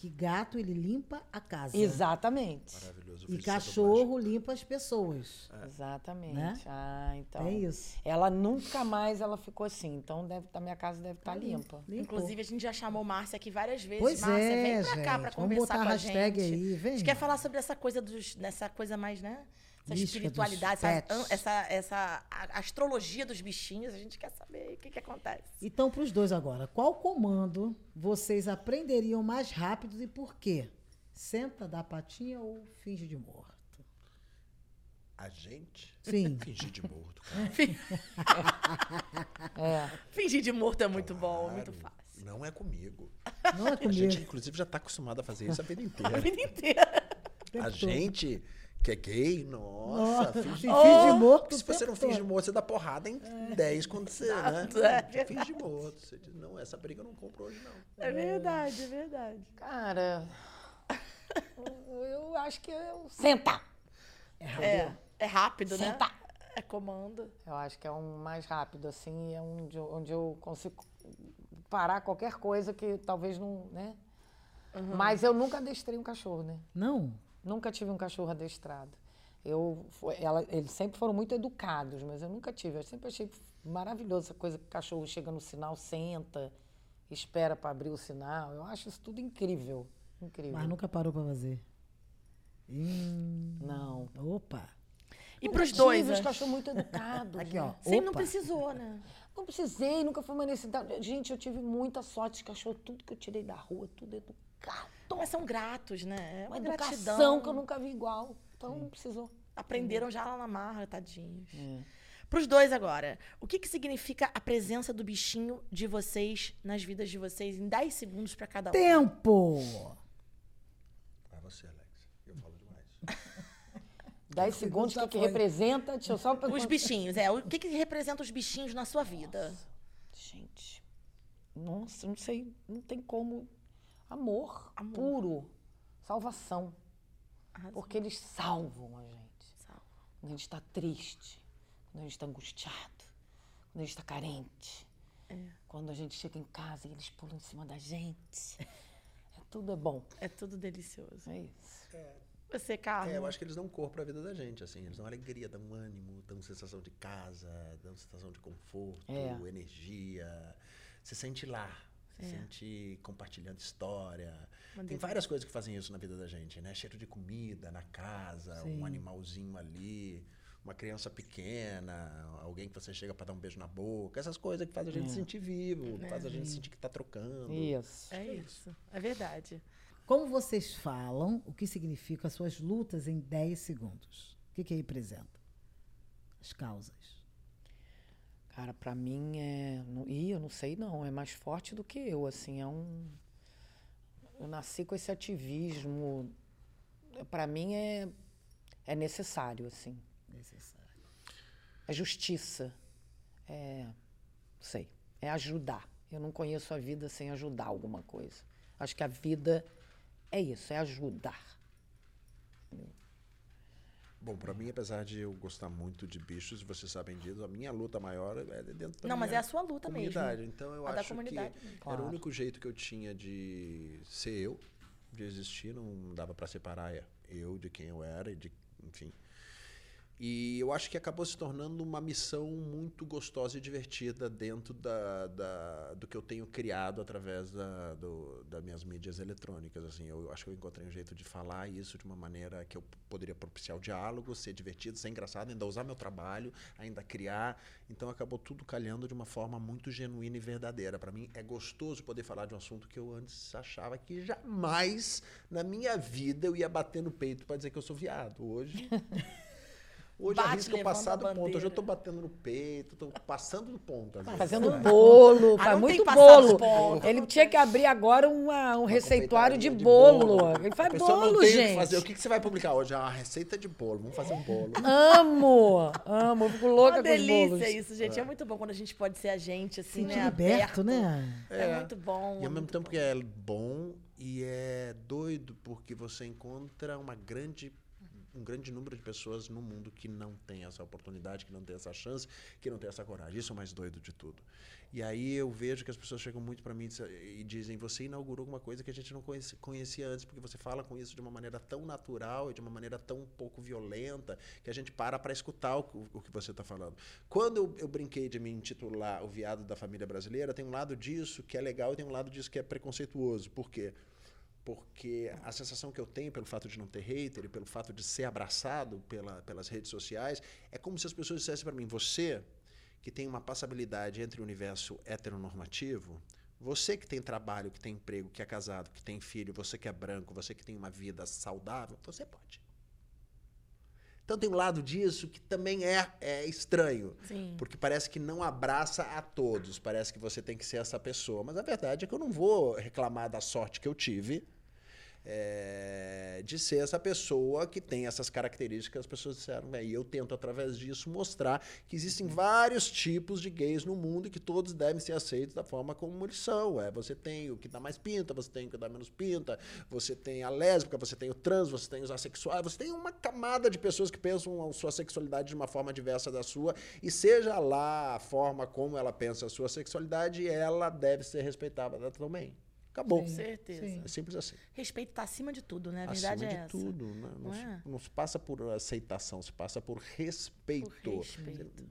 que gato ele limpa a casa. Exatamente. Maravilhoso. E cachorro limpa as pessoas. Exatamente. Né? Ah, então. É isso. Ela nunca mais ela ficou assim. Então deve, a minha casa deve estar limpa. Limpou. Inclusive, a gente já chamou Márcia aqui várias vezes. Pois Márcia, é, vem pra cá pra gente. Vamos conversar botar com a a hashtag gente. aí, vem. A gente quer falar sobre essa coisa dos, nessa coisa mais, né? Essa Mística espiritualidade, essa, essa, essa a- astrologia dos bichinhos. A gente quer saber o que, que acontece. Então, para os dois agora, qual comando vocês aprenderiam mais rápido e por quê? Senta, dá patinha ou finge de morto? A gente Sim. (laughs) fingir de morto, cara. (laughs) É. Fingir de morto é muito bom, é muito Claro. fácil. Não é comigo. Não é A comigo. gente, inclusive, já tá acostumado a fazer isso a vida (laughs) inteira. A vida inteira. A gente que é gay, nossa, Nossa, finge- finge de morto. Se você não finge todo. morto, você dá porrada em 10 quando você, né? Exato, é Você finge morto. Você diz, não, essa briga eu não compro hoje, não. É verdade, é verdade. Cara, eu, acho que eu. Senta! É, é rápido, né? Senta. É comando. Eu acho que é um mais rápido, assim, é um de- onde eu consigo parar qualquer coisa que talvez não, né? Mas eu nunca adestrei um cachorro, né? Não. Nunca tive um cachorro adestrado. Eu, ela- eles sempre foram muito educados, mas eu nunca tive. Eu sempre achei maravilhoso essa coisa que o cachorro chega no sinal, senta, espera para abrir o sinal. Eu acho isso tudo incrível. Incrível. Mas nunca parou para fazer. Hum, Não. opa. E Nunca pros dois, tive os cachorros muito (laughs) educados. Aqui, né? ó. Sempre não precisou, né? Não precisei, nunca foi uma necessidade. Gente, eu tive muita sorte de cachorro, tudo que eu tirei da rua, tudo educado. Mas são gratos, né? É Uma uma educação gratidão. que eu nunca vi igual. Então não precisou. Aprenderam já lá na marra, tadinhos. É. Pros dois agora, o que, que significa a presença do bichinho de vocês nas vidas de vocês em 10 segundos pra cada um? Tempo! Vai você, Alex. Eu falo demais. (laughs) 10 segundos, o que, que representa? Deixa eu só Os bichinhos, é. O que, que representa os bichinhos na sua vida? Gente, nossa, não sei, não tem como. Amor, Amor. puro, salvação. Arrasou. Porque eles salvam a gente. Quando a gente está triste, quando a gente está angustiado, quando a gente está carente. Quando a gente chega em casa e eles pulam em cima da gente. (laughs) É, tudo é bom. É tudo delicioso. É isso. Você, Carlos? É, eu acho que eles dão cor pra vida da gente, assim. Eles dão alegria, dão ânimo, dão sensação de casa, dão sensação de conforto, É. energia. Você sente lá. Você É. sente compartilhando história. Uma Tem várias coisas que fazem isso na vida da gente, né? Cheiro de comida na casa, Sim. um animalzinho ali, uma criança pequena, alguém que você chega pra dar um beijo na boca. Essas coisas que fazem a gente se sentir vivo, que faz a gente sentir que tá trocando. Isso. É isso. É verdade. Como vocês falam o que significa as suas lutas em 10 segundos? O que, que representa? As causas. Cara, pra mim é. Ih, eu não sei não. É mais forte do que eu, assim. É um. Eu nasci com esse ativismo. Pra mim é. É necessário, assim. Necessário. É justiça. É. Não sei. É ajudar. Eu não conheço a vida sem ajudar alguma coisa. Acho que a vida é isso, é ajudar. Bom, pra mim, apesar de eu gostar muito de bichos, vocês sabem disso, a minha luta maior é dentro da Não, mas é a sua luta mesmo. comunidade. Então eu A da acho comunidade que mesmo. era Claro. o único jeito que eu tinha de ser eu, de existir, não dava pra separar eu de quem eu era, e de, enfim. E eu acho que acabou se tornando uma missão muito gostosa e divertida dentro da, da- do que eu tenho criado através da, do, das minhas mídias eletrônicas. Assim, eu acho que eu encontrei um jeito de falar isso de uma maneira que eu poderia propiciar o diálogo, ser divertido, ser engraçado, ainda usar meu trabalho, ainda criar. Então acabou tudo calhando de uma forma muito genuína e verdadeira. Para mim é gostoso poder falar de um assunto que eu antes achava que jamais na minha vida eu ia bater no peito para dizer que eu sou viado. Hoje (laughs) Hoje Bate, arrisca eu passar a do ponto. Hoje eu tô batendo no peito, tô passando do ponto. vezes. Fazendo É. bolo, Ah, faz muito bolo. ponto. Ele tinha que abrir agora uma- um receituário de confeitaria bolo. Ele faz pessoa não bolo, tem o que gente. fazer. O que, que você vai publicar hoje? Ah, uma receita de bolo. Vamos fazer um bolo. Amo, amo. Eu fico louca Uma com os delícia bolos. isso, gente. É. muito bom quando a gente pode ser a gente, assim, Sente né? liberto, aberto. né? É, muito bom. E é ao mesmo tempo bom. que é bom e é doido, porque você encontra uma grande, um grande número de pessoas no mundo que não tem essa oportunidade, que não tem essa chance, que não tem essa coragem. Isso é o mais doido de tudo. E aí eu vejo que as pessoas chegam muito para mim e diz- dizem: você inaugurou alguma coisa que a gente não conhecia antes, porque você fala com isso de uma maneira tão natural e de uma maneira tão pouco violenta que a gente para para escutar o, que- o que você está falando. Quando eu, eu brinquei de me intitular o viado da família brasileira, tem um lado disso que é legal e tem um lado disso que é preconceituoso. Por quê? Porque a sensação que eu tenho pelo fato de não ter hater e pelo fato de ser abraçado pela, pelas redes sociais é como se as pessoas dissessem para mim: você que tem uma passabilidade entre o universo heteronormativo, você que tem trabalho, que tem emprego, que é casado, que tem filho, você que é branco, você que tem uma vida saudável, você pode. Então tem um lado disso que também é, é estranho. Sim. Porque parece que não abraça a todos. Parece que você tem que ser essa pessoa. Mas a verdade é que eu não vou reclamar da sorte que eu tive é, de ser essa pessoa que tem essas características que as pessoas disseram. E eu tento, através disso, mostrar que existem vários tipos de gays no mundo e que todos devem ser aceitos da forma como eles são. É, você tem o que dá mais pinta, você tem o que dá menos pinta, você tem a lésbica, você tem o trans, você tem os assexuais, você tem uma camada de pessoas que pensam a sua sexualidade de uma forma diversa da sua, e seja lá a forma como ela pensa a sua sexualidade, ela deve ser respeitada também. Acabou. Com certeza. Sim. É simples assim. Respeito tá acima de tudo, né? A verdade Acima é de essa. tudo. né? Não, Não se, é? não se passa por aceitação, se passa por respeito. Por respeito.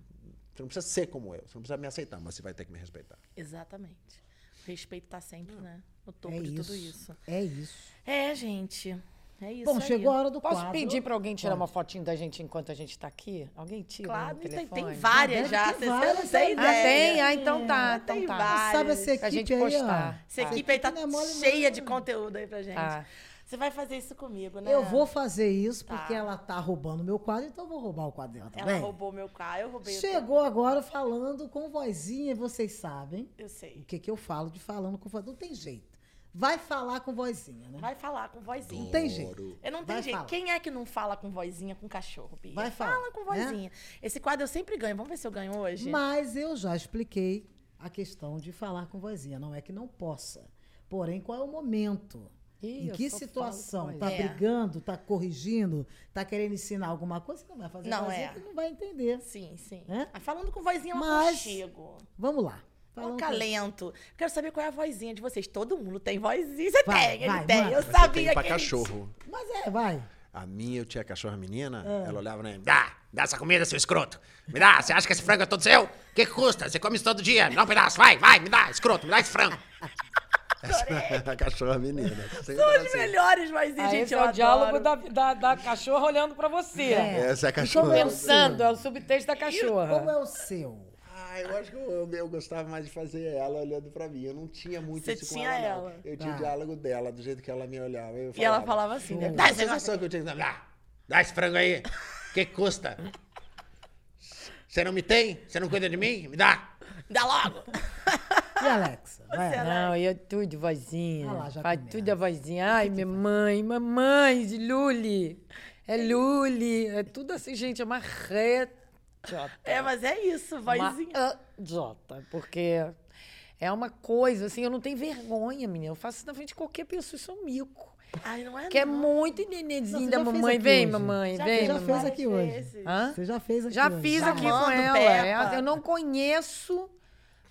Você não precisa ser como eu, você não precisa me aceitar, mas você vai ter que me respeitar. Exatamente. O respeito tá sempre, né? No topo É de isso. tudo isso. É isso. É, gente. É isso. Bom, aí. chegou a hora do Posso quadro. pedir pra alguém tirar Pode. uma fotinho da gente enquanto a gente tá aqui? Alguém tira Claro, no tem, telefone? tem várias Deve já. Você não tem aí. ideia. Ah, tem? Ah, então tá. Tem Então tá. várias. Sabe essa equipe Pra gente aí, postar. ó? Essa Ah. equipe aí tá é mole, cheia não. de conteúdo aí pra gente. Ah. Você vai fazer isso comigo, né? Eu vou fazer isso Tá. porque ela tá roubando meu quadro, então eu vou roubar o quadro dela Ela também. roubou meu carro, eu roubei o Chegou agora falando com vozinha, e vocês sabem. Eu sei. o que, que eu falo de falando com vozinha. Não tem jeito. Vai falar com vozinha, né? Vai falar com vozinha. Não tem jeito. Eu não tenho jeito. falar. Quem é que não fala com vozinha com cachorro, Bia? Vai falar, Fala com né? vozinha. Esse quadro eu sempre ganho. Vamos ver se eu ganho hoje? Mas eu já expliquei a questão de falar com vozinha. Não é que não possa. Porém, qual é o momento? Ih, em eu que situação? Tá. É. brigando, tá corrigindo, tá querendo ensinar alguma coisa? Você não vai fazer Não, vozinha é. que não vai entender. Sim, sim. É? Ah, Falando com vozinha, ela Mas- chego. Vamos lá. Um Falando com- acalento. Quero saber qual é a vozinha de vocês. Todo mundo tem vozinha. Você Vai, tem, ele vai, tem. manda. Eu Mas sabia tem pra que ele cachorro. Mas é, vai. A minha, eu tinha cachorra menina, É. ela olhava, né? Dá, dá essa comida, seu escroto. Me dá, você acha que esse frango é todo seu? O que, que custa? Você come isso todo dia. Me dá um pedaço, vai, vai, me dá, escroto, me dá esse frango. (laughs) a cachorra menina. Sempre São as assim. melhores vozinhas, Ah, gente. esse é o diálogo da, da, da cachorra olhando pra você. É. Essa é a cachorra. Pensando, é o subtexto da Como cachorra. é o seu? Ah, eu acho que eu, eu gostava mais de fazer ela olhando pra mim. Eu não tinha muito Você isso com tinha ela, não. ela. Eu tinha o diálogo dela, do jeito que ela me olhava. Eu E ela falava assim, né? Dá a sensação que eu tinha que Dá, dá esse frango aí. O que, custa? Você não me tem? Você não cuida de mim? Me dá. Dá logo. E Alexa? Vai. Você- Não, e é tudo vozinha. Ah lá, já Faz começa. tudo a vozinha. Ai, minha mãe, mamãe de Luli. É Luli. É tudo assim, gente. É uma reta. É, mas é isso, vozinha. Uma Jota, porque é uma coisa, assim, eu não tenho vergonha, menina. Eu faço isso na frente de qualquer pessoa, isso é um mico. Ai, não é Que é não. muito Não, nenenzinho da já mamãe. Vem, hoje. mamãe, Já vem, Você já mamãe. fez aqui hoje. Hã? Você já fez aqui Já hoje. fiz aqui com ela. É. eu não conheço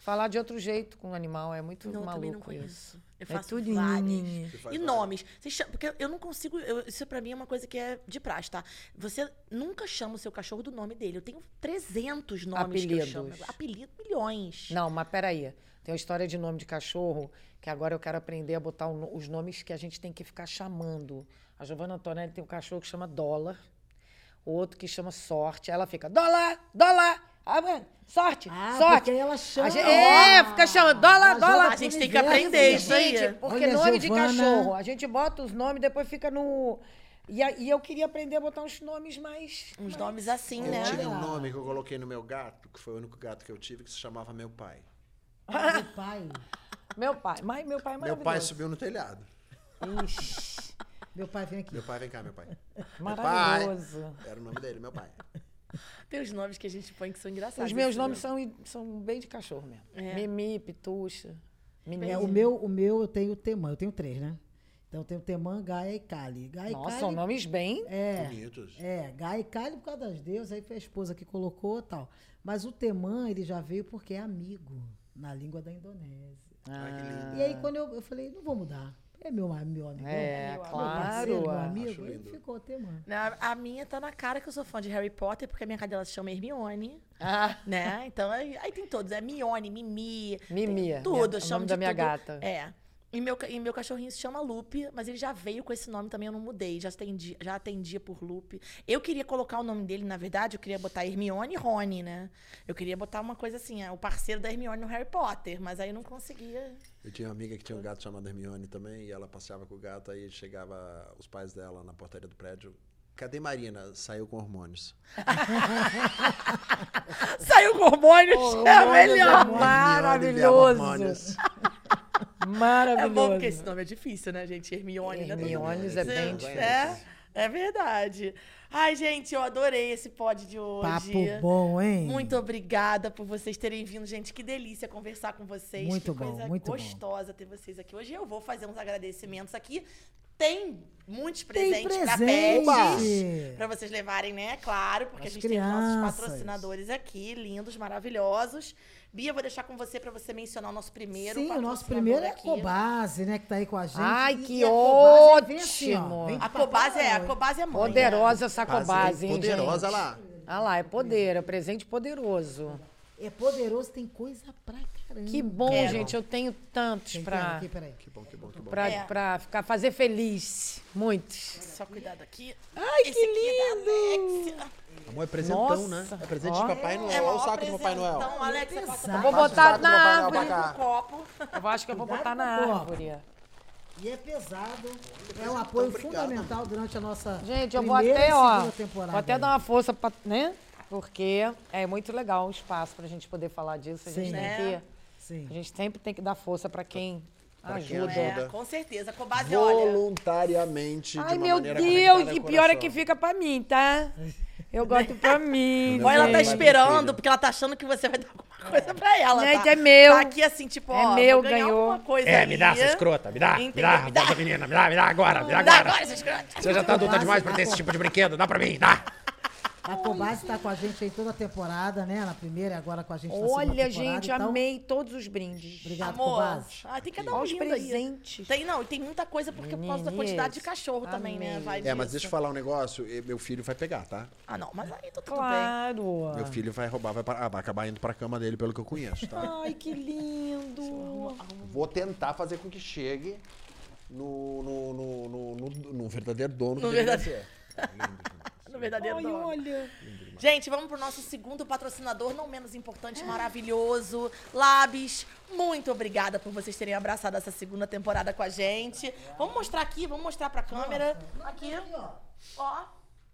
falar de outro jeito com o animal. É muito Não, eu também não maluco conheço. isso. Eu É faço tudo várias. nhenhenhen. E nomes. Chamam- porque eu não consigo. eu- isso pra mim é uma coisa que é de praxe, tá? Você nunca chama o seu cachorro do nome dele. Eu tenho 300 nomes que eu chamo. Apelidos. Apelido milhões. Não, mas peraí. Tem uma história de nome de cachorro que agora eu quero aprender a botar o os nomes que a gente tem que ficar chamando. A Giovanna Antonelli tem um cachorro que chama Dólar, o outro que chama Sorte. Aí ela fica, Dólar, Dólar, sorte, Ah, sorte. porque ela chama. A gente, é, fica chamando Dólar, Ela Dólar. A gente tem que aprender isso aí. Gente, porque Olha, nome de Giovana. cachorro, a gente bota os nomes, depois fica no. E, a- e eu queria aprender a botar uns nomes mais. Uns nomes assim, Eu né? tive um nome que eu coloquei no meu gato, que foi o único gato que eu tive, que se chamava Meu Pai. Meu pai. Meu pai. Mas meu pai é Meu pai subiu no telhado. Ixi, Meu pai vem aqui. Meu pai, vem cá, meu pai. maravilhoso. Era o nome dele, meu pai. (laughs) Tem os nomes que a gente põe que são engraçados. Os meus nomes são, são bem de cachorro mesmo. É. Mimi, Pitucha, Menina. É, o, meu, o meu eu tenho Temã, eu tenho três, né? Então eu tenho Temã, Gaia e Kali. Gaia e Nossa, Kali, são nomes bem. É, Bonitos. é, Gaia e Kali por causa das deusas, aí foi a esposa que colocou e tal. Mas o Temã, ele já veio porque é amigo na língua da Indonésia. Que lindo. E aí quando eu, eu falei, não vou mudar. É meu, meu amigo. É, meu claro. parceiro, meu amigo. Lindo. ficou Temã. Não, A minha tá na cara que eu sou fã de Harry Potter, porque a minha cadela se chama Hermione, Ah, né? Então, aí, aí tem todos. É Mione, Mimi. Mimi. tem Tudo, minha- eu é o chamo nome de da minha tudo. gata. É. E meu, e meu cachorrinho se chama Lupe, mas ele já veio com esse nome também, eu não mudei. Já atendi, já atendia por Lupe. Eu queria colocar o nome dele, na verdade, eu queria botar Hermione e Rony, né? Eu queria botar uma coisa assim, é, o parceiro da Hermione no Harry Potter, mas aí eu não conseguia. Eu tinha uma amiga que tinha um gato chamado Hermione também, e ela passeava com o gato, aí chegava os pais dela na portaria do prédio. Cadê Marina? Saiu com hormônios. (laughs) Saiu com hormônios, é Hormônios melhor. é Maravilhoso. Hormônios. É Maravilhoso. bom porque esse nome é difícil, né, gente? Hermione, né? Hermiones é bem difícil. É, é verdade. Ai, gente, eu adorei esse pod de hoje. Papo bom, hein? Muito obrigada por vocês terem vindo, gente. Que delícia conversar com vocês. Muito que bom, coisa muito bom. gostosa ter vocês aqui hoje. Eu vou fazer uns agradecimentos aqui. Tem muitos Tem presentes pra presente. pets. Pra vocês levarem, né? Claro, porque As a gente tem os nossos crianças. patrocinadores aqui, lindos, maravilhosos. Bia, vou deixar com você pra você mencionar o nosso primeiro Sim, o nosso primeiro é a. Cobase, né? Que tá aí com a gente. Ai, E- que e a assim, ó, ótimo. de A Cobase é, a. Cobase é mãe. né? Poderosa essa Quase cobase, hein, Poderosa gente? lá. Ah lá, é poder, é presente poderoso. É poderoso, tem coisa pra caramba. Que bom, Quero. gente, eu tenho tantos Tem pra, aqui, peraí. Que bom, que bom, que bom. pra, É. pra ficar, fazer feliz. Muitos. Só cuidado aqui. Ai, Esse que aqui é da lindo! Amor, é presentão, Nossa. né? É presente Ó. de Papai Noel. É Olha o saco do Papai Noel. presentão, Alex, você passa. Vou Passa o botar na árvore. um copo. Eu acho que eu vou botar na com árvore. E é pesado. É um apoio fundamental durante a nossa Gente, eu vou até, ó, temporada. vou até dar uma força, pra, né? Porque é muito legal o espaço pra gente poder falar disso. A gente Sim. tem É. que, Sim. a gente sempre tem que dar força pra quem Pra quem ajuda. ajuda. É, com certeza. Cobase, olha. Voluntariamente, de Ai, uma meu Deus, e pior é que fica pra mim, tá? (laughs) Eu gosto pra (laughs) mim. Olha, ela tá esperando, porque ela tá achando que você vai dar alguma coisa pra ela. Gente, tá? é meu. Tá aqui assim, tipo, É ó, meu, ganhou. alguma coisa É, me dá, essa escrota. Me dá, me Entendeu? dá. Me dá. Menina. Me dá, me dá agora, me dá Me dá agora. agora, essa escrota. Você já tá adulta demais pra ter esse tipo de brinquedo. Dá pra mim, dá. A Cobase está com a gente aí toda a temporada, né? Na primeira e agora com a gente na segunda Olha, gente, então, amei todos os brindes. Obrigado, Amor, Cobase. ah, tem que dar um os lindo aí. presentes. Tem, não, e tem muita coisa porque por causa da quantidade de cachorro também, né? amei. Vai É, mas disso. deixa eu falar um negócio. Meu filho vai pegar, tá? Ah, não, mas aí tá tudo bem. Claro. Meu filho vai roubar, vai, pa- ah, vai acabar indo pra cama dele, pelo que eu conheço, tá? Ai, que lindo. Vou tentar fazer com que chegue no, no, no, no, no- no verdadeiro dono No que verdadeiro- ser. (laughs) No verdadeiro Ai, olha. Gente, vamos pro nosso segundo patrocinador, não menos importante, maravilhoso, Labs. Muito obrigada por vocês terem abraçado essa segunda temporada com a gente. Vamos mostrar aqui, vamos mostrar pra câmera. Aqui, ó.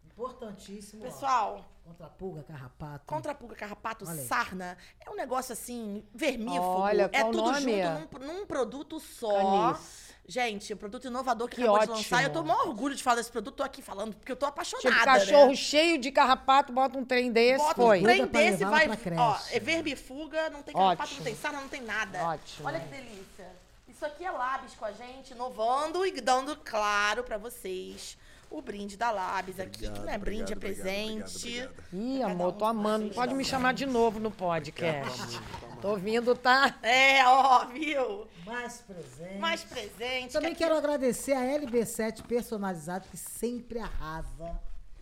Importantíssimo. ó. Pessoal, Contra a pulga, carrapato. contra a pulga, carrapato, Olha sarna, é um negócio assim, vermífugo. Olha, é tudo nome? junto num, num produto só. Canis. Gente, um produto inovador que, Que acabou ótimo. de lançar. Eu tô com maior orgulho de falar desse produto, tô aqui falando, porque eu tô apaixonada. Tipo, cachorro né? cheio de carrapato, bota um trem desse, Bota foi. um trem desse vai. Ó, é verbifuga, não tem carrapato, Ótimo. não tem sarna, não tem nada. Ótimo. Olha que delícia. Isso aqui é Labs com a gente, inovando e dando claro pra vocês o brinde da Labs aqui, que não é brinde, é presente. obrigado, obrigado. Ih, amor, tô amando. Pode me chamar de novo no podcast. Tô vindo, tá? É, ó, viu? Mais presente. Mais presente. Também que quero agradecer a LB7 personalizado, que sempre arrasa.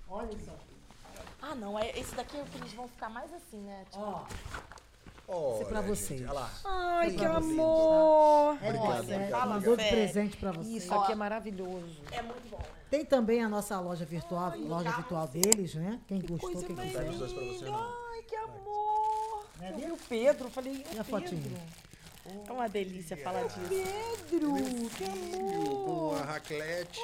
Olha isso aqui. Ah, não, é, esse daqui é o que eles vão ficar mais assim, né? Tipo, Ó, Olha, é pra gente, vocês. Olha lá. Ai, que vocês, amor. Obrigado, LB7 obrigado, mandou de presente pra vocês. Isso aqui é maravilhoso. é muito bom. Tem também a nossa loja virtual, loja virtual deles, né? Quem gostou, Coisa quem não. Ai, que amor. Né, Eu vi o Pedro, falei, E a o fotinha? Pedro. É uma delícia falar disso. Pedro, que amor. Com a raclete.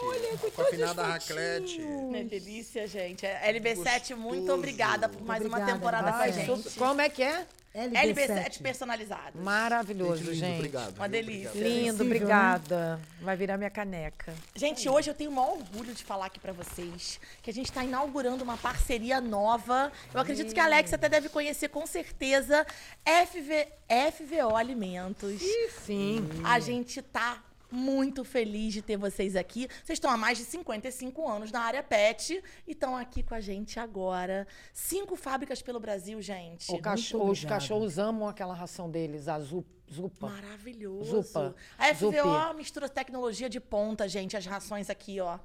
com a afinada raclete. É delícia, gente. É, LB7, muito obrigada por mais uma Obrigada, temporada com a Ai, gente. Como é que é? LB7 personalizado. Maravilhoso, Lindo, gente. Obrigado. Uma viu? delícia. Obrigado. Lindo, Sensível, obrigada. Vai virar minha caneca. Gente, hoje eu tenho o maior orgulho de falar aqui pra vocês que a gente tá inaugurando uma parceria nova. Eu acredito que a Alex até deve conhecer com certeza FV, FVO Alimentos. Sim. A gente tá muito feliz de ter vocês aqui. Vocês estão há mais de 55 anos na área pet e estão aqui com a gente agora. Cinco fábricas pelo Brasil, gente. Cachorro- os cachorros amam aquela ração deles, a zu- Zupa. Maravilhoso. Zupa. A FVO Zupi. mistura tecnologia de ponta, gente. As rações aqui, ó.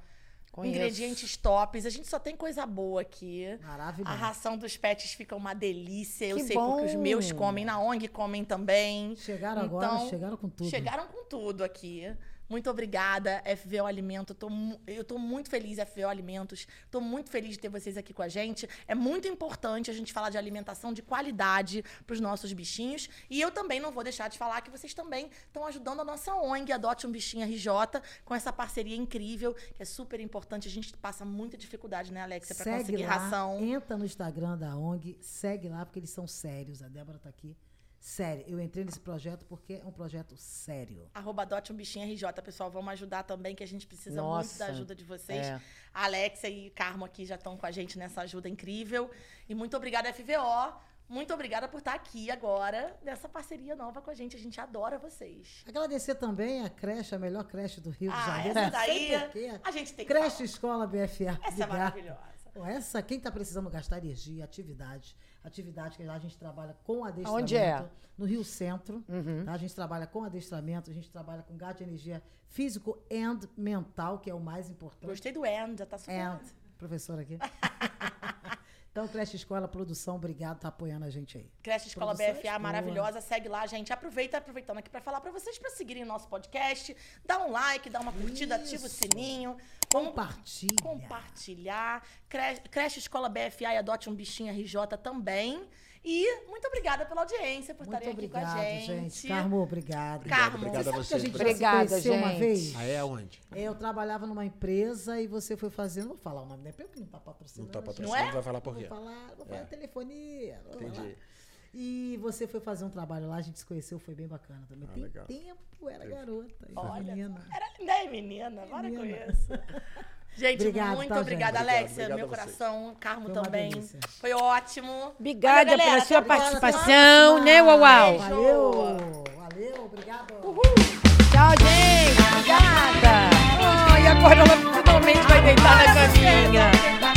Conheço. Ingredientes tops. A gente só tem coisa boa aqui. Maravilhoso. A ração dos pets fica uma delícia. Eu Que sei porque os bom. meus comem na ONG, comem também. Chegaram agora, chegaram com tudo. Chegaram com tudo aqui. Muito obrigada, FVO Alimento. Tô eu tô muito feliz, FVO Alimentos. Tô muito feliz de ter vocês aqui com a gente. É muito importante a gente falar de alimentação de qualidade para os nossos bichinhos. E eu também não vou deixar de falar que vocês também estão ajudando a nossa ONG, Adote um Bichinho RJ, com essa parceria incrível, que é super importante. A gente passa muita dificuldade, né, Alexia, para Segue conseguir lá, ração. entra no Instagram da ONG, segue lá, porque eles são sérios. A Débora tá aqui. Sério, eu entrei nesse projeto porque é um projeto sério. Arroba adote um bichinho RJ, pessoal. Vamos ajudar também, que a gente precisa muito Nossa, da ajuda de vocês. é. A Alexia e Carmo aqui já estão com a gente nessa ajuda incrível. E muito obrigada, FVO. Muito obrigada por estar aqui agora, nessa parceria nova com a gente. A gente adora vocês. Agradecer também a creche, a melhor creche do Rio de Ah, Janeiro. essa daí, (laughs) a gente tem que Creche. Escola BFA. Essa é maravilhosa. Pô, Essa, quem está precisando gastar energia, atividade, atividade que lá a gente trabalha com adestramento. Aonde é? No Rio Centro. tá? A gente trabalha com adestramento, a gente trabalha com gasto de energia físico and mental, que é o mais importante. Gostei do End, já tá super. And, professora aqui. (laughs) então, Creche Escola Produção, obrigado, tá apoiando a gente aí. Creche Escola Produção BFA é maravilhosa, segue lá, gente. Aproveita, aproveitando aqui pra falar pra vocês pra seguirem o nosso podcast, dá um like, dá uma curtida, ativa o Isso. sininho. Compartilha. compartilhar. Cre- Creche Escola BFA e Adote um Bichinho RJ também. E muito obrigada pela audiência, por Muito estarem aqui com a obrigado, gente. gente. Carmo, obrigado. Carmo. Obrigado a você. a gente Obrigada, já se conheceu uma gente. vez? Ah, é aonde? Eu trabalhava numa empresa e você foi fazendo. Não vou falar o nome da empresa, porque não tá patrocinando. Não tá gente. patrocinando, Não é? vai falar por quê? Vou falar, vou falar É. telefonia. vou Entendi. falar. E você foi fazer um trabalho lá, a gente se conheceu, foi bem bacana também. Ah, Tem legal. tempo, era garota. Olha, menina. Era linda, hein, menina? Para com Menina. isso. (laughs) Gente, Obrigado, muito tá, obrigada, gente? Alexia. Obrigado, meu coração, Carmo Foi também. delícia. Foi ótimo. Obrigada pela sua participação, né, Uau? Valeu! Valeu, obrigado. Tchau, gente. Obrigada. E agora ela finalmente vai deitar na caminha.